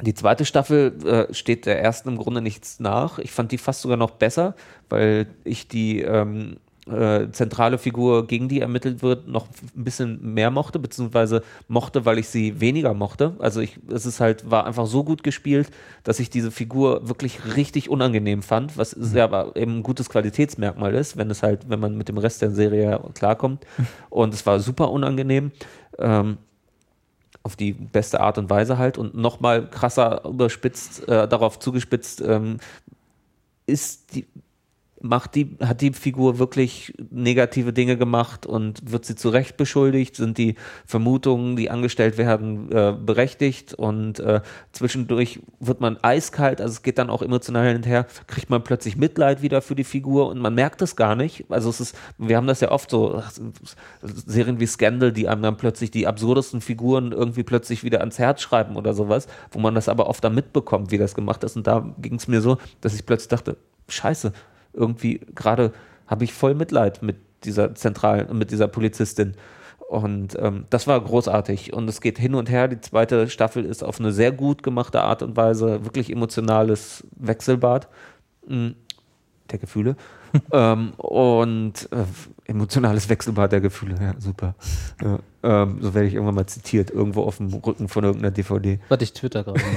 die zweite Staffel äh, steht der ersten im Grunde nichts nach. Ich fand die fast sogar noch besser, weil ich die ähm, äh, zentrale Figur, gegen die ermittelt wird, noch ein bisschen mehr mochte, beziehungsweise mochte, weil ich sie weniger mochte. Also ich, es ist halt, war einfach so gut gespielt, dass ich diese Figur wirklich richtig unangenehm fand, was ja aber eben ein gutes Qualitätsmerkmal ist, wenn es halt, wenn man mit dem Rest der Serie klarkommt. *laughs* Und es war super unangenehm. Ähm, auf die beste Art und Weise halt und nochmal krasser überspitzt, äh, darauf zugespitzt, ähm, ist die, macht die, hat die Figur wirklich negative Dinge gemacht und wird sie zu Recht beschuldigt? Sind die Vermutungen, die angestellt werden, äh, berechtigt? Und äh, zwischendurch wird man eiskalt, also es geht dann auch emotional hin und her, kriegt man plötzlich Mitleid wieder für die Figur und man merkt es gar nicht. Also es ist, wir haben das ja oft so, Serien wie Scandal, die einem dann plötzlich die absurdesten Figuren irgendwie plötzlich wieder ans Herz schreiben oder sowas, wo man das aber oft dann mitbekommt, wie das gemacht ist. Und da ging es mir so, dass ich plötzlich dachte, scheiße, irgendwie gerade habe ich voll Mitleid mit dieser zentralen, mit dieser Polizistin. Und ähm, das war großartig. Und es geht hin und her. Die zweite Staffel ist auf eine sehr gut gemachte Art und Weise wirklich emotionales Wechselbad mm, der Gefühle. *laughs* ähm, und äh, emotionales Wechselbad der Gefühle. Ja, super. Ja, ähm, so werde ich irgendwann mal zitiert, irgendwo auf dem Rücken von irgendeiner DVD. Warte, ich twitter gerade. *laughs*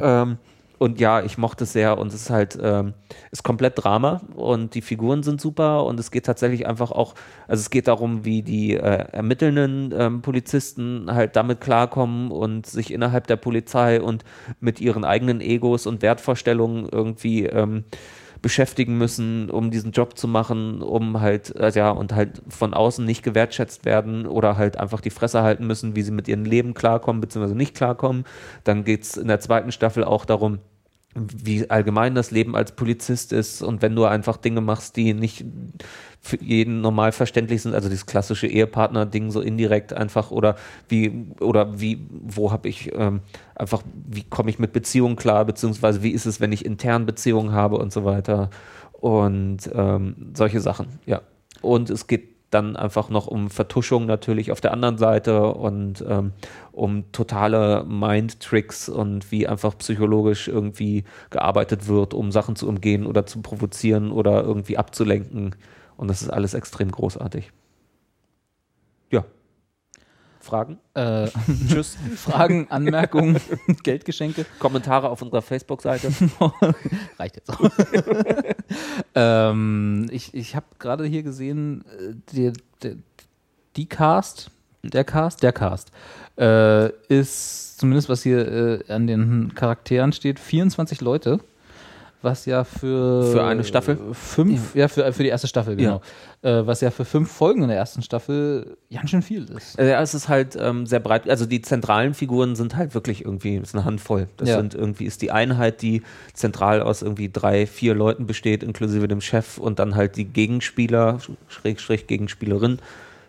Ähm, und ja, ich mochte es sehr und es ist halt, ähm, ist komplett Drama und die Figuren sind super und es geht tatsächlich einfach auch, also es geht darum, wie die äh, ermittelnden ähm, Polizisten halt damit klarkommen und sich innerhalb der Polizei und mit ihren eigenen Egos und Wertvorstellungen irgendwie ähm, beschäftigen müssen, um diesen Job zu machen, um halt, äh, ja, und halt von außen nicht gewertschätzt werden oder halt einfach die Fresse halten müssen, wie sie mit ihrem Leben klarkommen, beziehungsweise nicht klarkommen. Dann geht es in der zweiten Staffel auch darum, wie allgemein das Leben als Polizist ist und wenn du einfach Dinge machst, die nicht für jeden normal verständlich sind, also dieses klassische Ehepartner-Ding so indirekt einfach oder wie oder wie wo habe ich ähm, einfach wie komme ich mit Beziehungen klar beziehungsweise wie ist es, wenn ich intern Beziehungen habe und so weiter und ähm, solche Sachen, ja. Und es geht dann einfach noch um Vertuschung natürlich auf der anderen Seite und ähm, um totale Mind-Tricks und wie einfach psychologisch irgendwie gearbeitet wird, um Sachen zu umgehen oder zu provozieren oder irgendwie abzulenken. Und das ist alles extrem großartig. Fragen? Äh, *laughs* Tschüss. Fragen, Anmerkungen, *laughs* Geldgeschenke. Kommentare auf unserer Facebook-Seite. *laughs* Reicht jetzt auch. ähm, ich ich habe gerade hier gesehen, äh, die, die, die Cast, der Cast, der Cast, äh, ist zumindest was hier äh, an den Charakteren steht, 24 Leute. Was ja für. Für eine Staffel? Fünf, ja, für, für die erste Staffel, genau. Äh, was ja für fünf Folgen in der ersten Staffel ganz schön viel ist. Äh, Ja, es ist halt ähm, sehr breit. Also die zentralen Figuren sind halt wirklich irgendwie, ist eine Handvoll. Das Ja. sind irgendwie, ist die Einheit, die zentral aus irgendwie drei, vier Leuten besteht, inklusive dem Chef und dann halt die Gegenspieler, Schrägstrich Gegenspielerin,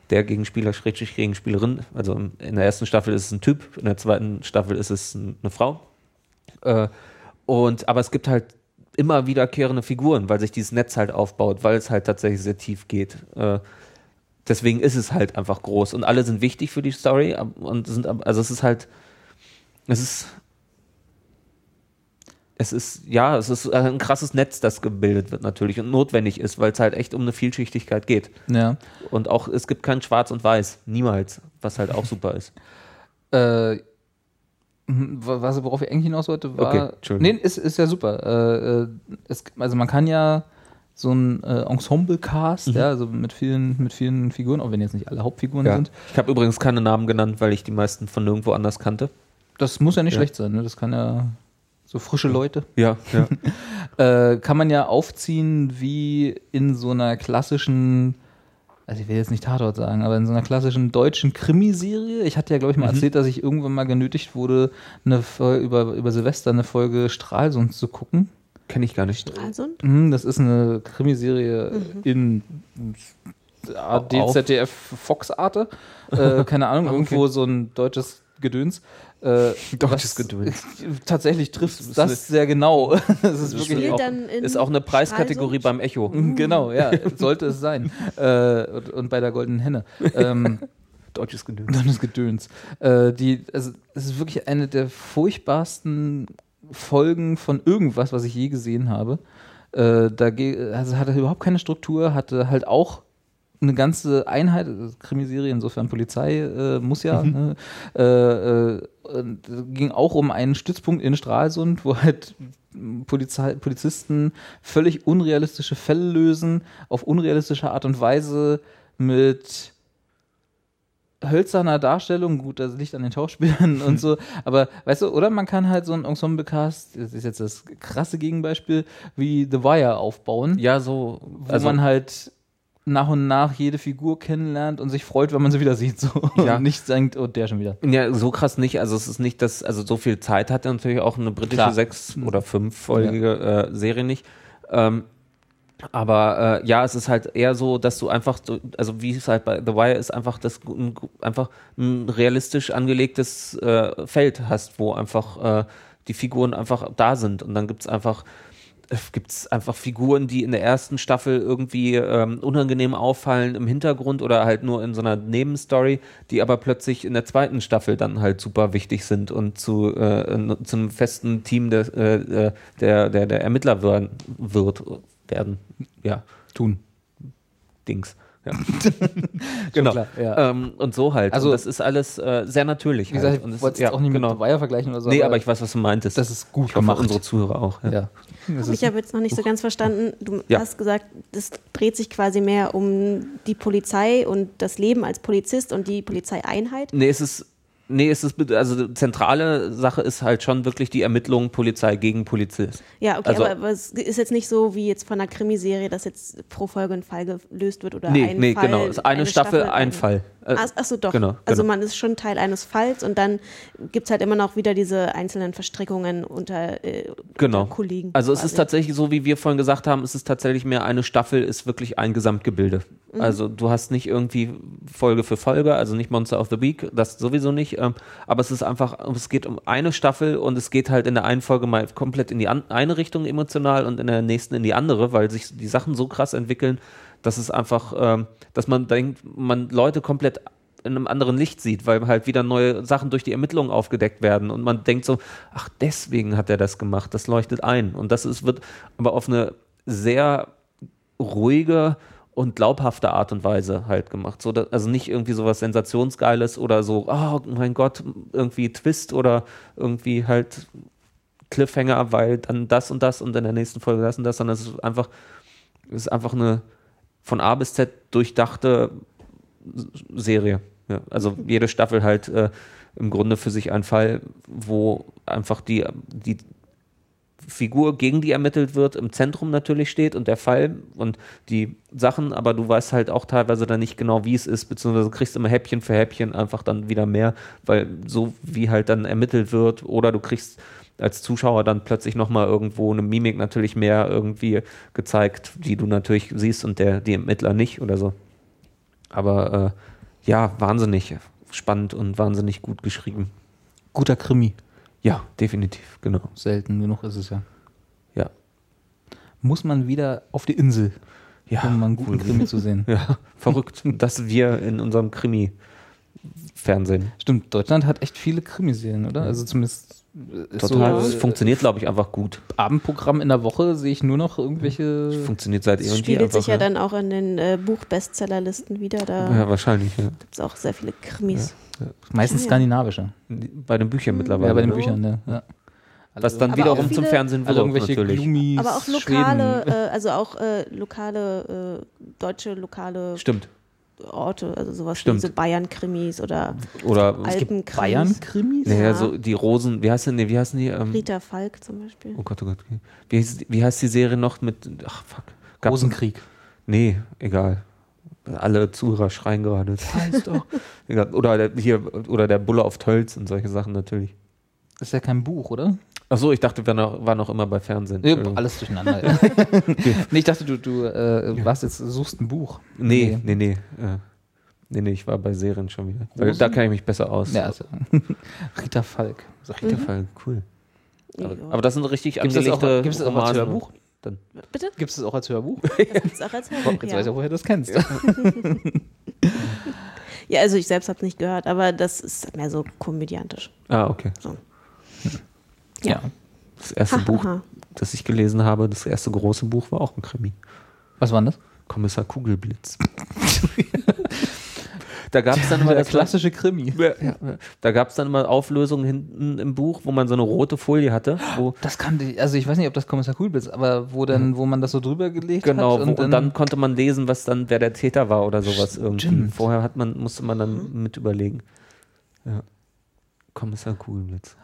der Gegenspieler, Schrägstrich Gegenspielerin. Also in der ersten Staffel ist es ein Typ, in der zweiten Staffel ist es eine Frau. Äh, und, aber es gibt halt immer wiederkehrende Figuren, weil sich dieses Netz halt aufbaut, weil es halt tatsächlich sehr tief geht. Äh, deswegen ist es halt einfach groß und alle sind wichtig für die Story und sind also es ist halt es ist es ist ja es ist ein krasses Netz das gebildet wird natürlich und notwendig ist weil es halt echt um eine Vielschichtigkeit geht Ja. und auch es gibt kein Schwarz und Weiß niemals was halt auch super ist *laughs* Äh, was, worauf ich eigentlich hinaus wollte, war. Okay, Entschuldigung. nee, ist, ist ja super. Äh, äh, es, also man kann ja so ein äh, Ensemble-Cast, ja, also mit vielen, mit vielen Figuren, auch wenn jetzt nicht alle Hauptfiguren ja. sind. ich habe übrigens keine Namen genannt weil ich die meisten von nirgendwo anders kannte Das muss ja nicht Ja. schlecht sein, ne? Das kann ja so frische Leute. ja ja *laughs* Äh, kann man ja aufziehen wie in so einer klassischen, also ich will jetzt nicht Tatort sagen, aber in so einer klassischen deutschen Krimiserie. Ich hatte ja, glaube ich, mal erzählt, dass ich irgendwann mal genötigt wurde, eine Fol- über, über Silvester eine Folge Stralsund zu gucken. kenne ich gar nicht Stralsund? Mhm, das ist eine Krimiserie in AD, Auf- ZDF, Fox-Arte. Äh, keine Ahnung, Okay. irgendwo so ein deutsches Gedöns. Äh, Deutsches was- Gedöns. *laughs* Tatsächlich trifft Das sehr genau. *laughs* Das ist wirklich auch- ist auch eine Preiskategorie beim Echo Mhm, Genau, ja, sollte es sein. *laughs* Äh, und, und bei der Goldenen Henne. Ähm, deutsches Gedöns ist Gedöns. Äh, die, also, es ist wirklich eine der furchtbarsten Folgen von irgendwas, was ich je gesehen habe. Äh, da also hatte überhaupt keine Struktur, hatte halt auch eine ganze Einheit, also Krimiserie, insofern Polizei äh, muss ja, ne? äh, äh, ging auch um einen Stützpunkt in Stralsund, wo halt Polizei, Polizisten völlig unrealistische Fälle lösen, auf unrealistische Art und Weise mit hölzerner Darstellung, gut, das liegt an den Schauspielern *laughs* und so, aber weißt du, oder man kann halt so ein Ensemble-Cast, das ist jetzt das krasse Gegenbeispiel, wie The Wire aufbauen, ja so wo also man halt nach und nach jede Figur kennenlernt und sich freut, wenn man sie wieder sieht, so. Ja. Und nicht denkt, oh, der schon wieder. Ja, so krass nicht. Also es ist nicht, dass, also so viel Zeit hat er natürlich auch eine britische Klar. sechs- oder fünffolgige äh, Serie nicht. Ähm, aber äh, ja, es ist halt eher so, dass du einfach, so, also wie es halt bei The Wire ist, einfach das ein, einfach ein realistisch angelegtes äh, Feld hast, wo einfach äh, die Figuren einfach da sind und dann gibt's einfach gibt es einfach Figuren, die in der ersten Staffel irgendwie ähm, unangenehm auffallen im Hintergrund oder halt nur in so einer Nebenstory, die aber plötzlich in der zweiten Staffel dann halt super wichtig sind und zu, äh, zu einem festen Team der, äh, der, der, der Ermittler werden, wird, werden. Ja, Tun. Dings. Ja. *laughs* genau. klar, ja. ähm, und so halt. Also- und das ist alles äh, sehr natürlich. Wie gesagt, halt. Und ich es- wollte es ja, auch nicht genau. mit Wire vergleichen oder so. Nee, aber ich weiß, was du meintest. das ist gut ich hoffe, gemacht. unsere Zuhörer auch. Ja. ja. Das Ich habe jetzt noch nicht so ganz verstanden. Du Ja. hast gesagt, das dreht sich quasi mehr um die Polizei und das Leben als Polizist und die Polizeieinheit. Nee, es ist Nee, es ist, also zentrale Sache ist halt schon wirklich die Ermittlung Polizei gegen Polizist. Ja, okay, Also- aber, aber es ist jetzt nicht so wie jetzt von einer Krimiserie, dass jetzt pro Folge ein Fall gelöst wird oder Nee, ein nee, Fall, genau. Es ist eine, Staffel, ein ein Fall. Äh, Ach, ach so, doch. Genau, Also genau. man ist schon Teil eines Falls und dann gibt es halt immer noch wieder diese einzelnen Verstrickungen unter, äh, Genau. unter Kollegen. Also es quasi. ist tatsächlich so, wie wir vorhin gesagt haben, es ist tatsächlich mehr eine Staffel, ist wirklich ein Gesamtgebilde. Mhm. Also du hast nicht irgendwie Folge für Folge, also nicht Monster of the Week, das sowieso nicht, ähm, aber es ist einfach, es geht um eine Staffel und es geht halt in der einen Folge mal komplett in die eine Richtung emotional und in der nächsten in die andere, weil sich die Sachen so krass entwickeln, dass es einfach, ähm, dass man denkt, man Leute komplett in einem anderen Licht sieht, weil halt wieder neue Sachen durch die Ermittlungen aufgedeckt werden und man denkt so, ach, deswegen hat er das gemacht, das leuchtet ein. Und das ist, wird aber auf eine sehr ruhige und glaubhafte Art und Weise halt gemacht. So, also nicht irgendwie sowas Sensationsgeiles oder so, oh mein Gott, irgendwie Twist oder irgendwie halt Cliffhanger, weil dann das und das und in der nächsten Folge das und das, sondern es ist einfach, es ist einfach eine von A bis Z durchdachte Serie. Ja, also jede Staffel halt äh, im Grunde für sich ein Fall, wo einfach die, die Figur, gegen die ermittelt wird, im Zentrum natürlich steht und der Fall und die Sachen, aber du weißt halt auch teilweise dann nicht genau, wie es ist, beziehungsweise kriegst immer Häppchen für Häppchen einfach dann wieder mehr, weil so wie halt dann ermittelt wird oder du kriegst als Zuschauer dann plötzlich nochmal irgendwo eine Mimik natürlich mehr irgendwie gezeigt, die du natürlich siehst und der, die Ermittler nicht oder so. Aber äh, ja, wahnsinnig spannend und wahnsinnig gut geschrieben. Guter Krimi. Ja, definitiv, genau. Selten genug ist es ja. Ja. Muss man wieder auf die Insel, Ja, um mal einen guten wohl. Krimi zu sehen. *laughs* Ja, verrückt, *laughs* dass wir in unserem Krimi-Fernsehen Stimmt, Deutschland hat echt viele Krimiserien, oder? Also zumindest ist total. so Es funktioniert, glaube ich, einfach gut. Abendprogramm in der Woche sehe ich nur noch irgendwelche. Funktioniert seit eh Das und je spiegelt einfach. sich ja dann auch in den äh, Buchbestsellerlisten wieder. Da ja, wahrscheinlich. Ja. gibt es auch sehr viele Krimis. Meistens skandinavische. Bei den Büchern mittlerweile. Ja, bei den ne? Büchern, ne? Ja. Was dann Aber wiederum auch zum viele- Fernsehen Also wirkt, irgendwelche natürlich. Gloomies, Aber auch lokale, äh, also auch äh, lokale, äh, deutsche lokale Stimmt. Orte, also sowas Stimmt. wie diese Bayern-Krimis oder Oder Alpen-Krimis. Bayern-Krimis? naja, Ja. so die Rosen, wie heißt denn, nee, wie heißen die? Ähm, Rita Falk zum Beispiel. oh Gott, oh Gott. okay. Wie heißt, wie heißt die Serie noch mit, ach fuck. Rosenkrieg. Nee, egal. Alle Zuhörer schreien gerade. Das heißt doch. *laughs* Oder der, hier, oder der Bulle auf Tölz und solche Sachen natürlich. Das ist ja kein Buch, oder? Ach so, ich dachte, wir noch, war noch immer bei Fernsehen. Ja, alles durcheinander. Ja. *laughs* nee, ich dachte, du, du äh, warst jetzt, suchst ein Buch. Nee, nee, nee. Äh, nee, nee, ich war bei Serien schon wieder. Weil, Rosen? da kenne ich mich besser aus. Ja, also. *laughs* Rita Falk. Der dir. Fall, cool. Aber, aber das sind richtig Gibt's das auch- angelegte gibt's das auch als Romane. Hörbuch? Dann, Bitte? Gibt es das auch als Hörbuch? Das gibt's auch als *laughs* Hörbuch, Jetzt weiß ich ja. auch, woher du das kennst. *laughs* ja, also ich selbst habe es nicht gehört, aber das ist mehr so komödiantisch. ah, okay. Ja. Das erste Ha, Buch, ha. das ich gelesen habe, das erste große Buch war auch ein Krimi. Was war denn das? Kommissar Kugelblitz. *laughs* da gab es dann immer der das klassische Krimi. Ja, ja. Da gab es dann immer Auflösungen hinten im Buch, wo man so eine rote Folie hatte, wo Das kann die, also ich weiß nicht, ob das Kommissar Cool ist, aber wo dann, wo man das so drüber gelegt genau, hat wo, und, dann, konnte man lesen, was dann wer der Täter war oder sowas irgendwie. Stimmt. Vorher hat man musste man dann mit überlegen. Ja. Kommissar Kugelblitz.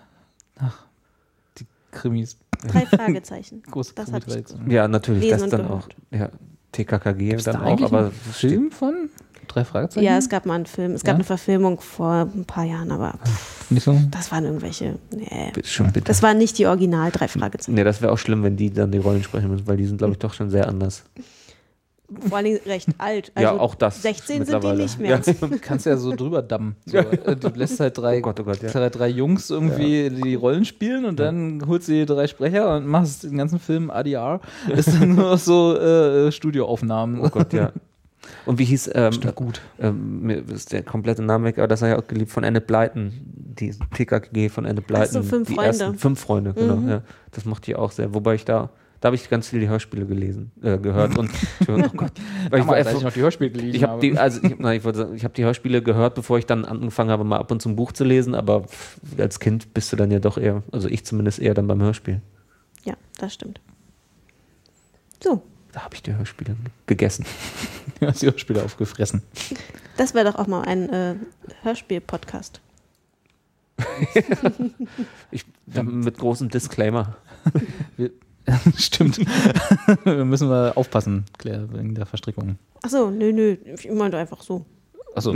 die Krimis, Drei Fragezeichen. *laughs* große Das Krimi-Tradition. Ja, natürlich, Lesen das und dann auch. gehört. Ja, TKKG Gibt's dann da auch, aber Film von? Drei Fragezeichen? Ja, es gab mal einen Film. Es gab Ja? eine Verfilmung vor ein paar Jahren, aber pff, Nicht so? das waren irgendwelche. Nee. schon bitter. Das waren nicht die Original drei Fragezeichen. Nee, das wäre auch schlimm, wenn die dann die Rollen sprechen müssen, weil die sind, glaube ich, doch schon sehr anders. Vor allem recht alt. Also ja, auch das. 16 sind die nicht mehr. Ja. *laughs* Du kannst ja so drüber dammen. So, äh, du lässt halt drei, Oh Gott, oh Gott, ja. drei, drei Jungs irgendwie die Rollen spielen und dann holst du die drei Sprecher und machst den ganzen Film ADR. Ist dann nur noch so äh, Studioaufnahmen. Oh Gott, ja. *laughs* Und wie hieß, ähm, gut. ähm, mir ist der komplette Name weg, aber das habe ich auch geliebt, von Annette Blyton, die TKG von so, Blyton. Fünf die Freunde. Ersten fünf Freunde, genau. Mhm. Ja. Das mochte ich auch sehr. Wobei ich da, da habe ich ganz viele Hörspiele gelesen, äh, gehört. Und *laughs* oh Gott, weil ich, war einfach- ich noch die Hörspiele gelesen ich habe die, also ich, nein, ich, sagen, ich habe die Hörspiele gehört, bevor ich dann angefangen habe, mal ab und zu ein Buch zu lesen, aber als Kind bist du dann ja doch eher, also ich zumindest eher dann beim Hörspiel. Ja, das stimmt. So, Da habe ich die Hörspiele gegessen. Du *laughs* hast die Hörspiele aufgefressen. das wäre doch auch mal ein äh, Hörspiel-Podcast. *laughs* Ich, mit großem Disclaimer. *laughs* Wir, stimmt. wir müssen wir aufpassen, Claire, wegen der Verstrickung. Achso, nö, nö, ich meinte einfach so. Achso,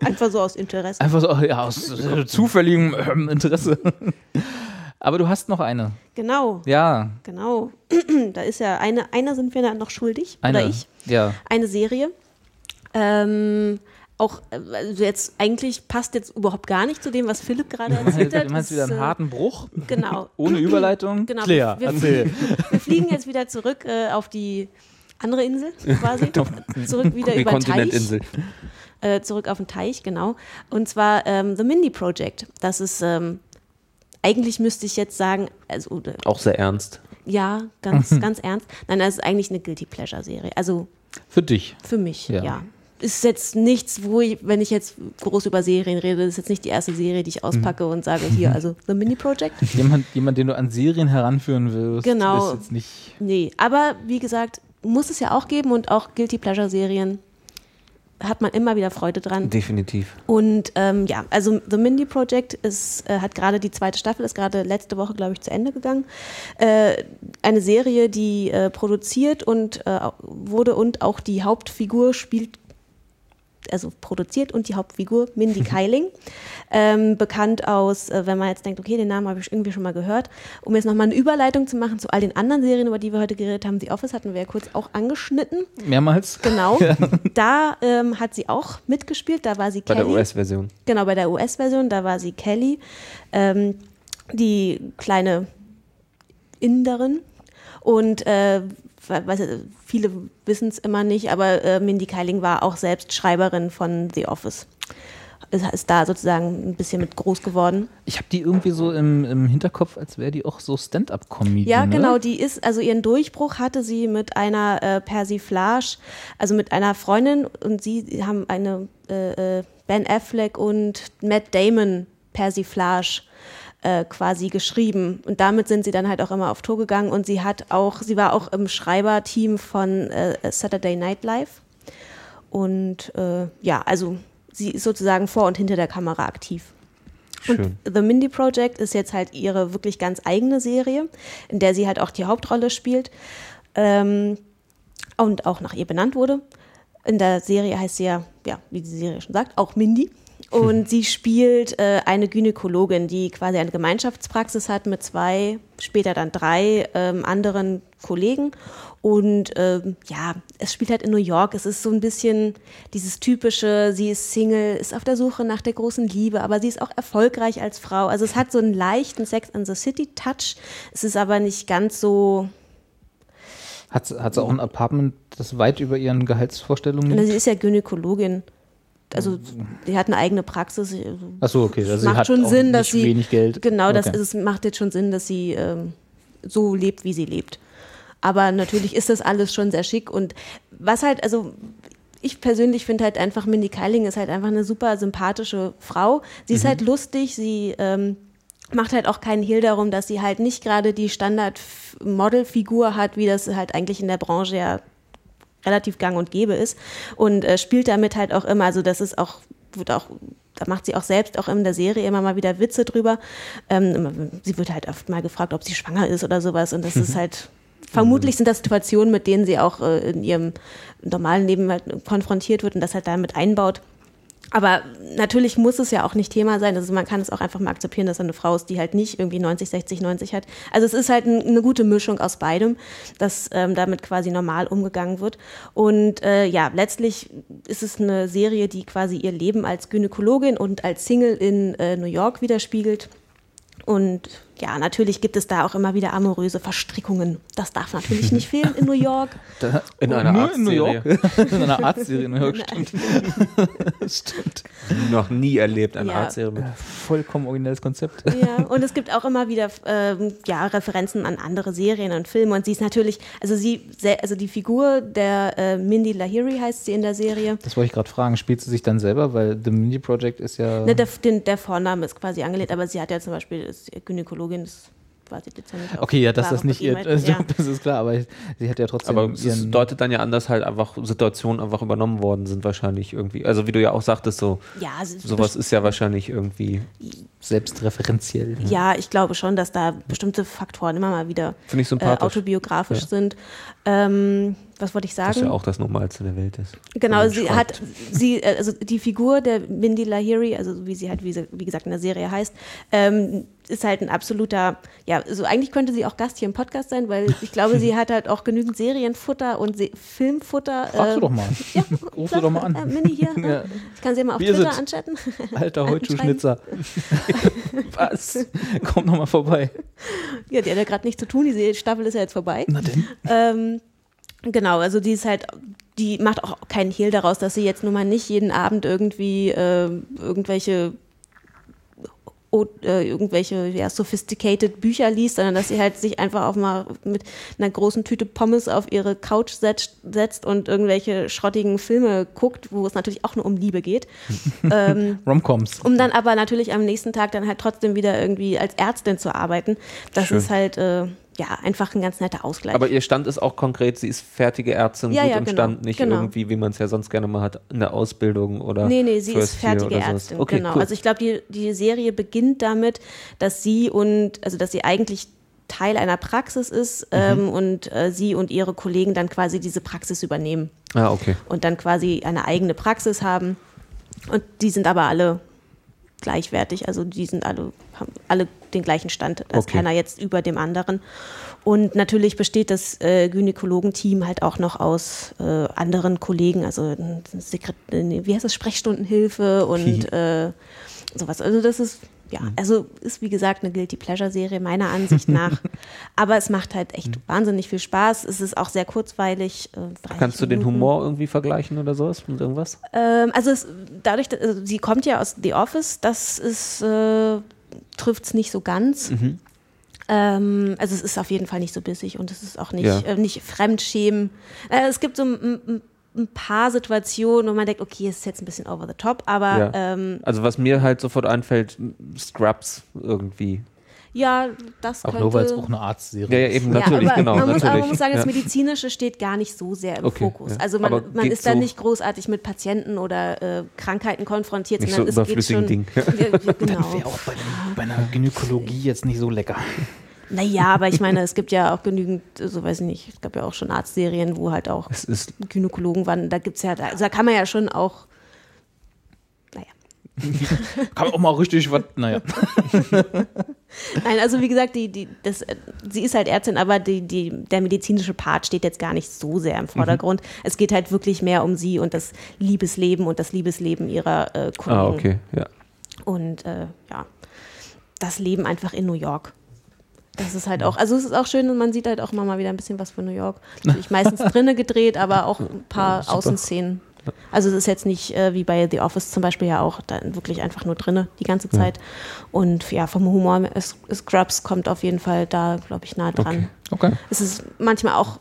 Einfach so aus Interesse. einfach so, ja, aus äh, zufälligem ähm, Interesse. Aber du hast noch eine. Genau, Ja, genau. *clears throat* da ist ja eine, einer sind wir da noch schuldig. eine. Oder ich. Ja. Eine Serie. Ähm, auch, also jetzt eigentlich passt jetzt überhaupt gar nicht zu dem, was Philipp gerade erzählt hat. Du meinst Das, wieder einen äh, harten Bruch? Genau. *laughs* *clears throat* Ohne Überleitung? Genau, Claire, wir, erzähl. wir fliegen jetzt wieder zurück äh, auf die andere Insel quasi. *laughs* zurück wieder Die über den Teich. Kontinentinsel. Äh, zurück auf den Teich, genau. Und zwar ähm, The Mindy Project. Das ist, ähm, eigentlich müsste ich jetzt sagen, also, Auch sehr ernst. ja, ganz, ganz ernst. Nein, das ist eigentlich eine Guilty Pleasure Serie. Also Für dich. für mich, Ja. ja. Ist jetzt nichts, wo ich, wenn ich jetzt groß über Serien rede, ist jetzt nicht die erste Serie, die ich auspacke und sage, hier, *laughs* also The Mini Project. Jemand, jemand, den du an Serien heranführen willst, Genau. ist jetzt nicht. Nee, aber wie gesagt, muss es ja auch geben und auch Guilty Pleasure Serien hat man immer wieder Freude dran. Definitiv. Und ähm, ja, also The Mindy Project ist, äh, hat gerade die zweite Staffel, ist gerade letzte Woche, glaube ich, zu Ende gegangen. Äh, eine Serie, die äh, produziert und äh, wurde und auch die Hauptfigur spielt, also produziert und die Hauptfigur Mindy *laughs* Keiling. Ähm, bekannt aus, äh, wenn man jetzt denkt, okay, den Namen habe ich irgendwie schon mal gehört. Um jetzt nochmal eine Überleitung zu machen zu all den anderen Serien, über die wir heute geredet haben. The Office hatten wir ja kurz auch angeschnitten. Mehrmals? Genau. *laughs* Da ähm, hat sie auch mitgespielt. Da war sie Bei Kelly. der US-Version. Genau, bei der US-Version, da war sie Kelly, ähm, die kleine Inderin. Und äh, weiß, viele wissen es immer nicht, aber äh, Mindy Kaling war auch selbst Schreiberin von The Office. Ist, ist da sozusagen ein bisschen mit groß geworden. Ich habe die irgendwie so im, im Hinterkopf, als wäre die auch so Stand-up-Comedy. Ja, ne? genau, die ist, also ihren Durchbruch hatte sie mit einer äh, Persiflage, also mit einer Freundin und sie haben eine äh, äh, Ben Affleck und Matt Damon Persiflage äh, quasi geschrieben und damit sind sie dann halt auch immer auf Tour gegangen und sie hat auch, sie war auch im Schreiberteam von äh, Saturday Night Live und äh, ja, also sie ist sozusagen vor und hinter der Kamera aktiv. Schön. Und The Mindy Project ist jetzt halt ihre wirklich ganz eigene Serie, in der sie halt auch die Hauptrolle spielt ähm, und auch nach ihr benannt wurde. In der Serie heißt sie ja, ja, wie die Serie schon sagt, auch Mindy. Und sie spielt äh, eine Gynäkologin, die quasi eine Gemeinschaftspraxis hat mit zwei, später dann drei ähm, anderen Kollegen. Und ähm, ja, es spielt halt in New York. Es ist so ein bisschen dieses typische, sie ist Single, ist auf der Suche nach der großen Liebe, aber sie ist auch erfolgreich als Frau. Also es hat so einen leichten Sex and the City Touch. Es ist aber nicht ganz so, Hat, sie- hat sie auch ein Apartment, das weit über ihren Gehaltsvorstellungen Also sie liegt? ist ja Gynäkologin. Also die hat eine eigene Praxis. Achso, okay. Also sie macht hat schon Sinn, dass sie wenig Geld. Genau, das Okay. ist, es macht jetzt schon Sinn, dass sie ähm, so lebt, wie sie lebt. Aber natürlich ist das alles schon sehr schick und was halt, also ich persönlich finde halt einfach, Mindy Keiling ist halt einfach eine super sympathische Frau. Sie Mhm. ist halt lustig, sie ähm, macht halt auch keinen Hehl darum, dass sie halt nicht gerade die Standard-Model-Figur hat, wie das halt eigentlich in der Branche ja relativ gang und gäbe ist und äh, spielt damit halt auch immer, also das ist auch, wird auch, da macht sie auch selbst auch in der Serie immer mal wieder Witze drüber. Ähm, sie wird halt oft mal gefragt, ob sie schwanger ist oder sowas und das ist *laughs* halt, vermutlich sind das Situationen, mit denen sie auch äh, in ihrem normalen Leben halt konfrontiert wird und das halt damit einbaut. Aber natürlich muss es ja auch nicht Thema sein. Also man kann es auch einfach mal akzeptieren, dass er eine Frau ist, die halt nicht irgendwie 90, 60, 90 hat. Also es ist halt ein, eine gute Mischung aus beidem, dass ähm, damit quasi normal umgegangen wird. Und äh, ja, letztlich ist es eine Serie, die quasi ihr Leben als Gynäkologin und als Single in äh, New York widerspiegelt. Und ja, natürlich gibt es da auch immer wieder amoröse Verstrickungen. Das darf natürlich nicht fehlen in New York. *laughs* Da, In einer nur in New Arztserie. York. *laughs* in einer Arztserie in New York, stimmt. *laughs* stimmt. Noch nie erlebt, eine Ja. Arztserie mit. Vollkommen originelles Konzept. Ja, und es gibt auch immer wieder ähm, ja, Referenzen an andere Serien und Filme. Und sie ist natürlich, also sie, also die Figur der äh, Mindy Lahiri heißt sie in der Serie. Das wollte ich gerade fragen. Spielt sie sich dann selber? Weil The Mindy Project ist ja. Ne, der, den, der Vorname ist quasi angelehnt, aber sie hat ja zum Beispiel ist Gynäkologin, das war sie dezent. auf- Okay, ja, dass das nicht ihr, also, *laughs* ja. das ist klar, aber sie hat ja trotzdem Aber es deutet dann ja an, dass halt einfach Situationen einfach übernommen worden sind, wahrscheinlich irgendwie. Also wie du ja auch sagtest, so Ja, sowas ist ja wahrscheinlich irgendwie, selbstreferenziell. Ja, ich glaube schon, dass da bestimmte Faktoren immer mal wieder äh, autobiografisch Ja. sind. Ähm, was wollte ich sagen? das ja auch das Normalste der Welt ist. Genau, sie schreibt. hat, sie, äh, also die Figur der Mindy Lahiri, also wie sie halt, wie, sie, wie gesagt, in der Serie heißt, ähm, ist halt ein absoluter, ja, so eigentlich könnte sie auch Gast hier im Podcast sein, weil ich glaube, sie *laughs* hat halt auch genügend Serienfutter und Se Filmfutter. Fragst du ähm, doch mal. *laughs* Ja, Ruf sie doch mal an. Äh, Mindy hier, äh, *laughs* Ja. ich kann sie mal auf Wie ist Twitter anchatten. Alter Holzschuhschnitzer. *laughs* Was? Komm noch mal vorbei. ja, die hat ja gerade nichts zu tun, die Se- Staffel ist ja jetzt vorbei. Na denn? Ähm, genau, also die ist halt, die macht auch keinen Hehl daraus, dass sie jetzt nun mal nicht jeden Abend irgendwie äh, irgendwelche irgendwelche ja, sophisticated Bücher liest, sondern dass sie halt sich einfach auch mal mit einer großen Tüte Pommes auf ihre Couch setzt, setzt und irgendwelche schrottigen Filme guckt, wo es natürlich auch nur um Liebe geht. *laughs* ähm, Romcoms. um dann aber natürlich am nächsten Tag dann halt trotzdem wieder irgendwie als Ärztin zu arbeiten. Das Schön. ist halt äh, ja einfach ein ganz netter Ausgleich. Aber ihr Stand ist auch konkret, sie ist fertige Ärztin, Ja, gut ja, im genau, Stand, nicht genau. irgendwie, wie man es ja sonst gerne mal hat, in der Ausbildung oder Nee, nee, sie First ist fertige. Ärztin. Okay, genau. cool. Also ich glaube, die, die Serie beginnt damit, dass sie und, also dass sie eigentlich Teil einer Praxis ist Mhm. ähm, und äh, sie und ihre Kollegen dann quasi diese Praxis übernehmen ah, okay. und dann quasi eine eigene Praxis haben. Und die sind aber alle gleichwertig, also die sind alle, haben alle den gleichen Stand. Da ist Okay. keiner jetzt über dem anderen. Und natürlich besteht das äh, Gynäkologenteam halt auch noch aus äh, anderen Kollegen, also äh, Sekret wie heißt das, Sprechstundenhilfe und äh, sowas. Also das ist, ja, Mhm. also ist wie gesagt eine Guilty Pleasure Serie meiner Ansicht *laughs* nach. Aber es macht halt echt Mhm. wahnsinnig viel Spaß. Es ist auch sehr kurzweilig. Äh, 30 Kannst du den. Humor irgendwie vergleichen oder sowas mit irgendwas? Ähm, also es, dadurch, also sie kommt ja aus The Office, das ist, äh, trifft es nicht so ganz. Mhm. Ähm, also es ist auf jeden Fall nicht so bissig und es ist auch nicht, Ja. äh, nicht Fremdschämen. Äh, es gibt so ein, paar Situationen, wo man denkt, okay, es ist jetzt ein bisschen over the top, aber Ja. ähm, Also was mir halt sofort einfällt, Scrubs irgendwie. Ja, das Auch könnte... nur, weil es auch eine Arztserie Ja, ja, eben, natürlich, ja, aber genau. Man muss, aber natürlich. man muss sagen, das. Medizinische steht gar nicht so sehr im Okay, Fokus. ja. Also man, Aber man ist da so- nicht großartig mit Patienten oder äh, Krankheiten konfrontiert, Nicht sondern so es geht überflüssigen schon. Ding. *laughs* Genau. Wäre auch bei, dem, bei einer Gynäkologie jetzt nicht so lecker. Naja, aber ich meine, es gibt ja auch genügend, so weiß ich nicht, es gab ja auch schon Arztserien, wo halt auch Es ist Gynäkologen waren. Da gibt's ja, also da kann man ja schon auch, naja. Kann man auch mal richtig was, naja. *laughs* *laughs* Nein, also wie gesagt, die, die, das, äh, sie ist halt Ärztin, aber die, die, der medizinische Part steht jetzt gar nicht so sehr im Vordergrund. Es geht halt wirklich mehr um sie und das Liebesleben und das Liebesleben ihrer äh, Kollegen. Ah, okay, ja. Und äh, ja, das Leben einfach in New York. Das ist halt auch, also es ist auch schön und man sieht halt auch immer mal wieder ein bisschen was von New York. *laughs* Natürlich meistens drinnen gedreht, aber auch ein *laughs* paar Außenszenen. Also es ist jetzt nicht äh, wie bei The Office zum Beispiel ja auch dann wirklich einfach nur drinne die ganze Zeit. Und ja, vom Humor, Scrubs kommt auf jeden Fall da, glaube ich, nah dran. Okay. Es ist manchmal auch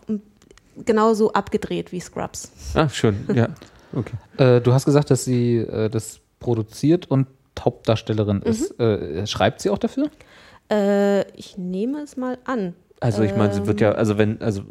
genauso abgedreht wie Scrubs. Ah, schön, *laughs* ja. Okay. Äh, du hast gesagt, dass sie äh, das produziert und Hauptdarstellerin ist. Äh, schreibt sie auch dafür? Äh, ich nehme es mal an. Also ich meine, sie wird ja, also wenn, also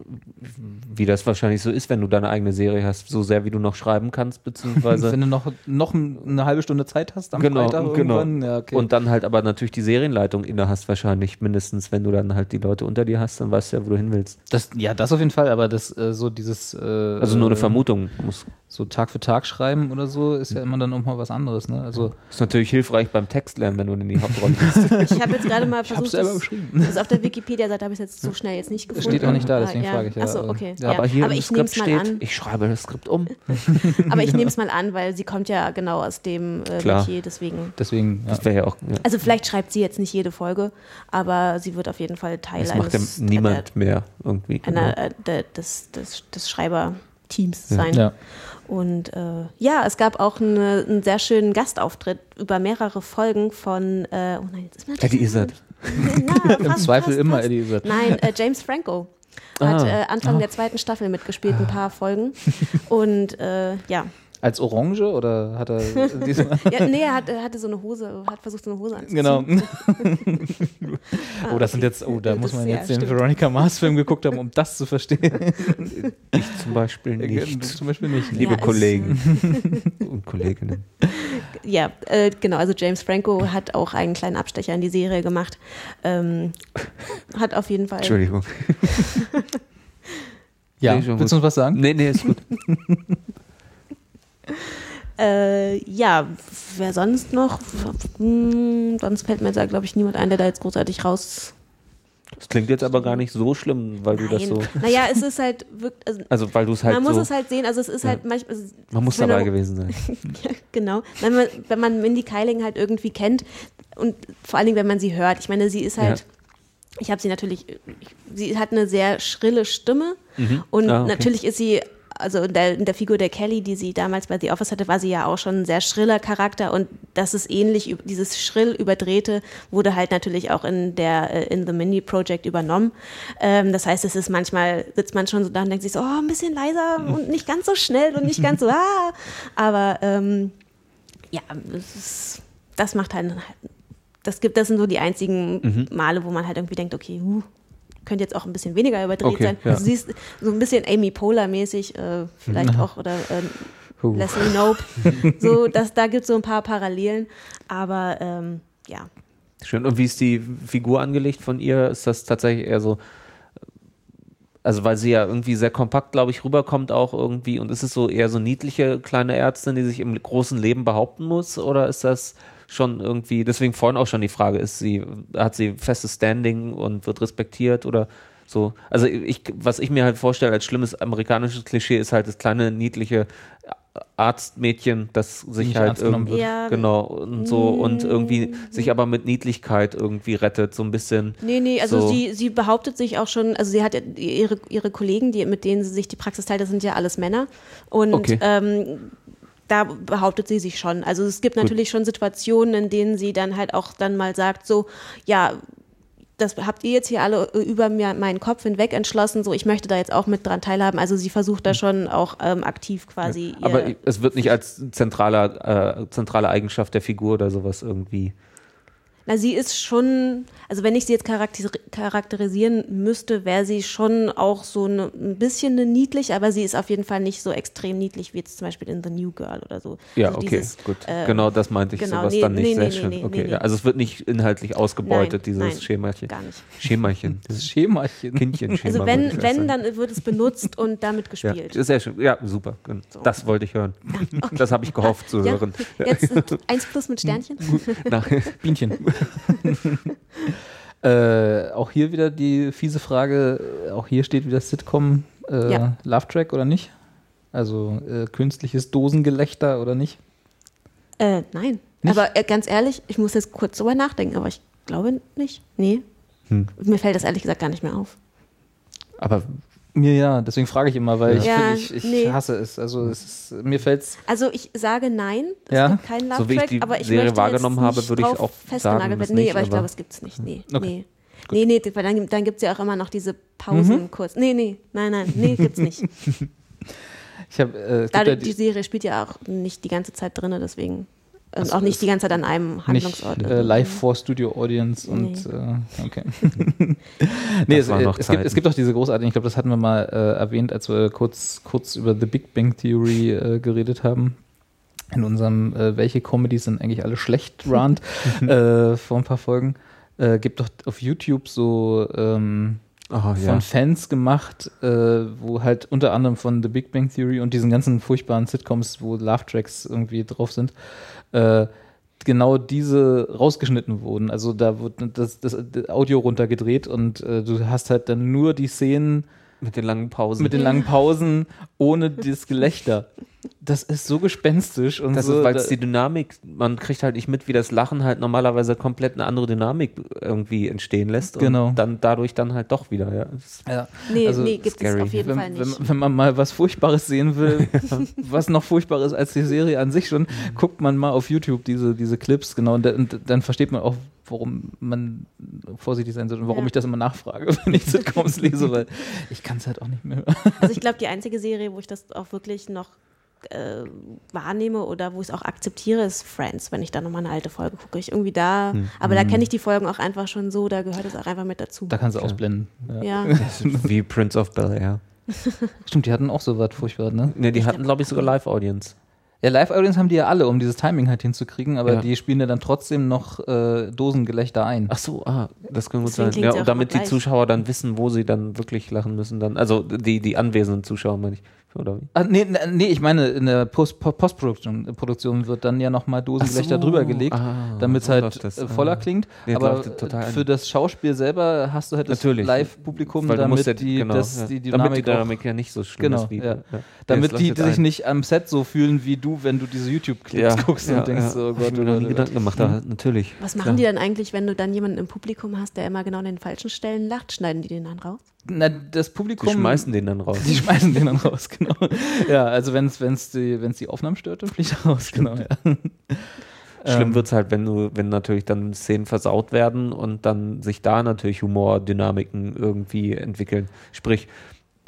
wie das wahrscheinlich so ist, wenn du deine eigene Serie hast, so sehr wie du noch schreiben kannst, beziehungsweise *laughs* Wenn du noch, noch eine halbe Stunde Zeit hast am genau, Freitag genau. irgendwann. Ja, okay. Und dann halt aber natürlich die Serienleitung inne hast wahrscheinlich mindestens, wenn du dann halt die Leute unter dir hast, dann weißt du ja, wo du hin willst. das, ja, das auf jeden Fall, aber das äh, so dieses äh, Also nur eine Vermutung muss. so Tag für Tag schreiben oder so ist ja immer dann auch mal was anderes, ne? Also Ist natürlich hilfreich beim Textlernen, wenn du in die Hauptrolle *laughs* bist. Ich habe jetzt gerade mal hab's versucht, selber das, geschrieben. das auf der Wikipedia-Seite habe ich jetzt so schnell jetzt nicht gefunden. steht auch nicht da, deswegen Ah, frage ich ja. Achso, okay. Ja, Ja, aber hier im ich nehme Skript es mal steht, an. ich schreibe das Skript um. *laughs* Aber ich nehme es mal an, weil sie kommt ja genau aus dem äh, Klar. Metier, deswegen. deswegen, ja. Das wäre ja auch. Ja. Also vielleicht schreibt sie jetzt nicht jede Folge, aber sie wird auf jeden Fall Teil Das macht ja eines niemand mehr irgendwie. einer, einer, äh, der, des, des, des Schreiberteams sein. ja. Und äh, ja, es gab auch eine, einen sehr schönen Gastauftritt über mehrere Folgen von, äh, oh nein, jetzt ist mir Eddie Izzard. *laughs* Na, Im fast, Zweifel fast, immer fast. Eddie Izzard. Nein, äh, James Franco hat Ah. äh, Anfang der zweiten Staffel mitgespielt, ein paar Folgen. Und äh, ja, Als Orange oder hat er? *laughs* Ja, nee, er, hat, er hatte so eine Hose, hat versucht, so eine Hose anzuziehen. Genau. *laughs* Oh, das sind jetzt, oh, da Das- muss man ja, jetzt den stimmt. Veronica Mars-Film geguckt haben, um das zu verstehen. *laughs* Ich zum Beispiel nicht. zum Beispiel nicht. Liebe Ja, Kollegen und Kolleginnen. Ja, äh, genau. Also James Franco hat auch einen kleinen Abstecher in die Serie gemacht. Ähm, hat auf jeden Fall. Entschuldigung. Ja, willst du noch was sagen? Nee, nee, ist gut. *laughs* Äh, ja, wer sonst noch? Hm, sonst fällt mir jetzt, glaube ich, niemand ein, der da jetzt großartig raus. Das klingt jetzt aber gar nicht so schlimm, weil du das so. Naja, es ist halt wirklich. *laughs* Also, Also, weil du es halt man muss so. es halt sehen, also es ist Ja. halt manchmal. also man muss dabei gewesen sein. Ja, *laughs* genau. Wenn man, wenn man Mindy Kaling halt irgendwie kennt und vor allen Dingen, wenn man sie hört. Ich meine, sie ist halt, Ja. ich habe sie natürlich, ich, sie hat eine sehr schrille Stimme und Ah, okay. natürlich ist sie, also in der, in der Figur der Kelly, die sie damals bei The Office hatte, war sie ja auch schon ein sehr schriller Charakter und das ist ähnlich, dieses schrill überdrehte wurde halt natürlich auch in der, äh, in The Mindy Project übernommen. Ähm, das heißt, es ist manchmal, sitzt man schon so da und denkt sich so, oh, ein bisschen leiser *laughs* und nicht ganz so schnell und nicht ganz so, ah, aber ähm, ja, das, ist, das macht halt, das gibt, das sind so die einzigen Mhm. Male, wo man halt irgendwie denkt, okay, huh, könnte jetzt auch ein bisschen weniger überdreht Okay, sein. ja. Also sie ist so ein bisschen Amy Poehler-mäßig, äh, vielleicht auch, oder äh. Leslie Nope. *laughs* so, das, da gibt es so ein paar Parallelen, aber ähm, ja. Schön. Und wie ist die Figur angelegt von ihr? Ist das tatsächlich eher so, also weil sie ja irgendwie sehr kompakt, glaube ich, rüberkommt auch irgendwie und ist es so eher so niedliche kleine Ärztin, die sich im großen Leben behaupten muss oder ist das schon irgendwie, deswegen vorhin auch schon die Frage, ist sie, hat sie festes Standing und wird respektiert oder so? Also ich, was ich mir halt vorstelle als schlimmes amerikanisches Klischee ist halt das kleine niedliche Arztmädchen, das sich Nicht halt irgendwie. Ja. genau und so und irgendwie sich aber mit Niedlichkeit irgendwie rettet, so ein bisschen. Nee, nee, also So. sie, sie behauptet sich auch schon, also sie hat ja ihre, ihre Kollegen, die, mit denen sie sich die Praxis teilt, das sind ja alles Männer. Und Okay. ähm, da behauptet sie sich schon. Also es gibt natürlich schon Situationen, in denen sie dann halt auch dann mal sagt, so, ja, das habt ihr jetzt hier alle über mir meinen Kopf hinweg entschlossen, so ich möchte da jetzt auch mit dran teilhaben. Also sie versucht da schon auch ähm, aktiv quasi ihr, Aber es wird nicht als zentraler, äh, zentrale Eigenschaft der Figur oder sowas irgendwie. Na, sie ist schon, also wenn ich sie jetzt charakter charakterisieren müsste, wäre sie schon auch so eine, ein bisschen eine niedlich, aber sie ist auf jeden Fall nicht so extrem niedlich wie jetzt zum Beispiel in The New Girl oder so. Ja, also okay, dieses, gut. äh, genau das meinte ich genau, sowas nee, dann nicht. nee, Sehr nee, schön. nee, okay, nee, ja, also es wird nicht inhaltlich ausgebeutet, Nein, dieses nein, Schemachen. Gar nicht. Schemachen. *laughs* Das Schemachen. Kindchen Also würde wenn, wenn, dann wird es benutzt und damit Ja, gespielt. sehr schön. Ja, super. Das wollte ich hören. *laughs* Das habe ich gehofft zu Ja, hören. Jetzt eins plus mit Sternchen. *laughs* Na, Bienchen. Äh, auch hier wieder die fiese Frage, äh, auch hier steht wieder Sitcom äh, Ja. Love Track oder nicht? Also äh, künstliches Dosengelächter oder nicht? äh, nein. Nicht? Aber äh, ganz ehrlich, ich muss jetzt kurz drüber nachdenken, aber ich glaube nicht. Nee. Hm. Mir fällt das ehrlich gesagt gar nicht mehr auf. Aber mir ja, deswegen frage ich immer, weil ich, Ja, find, ich, ich nee. hasse es. Also es ist, mir fällt's. Also ich sage nein, es Ja? gibt keinen Love So wie ich Track, die aber ich Serie möchte wahrgenommen jetzt habe, nicht würde ich auch festgenagelt sagen, werden. Nee, nicht, aber ich glaube, es gibt es nicht. Nee, Okay. nee. Nee, nee, weil dann, dann gibt es ja auch immer noch diese Pausen Mhm. kurz. Nee, nee, nein, nein, nee, gibt's nicht. *laughs* Ich habe äh, es gibt Da, ja die die, Serie spielt ja auch nicht die ganze Zeit drin, deswegen. Und auch nicht die ganze Zeit an einem nicht Handlungsort. äh, live vor Studio Audience und äh, okay. *laughs* nee, es, äh, noch es, gibt, es gibt auch diese großartigen, ich glaube, das hatten wir mal äh, erwähnt, als wir kurz, kurz über The Big Bang Theory äh, geredet haben. In unserem äh, Welche Comedies sind eigentlich alle schlecht Rant *laughs* äh, vor ein paar Folgen. Äh, gibt doch auf YouTube so ähm, oh, von ja. Fans gemacht, äh, wo halt unter anderem von The Big Bang Theory und diesen ganzen furchtbaren Sitcoms, wo Love Tracks irgendwie drauf sind, äh, genau diese rausgeschnitten wurden. Also da wurde das, das, Audio runtergedreht und äh, du hast halt dann nur die Szenen Mit den langen Pausen. mit den langen Pausen ohne das Gelächter. Das ist so gespenstisch und das so. weil da- es die Dynamik, man kriegt halt nicht mit, wie das Lachen halt normalerweise komplett eine andere Dynamik irgendwie entstehen lässt. Genau. Und dann dadurch dann halt doch wieder, ja. Ja. Nee, Also, nee, gibt scary. es auf jeden wenn, Fall wenn, nicht. wenn man mal was Furchtbares sehen will, *laughs* was noch furchtbarer ist als die Serie an sich schon, guckt man mal auf YouTube diese, diese Clips, genau, und, und dann versteht man auch, warum man vorsichtig sein sollte und warum Ja. ich das immer nachfrage, *laughs* wenn ich Sitcoms lese, weil ich kann es halt auch nicht mehr hören. Also ich glaube, die einzige Serie, wo ich das auch wirklich noch äh, wahrnehme oder wo ich es auch akzeptiere, ist Friends, wenn ich da nochmal eine alte Folge gucke. Ich irgendwie da, Hm. aber da kenne ich die Folgen auch einfach schon so, da gehört es auch einfach mit dazu. Da kannst du ausblenden. Ja. ja. *laughs* Wie Prince of Bel Air. *laughs* Stimmt, die hatten auch so was furchtbar, ne? Ne, die hatten, glaube ich, sogar Live-Audience. Ja, Live-Audience haben die ja alle, um dieses Timing halt hinzukriegen, aber Ja. die spielen ja dann trotzdem noch äh, Dosengelächter ein. Ach so, ah, das kann gut Deswegen sein. Ja, und damit die gleich. Zuschauer dann wissen, wo sie dann wirklich lachen müssen, dann, also die, die anwesenden Zuschauer, meine ich. Oder wie? Ah, nee, nee, nee, ich meine, in der Post Po- Postproduktion Produktion wird dann ja nochmal Dosengelächter Ach so. drüber gelegt, Ah, damit es so halt das. äh, voller Ah. klingt. Nee, aber für das Schauspiel selber hast du halt das Natürlich. Live-Publikum, damit musst ja, die, genau, das, ja. die damit die Dynamik, auch, Dynamik ja nicht so schlimm Genau, ist wie. ja. Ja. damit die, die sich nicht am Set so fühlen wie du, wenn du diese YouTube-Clips guckst und denkst, so, oh Hab ich Gott, mir nie Gedanken gemacht, aber natürlich. Was machen die dann eigentlich, wenn du dann jemanden im Publikum hast, der immer genau an den falschen Stellen lacht? Schneiden die den dann raus? Na, das Publikum. Die schmeißen den dann raus. *laughs* Die schmeißen den dann raus, genau. ja, also wenn es die, wenn's die Aufnahmen stört, dann fliegt er raus, genau. Ja. Schlimm Ähm, wird's halt, wenn du, wenn natürlich dann Szenen versaut werden und dann sich da natürlich Humordynamiken irgendwie entwickeln. Sprich,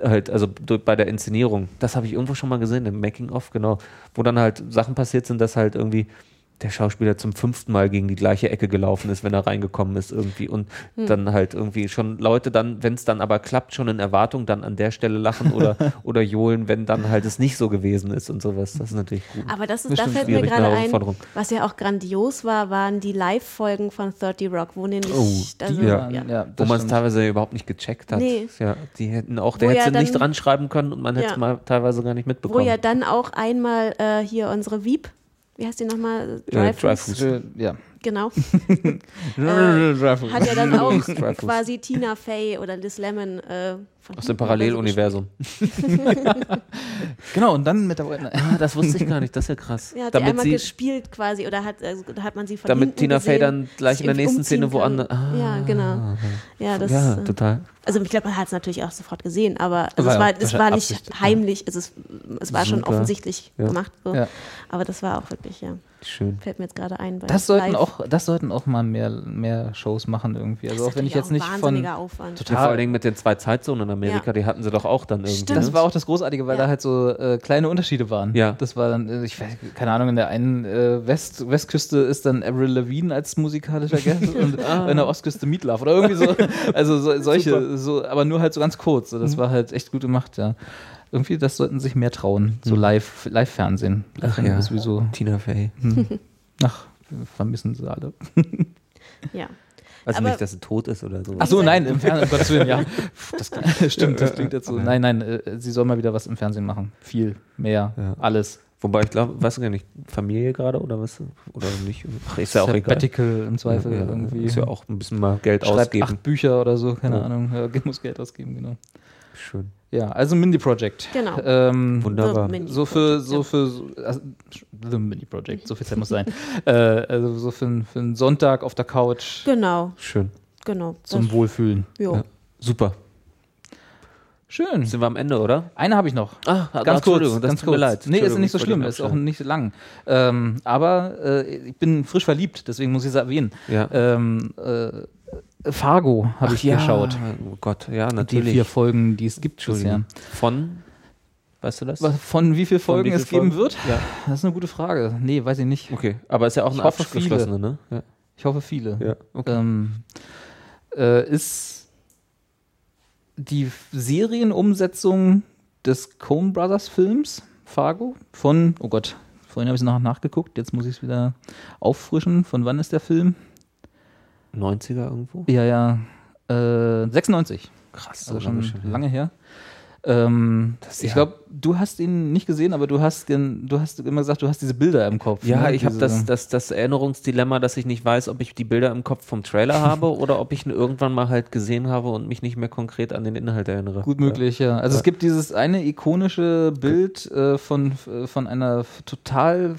halt, also bei der Inszenierung, das habe ich irgendwo schon mal gesehen, im Making-of, genau, wo dann halt Sachen passiert sind, dass halt irgendwie der Schauspieler zum fünften Mal gegen die gleiche Ecke gelaufen ist, wenn er reingekommen ist irgendwie und dann halt irgendwie schon Leute dann, wenn es dann aber klappt, schon in Erwartung dann an der Stelle lachen oder, *laughs* oder johlen, wenn dann halt es nicht so gewesen ist und sowas. Das ist natürlich gut. Aber das ist, Das da fällt mir gerade eine ein, Herausforderung. was ja auch grandios war, waren die Live-Folgen von 30 Rock, wo nämlich, Oh, also, die ja. ja. ja, Wo man es teilweise überhaupt nicht gecheckt hat. Nee. Ja, die hätten auch, der Wo hätte ja nicht dran schreiben können und man hätte Ja. es mal teilweise gar nicht Wo mitbekommen. ja dann auch einmal äh, hier unsere Wieb, wie heißt die nochmal? Äh, Dreyfus. Äh, ja. Genau. *laughs* äh, hat ja dann auch quasi Tina Fey oder Liz Lemon äh, Aus dem Paralleluniversum. *laughs* Genau, und dann mit der Ah, das wusste ich gar nicht, das ist ja krass. Ja, hat sie Damit einmal sie, gespielt quasi oder hat, also, da hat man sie von damit Tina Fey gesehen, dann gleich in der nächsten Szene woanders. Ah, ja, genau. Ja, das, ja, äh, total. also ich glaube, man hat es natürlich auch sofort gesehen, aber also War es ja war, es war nicht Absicht, ja. heimlich, es, ist, es war schon Super. offensichtlich Ja. gemacht. So. Ja. Aber das war auch wirklich, ja, Schön. fällt mir jetzt gerade ein. Bei Das sollten, Live. auch, das sollten auch mal mehr, mehr Shows machen irgendwie. Also Das auch wenn ich jetzt nicht von. Aufwand. Total. Ja, vor allen Dingen mit den zwei Zeitzonen in Amerika, Ja. die hatten sie doch auch dann irgendwie. Stimmt. Das ne? war auch das Großartige, weil Ja. da halt so äh, kleine Unterschiede waren. Ja. Das war dann, äh, ich weiß, keine Ahnung, in der einen äh, West, Westküste ist dann Avril Lavigne als musikalischer Gast *laughs* und in der Ostküste Meatloaf oder irgendwie so. *laughs* Also so, solche, so, aber nur halt so ganz kurz. So, Das war halt echt gut gemacht, ja. Irgendwie, das sollten sich mehr trauen. So live, Live-Fernsehen. Ach ja. sowieso. Tina Fey. *laughs* Ach, vermissen sie alle. *laughs* Ja. Also Aber- nicht, dass sie tot ist oder so. Ach so, nein, im Fernsehen, um Gottes Willen, ja. *laughs* Das stimmt, das klingt jetzt so. Nein, nein, äh, sie soll mal wieder was im Fernsehen machen. Viel, mehr, Ja. alles. Wobei ich glaube, weißt du gar nicht, Familie gerade oder was? Oder nicht? Ach, ist ja auch egal. Sabbatical im Zweifel Ja, irgendwie. Ist ja auch ein bisschen mal Geld Schreibt ausgeben. acht Bücher oder so, keine Ja. Ahnung. Ja, muss Geld ausgeben, genau. Schön. Ja, also Mindy Project. Genau. Ähm, Wunderbar. Mindy so für, so für, so- also, The Mini Project, so viel Zeit muss sein. *laughs* äh, also so für, einen- für einen Sonntag auf der Couch Genau, Schön. genau. zum Das- Wohlfühlen. jo. Ja. Super. Schön. Sind wir am Ende, oder? Eine habe ich noch. Ah, ganz kurz, das ganz tut mir kurz. leid. Nee, ist nicht so schlimm, ist auch nicht so lang. Ähm, aber äh, ich bin frisch verliebt, deswegen muss ich es erwähnen. Ja. Ähm, äh, Fargo habe ich ja. geschaut. Oh Gott, ja, Die natürlich. vier Folgen, die es gibt bisher. Von, weißt du das? Von wie vielen Folgen wie viel es geben Folgen? wird? Ja. Das ist eine gute Frage. Nee, weiß ich nicht. Okay, aber ist ja auch Ich eine abgeschlossene, ne? Ja. Ich hoffe viele. ja. Okay. Ähm, äh, ist die Serienumsetzung des Coen Brothers Films Fargo von, oh Gott, vorhin habe ich es nachgeguckt, jetzt muss ich es wieder auffrischen. Von wann ist der Film? 90er irgendwo? Ja, ja, äh, 96. Krass, Also so schon her. lange her. Ähm, ich glaube, du hast ihn nicht gesehen, aber du hast, du hast immer gesagt, du hast diese Bilder im Kopf. Ja, ne? ich habe das, das, das Erinnerungsdilemma, dass ich nicht weiß, ob ich die Bilder im Kopf vom Trailer *laughs* habe oder ob ich ihn irgendwann mal halt gesehen habe und mich nicht mehr konkret an den Inhalt erinnere. Gut möglich, ja. Also es gibt dieses eine ikonische Bild äh, von, äh, von einer total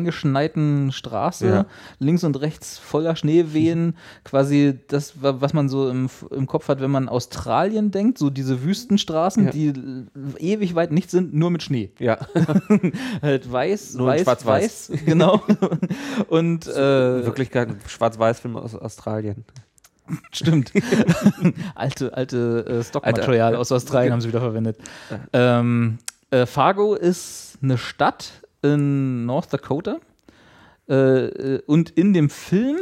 eingeschneiten Straße, Ja. links und rechts voller Schneewehen, quasi das, wa- was man so im, im Kopf hat, wenn man Australien denkt, so diese Wüstenstraßen, Ja. die ewig weit nicht sind, nur mit Schnee. Ja, *laughs* Halt weiß, Nur weiß, Schwarz-Weiß. weiß, genau. und *laughs* äh, in Wirklichkeit ein Schwarz-Weiß-Film aus Australien. Stimmt. *laughs* alte alte äh, Stockmaterial Alter, aus Australien haben sie wieder verwendet. Ähm, Äh, Fargo ist eine Stadt in North Dakota. Äh, äh, und in dem Film,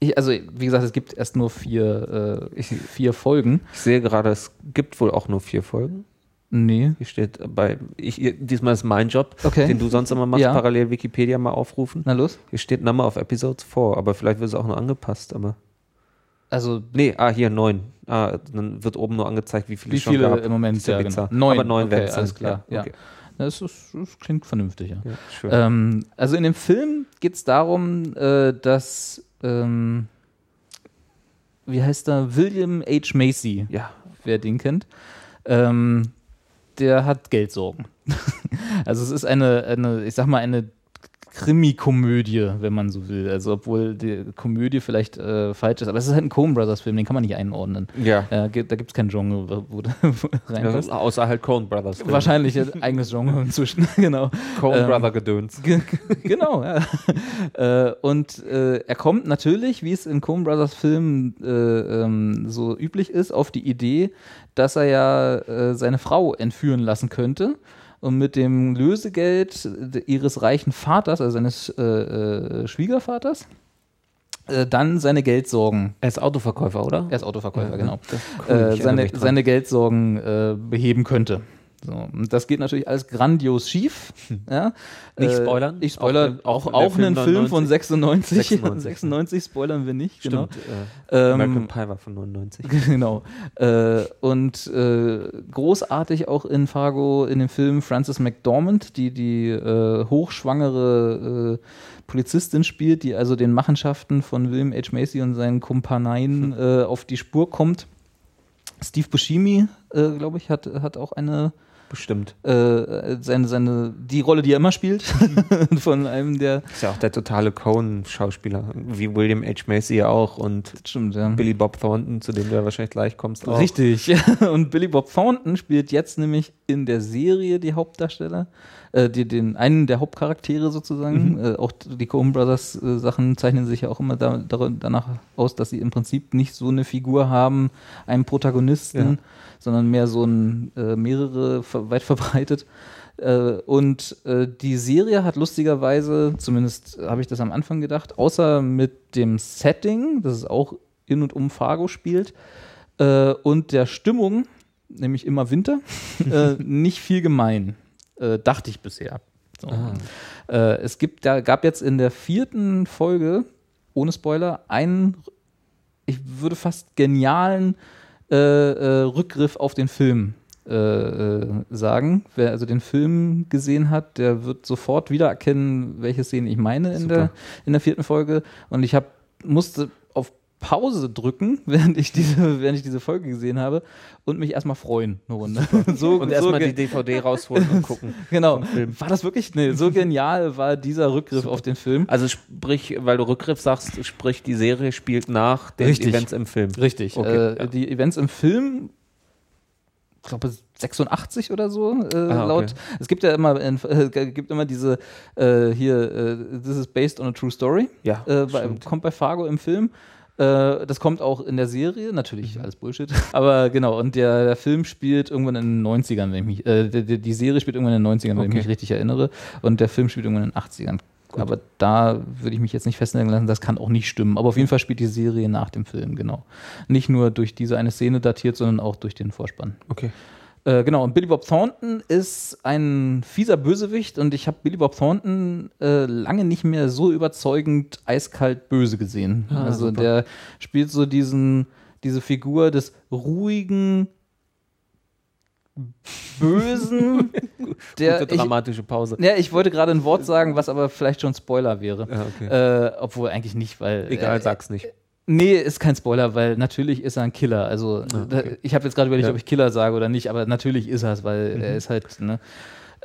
ich, also wie gesagt, es gibt erst nur vier, äh, vier Folgen. Ich sehe gerade, es gibt wohl auch nur vier Folgen. Nee. Hier steht bei, ich, diesmal ist mein Job, Okay. den du sonst immer machst, Ja. parallel Wikipedia mal aufrufen. Na los. Hier steht Number of Episodes 4, aber vielleicht wird es auch noch angepasst, aber. Also Nee, ah, hier neun. Ah, dann wird oben nur angezeigt, wie viele wie viele im Moment? Ja genau. Neun. Aber neun okay, werden alles klar. Ja. okay. Das, ist, das klingt vernünftig, ja. ja schön. Ähm, also in dem Film geht es darum, äh, dass, ähm, wie heißt er, William H. Macy, ja, wer den kennt, ähm, der hat Geldsorgen. *laughs* also es ist eine, eine, ich sag mal, eine Krimi-Komödie, wenn man so will. Also obwohl die Komödie vielleicht äh, falsch ist, aber es ist halt ein Coen Brothers Film, den kann man nicht einordnen. ja. Äh, da gibt es kein Genre, wo, wo, *laughs* reinpasst. ja. Außer halt Coen Brothers. Filme. Wahrscheinlich ein eigenes Genre inzwischen, *laughs* genau. Coen ähm, Brother Gedöns. Ge- *laughs* genau, ja. äh, und äh, er kommt natürlich, wie es in Coen Brothers Filmen äh, ähm, so üblich ist, auf die Idee, dass er ja äh, seine Frau entführen lassen könnte und mit dem Lösegeld ihres reichen Vaters, also seines äh, äh, Schwiegervaters, äh, dann seine Geldsorgen, Er ist Autoverkäufer, oder? er ist Autoverkäufer, Ja, genau, äh, seine, seine Geldsorgen äh, beheben könnte. So, und das geht natürlich alles grandios schief. *laughs* Ja. Nicht Äh, spoilern? Ich spoiler Auch auch, auch der einen Film Film von 96. 96, 96, spoilern wir nicht. Stimmt. Genau. Äh, Ähm, American Pie war von 99. *laughs* Genau. Äh, und äh, großartig auch in Fargo in dem Film Frances McDormand, die die äh, hochschwangere äh, Polizistin spielt, die also den Machenschaften von William H. Macy und seinen Kumpaneien *laughs* äh, auf die Spur kommt. Steve Buscemi, glaube ich, hat, hat auch eine Bestimmt. äh, seine, seine, die Rolle, die er immer spielt, *laughs* von einem der. Ist ja auch der totale Coen-Schauspieler. Wie William H. Macy ja auch und Stimmt, ja. Billy Bob Thornton, zu dem du ja wahrscheinlich gleich kommst. Auch. Richtig. *laughs* Und Billy Bob Thornton spielt jetzt nämlich in der Serie die Hauptdarsteller, äh, die, den, einen der Hauptcharaktere sozusagen. Äh, auch die Coen Brothers äh, Sachen zeichnen sich ja auch immer da, danach aus, dass sie im Prinzip nicht so eine Figur haben, einen Protagonisten, Ja. Sondern mehr so ein äh, mehrere weit verbreitet. Äh, und äh, die Serie hat lustigerweise, zumindest habe ich das am Anfang gedacht, außer mit dem Setting, das es auch in und um Fargo spielt, äh, und der Stimmung, nämlich immer Winter, *laughs* äh, nicht viel gemein, äh, dachte ich bisher. So. Äh, es gibt, da gab jetzt in der vierten Folge, ohne Spoiler, einen, ich würde fast genialen äh, äh, Rückgriff auf den Film äh, äh, sagen. Wer also den Film gesehen hat, der wird sofort wiedererkennen, welche Szene ich meine in, Super. der, in der vierten Folge. Und ich hab, musste Pause drücken, *laughs* während ich diese, während ich diese Folge gesehen habe und mich erstmal freuen eine Runde. *laughs* so, Und erstmal die DVD rausholen und gucken. *laughs* Genau. War das wirklich? Nee, so genial war dieser Rückgriff auf den Film. Also sprich, weil du Rückgriff sagst, sprich, die Serie spielt nach den Richtig. Events im Film. Richtig. Okay, äh, ja. Die Events im Film, ich glaube 86 oder so, äh, Ah, okay. laut. Es gibt ja immer, äh, gibt immer diese äh, hier, äh, this is based on a true story. Ja, Äh, bei, kommt bei Fargo im Film. Äh, das kommt auch in der Serie, Mhm. natürlich alles Bullshit. *laughs* Aber genau, und der, der Film spielt irgendwann in den 90ern, wenn ich mich, äh, die, die- Serie spielt irgendwann in den 90ern, wenn ich Okay. mich richtig erinnere. Und der Film spielt irgendwann in den 80ern. Aber da würde ich mich jetzt nicht festlegen lassen, das kann auch nicht stimmen. Aber auf jeden Fall spielt die Serie nach dem Film, genau. Nicht nur durch diese eine Szene datiert, sondern auch durch den Vorspann. Okay. Äh, genau, und Billy Bob Thornton ist ein fieser Bösewicht und ich habe Billy Bob Thornton äh, lange nicht mehr so überzeugend eiskalt böse gesehen. Ah, also super. der spielt so diesen, diese Figur des ruhigen, bösen, *laughs* *laughs* der Gute ich, dramatische Pause. ja, ich wollte gerade ein Wort sagen, was aber vielleicht schon Spoiler wäre. Ja, okay. Äh, obwohl eigentlich nicht, weil. Egal, äh, sag's nicht. Nee, ist kein Spoiler, weil natürlich ist er ein Killer. Also da, ich habe jetzt gerade überlegt, Ja. ob ich Killer sage oder nicht, aber natürlich ist er es, weil er ist halt, ne?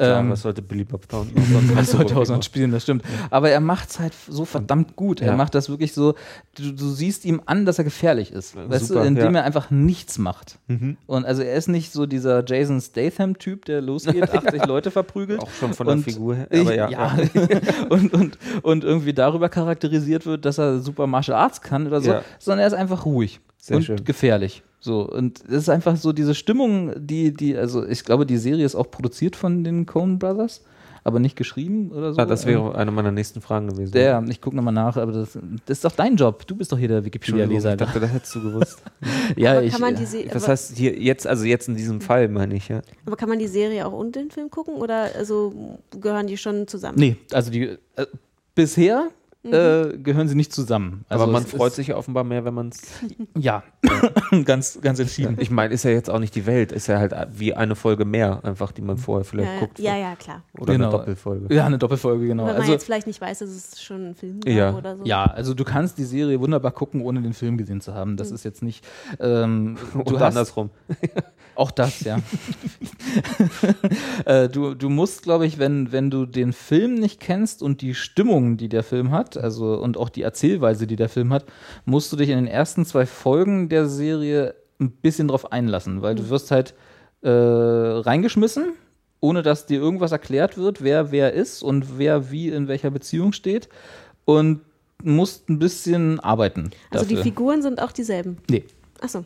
Klar, Ähm, was sollte Billy Bob Thornton *laughs* was sollte auch sonst spielen, das stimmt. Aber er macht es halt so verdammt gut. Er Ja. macht das wirklich so, du, du siehst ihm an, dass er gefährlich ist. weißt super, du, indem ja. Mhm. er einfach nichts macht. Und also er ist nicht so dieser Jason Statham-Typ, der losgeht, *laughs* 80 Leute verprügelt. Auch schon von der Und Figur her. Aber ja, ja. *laughs* und, und, und irgendwie darüber charakterisiert wird, dass er super Martial Arts kann oder so, sondern er ist einfach ruhig Sehr und schön. gefährlich. So, und es ist einfach so diese Stimmung, die, die, also ich glaube, die Serie ist auch produziert von den Coen Brothers, aber nicht geschrieben oder so. Ah, das wäre eine meiner nächsten Fragen gewesen. Der, ich gucke nochmal nach, aber das, das ist doch dein Job. Du bist doch hier der Wikipedia-Leser. ich dachte, das hättest du gewusst. *laughs* ja, aber ich, kann man äh, die Se- Das heißt, hier jetzt, also jetzt in diesem Fall meine ich, ja. aber kann man die Serie auch und den Film gucken oder also gehören die schon zusammen? nee, also die, äh, bisher äh, gehören sie nicht zusammen. Also Aber man freut sich ja offenbar mehr, wenn man es. *laughs* Ja, *laughs* ganz, ganz entschieden. Ich meine, ist ja jetzt auch nicht die Welt, ist ja halt wie eine Folge mehr, einfach, die man vorher vielleicht ja, guckt. ja, ja, klar. Oder Genau. eine Doppelfolge. Ja, eine Doppelfolge, genau. Wenn man Also, jetzt vielleicht nicht weiß, dass es schon ein Film Ja. war oder so. ja, also du kannst die Serie wunderbar gucken, ohne den Film gesehen zu haben. Das ist jetzt nicht. Ähm, *laughs* du Und hast andersrum. auch das, ja. äh, du, du musst, glaube ich, wenn, wenn du den Film nicht kennst und die Stimmung, die der Film hat, also und auch die Erzählweise, die der Film hat, musst du dich in den ersten zwei Folgen der Serie ein bisschen drauf einlassen, weil du wirst halt äh, reingeschmissen, ohne dass dir irgendwas erklärt wird, wer wer ist und wer wie in welcher Beziehung steht und musst ein bisschen arbeiten. Also die dafür. Figuren sind auch dieselben. Nee. Achso.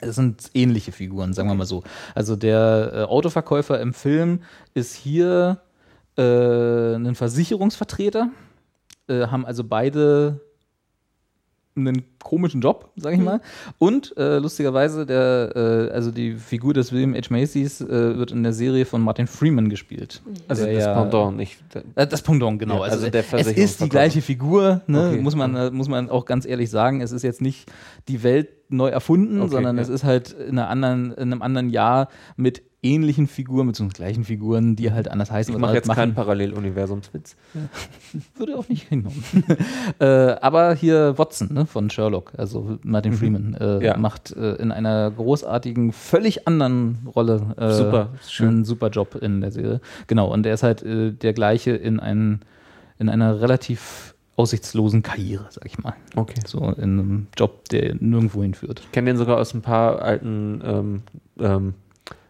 Es sind ähnliche Figuren, sagen wir mal so. Also der äh, Autoverkäufer im Film ist hier äh, ein Versicherungsvertreter, äh, haben also beide einen komischen Job, sag ich mal. Und äh, lustigerweise, der, äh, also die Figur des William H. Macy's äh, wird in der Serie von Martin Freeman gespielt. Also Der das ja- Pendant, nicht. äh, Das Pendant, genau. Ja, also also der es ist die gleiche Figur, ne? Okay. muss, man, äh, muss man auch ganz ehrlich sagen. Es ist jetzt nicht die Welt neu erfunden, Okay, sondern ja. es ist halt in, einer anderen, in einem anderen Jahr mit ähnlichen Figuren, mit so gleichen Figuren, die halt anders heißen. Ich mache jetzt keinen Paralleluniversumswitz. *laughs* würde auch nicht hinhauen. *laughs* äh, aber hier Watson ne, von Sherlock, also Martin Freeman, äh, Mhm. Ja. macht äh, in einer großartigen, völlig anderen Rolle äh, Super, schön. einen super Job in der Serie. Genau, und er ist halt äh, der gleiche in, ein, in einer relativ aussichtslosen Karriere, sag ich mal. Okay. So in einem Job, der nirgendwo hinführt. Ich kenne den sogar aus ein paar alten ähm, ähm,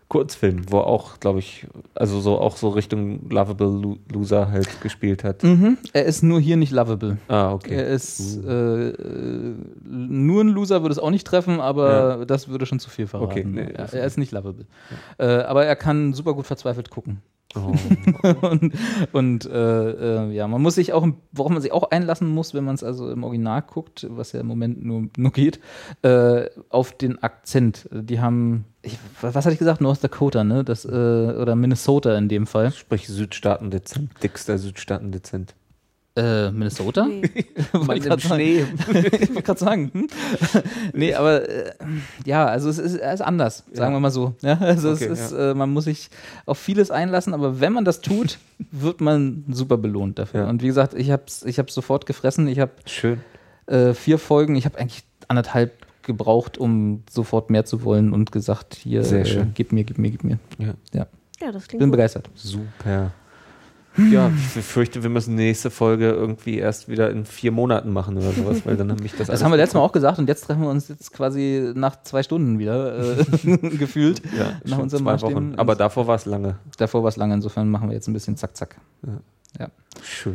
Kurzfilmen, wo er auch, glaube ich, also so auch so Richtung Lovable Lo Loser halt gespielt hat. Mhm. Er ist nur hier nicht lovable. Ah, okay. Er ist äh, äh, nur ein Loser würde es auch nicht treffen, aber das würde schon zu viel verraten. Okay, nee, ja, das- er ist nicht lovable. Äh, aber er kann super gut verzweifelt gucken. Oh. *laughs* und und äh, äh, ja, man muss sich auch, worauf man sich auch einlassen muss, wenn man es also im Original guckt, was ja im Moment nur, nur geht, äh, auf den Akzent. Die haben, ich, was hatte ich gesagt, North Dakota, ne? Das, äh, oder Minnesota in dem Fall. Sprich Südstaaten dezent. Dickster Südstaaten dezent. Äh, Minnesota? Nee. *laughs* Wollte *laughs* ich sagen. wollte gerade sagen. Hm? *laughs* nee, aber äh, ja, also es ist, er ist anders, sagen wir mal so. Ja, also Okay, es ist, äh, man muss sich auf vieles einlassen, aber wenn man das tut, wird man super belohnt dafür. Ja. Und wie gesagt, ich habe es ich hab's sofort gefressen. Ich habe Schön. äh, vier Folgen, ich habe eigentlich anderthalb gebraucht, um sofort mehr zu wollen und gesagt, hier, Sehr äh, gib mir, gib mir, gib mir. Ja. Ja, Ja, das klingt bin gut. begeistert. Super. Ja, ich befürchte, wir müssen nächste Folge irgendwie erst wieder in vier Monaten machen oder sowas, weil dann nämlich das Das alles haben wir letztes Mal auch gesagt und jetzt treffen wir uns jetzt quasi nach zwei Stunden wieder äh, *laughs* gefühlt. ja, nach unserem zwei. Wochen. Aber davor war es lange. Davor war es lange, insofern machen wir jetzt ein bisschen zack, zack. Schön.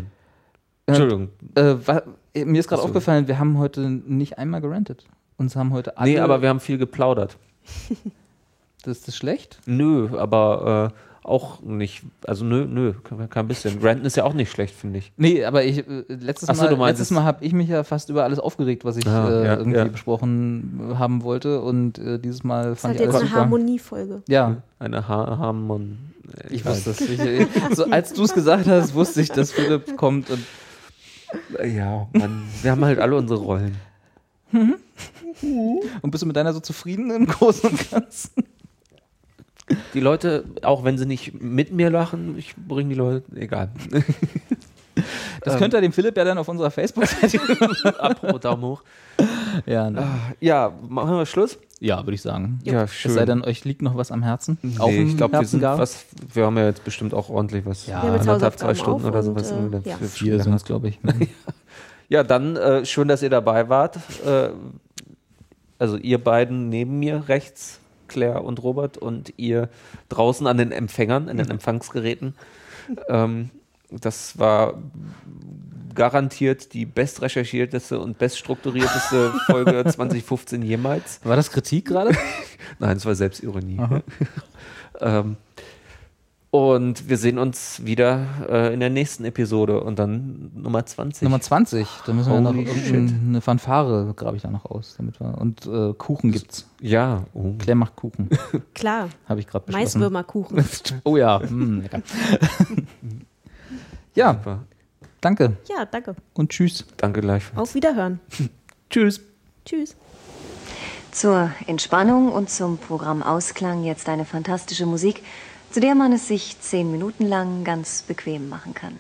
Äh, Entschuldigung. Äh, wa- äh, mir ist gerade aufgefallen, wir haben heute nicht einmal gerantet. Uns haben heute alle. Nee, aber wir haben viel geplaudert. *laughs* das ist das schlecht? Nö, aber äh, auch nicht. Also nö, nö, kein, bisschen. Granton ist ja auch nicht schlecht, finde ich. Nee, aber ich äh, letztes Ach so, Mal, du meinst letztes es- Mal habe ich mich ja fast über alles aufgeregt, was ich Ah, äh, ja, irgendwie ja. besprochen haben wollte. Und äh, dieses Mal Das fand ich jetzt alles eine super. Harmoniefolge. Ja, Eine ha Harmon. ich wusste es. Ich, ich, so, als du es gesagt hast, wusste ich, dass Philipp kommt und Ja, Mann, wir haben halt alle unsere Rollen. *laughs* Und bist du mit deiner so zufrieden im Großen und Ganzen? Die Leute, auch wenn sie nicht mit mir lachen, ich bringe die Leute, egal. *laughs* Das könnt ihr dem Philipp ja dann auf unserer Facebook-Seite. *laughs* Apropos *laughs* Daumen hoch. ja, ne? Ja, machen wir Schluss? ja würde ich sagen. Ja, Es sei denn, euch liegt noch was am Herzen. Nee, ich glaube, wir sind gar. was, wir haben ja jetzt bestimmt auch ordentlich was. Ja, Wir haben jetzt anderthalb, zwei Stunden auf oder und, sowas. äh, haben wir ja. Vier sind es, glaube ich. Ja, dann äh, schön, dass ihr dabei wart. Äh, also ihr beiden neben mir rechts, Claire und Robert, und ihr draußen an den Empfängern, an den Empfangsgeräten. Ähm, das war garantiert die bestrecherchierteste und beststrukturierteste *laughs* Folge 2015 jemals. War das Kritik gerade? *laughs* Nein, es war Selbstironie. *laughs* ähm, und wir sehen uns wieder äh, in der nächsten Episode und dann Nummer 20. Nummer 20. Da müssen wir noch Holy irgendeine Fanfare, grabe ich da noch aus. Damit wir, und äh, Kuchen gibt's. ja, oh. Claire macht Kuchen. *laughs* Klar. Habe ich gerade beschlossen. Maiswürmerkuchen. *laughs* Oh ja, mm, lecker. *laughs* ja, super. danke Ja, danke. und tschüss. Danke gleichfalls. Auf Wiederhören. Tschüss. Tschüss. Zur Entspannung und zum Programmausklang jetzt eine fantastische Musik, zu der man es sich zehn Minuten lang ganz bequem machen kann.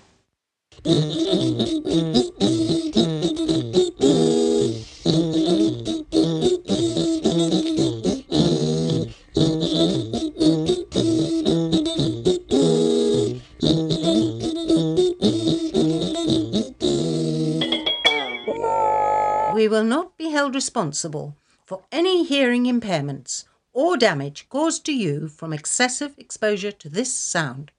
We will not be held responsible for any hearing impairments or damage caused to you from excessive exposure to this sound.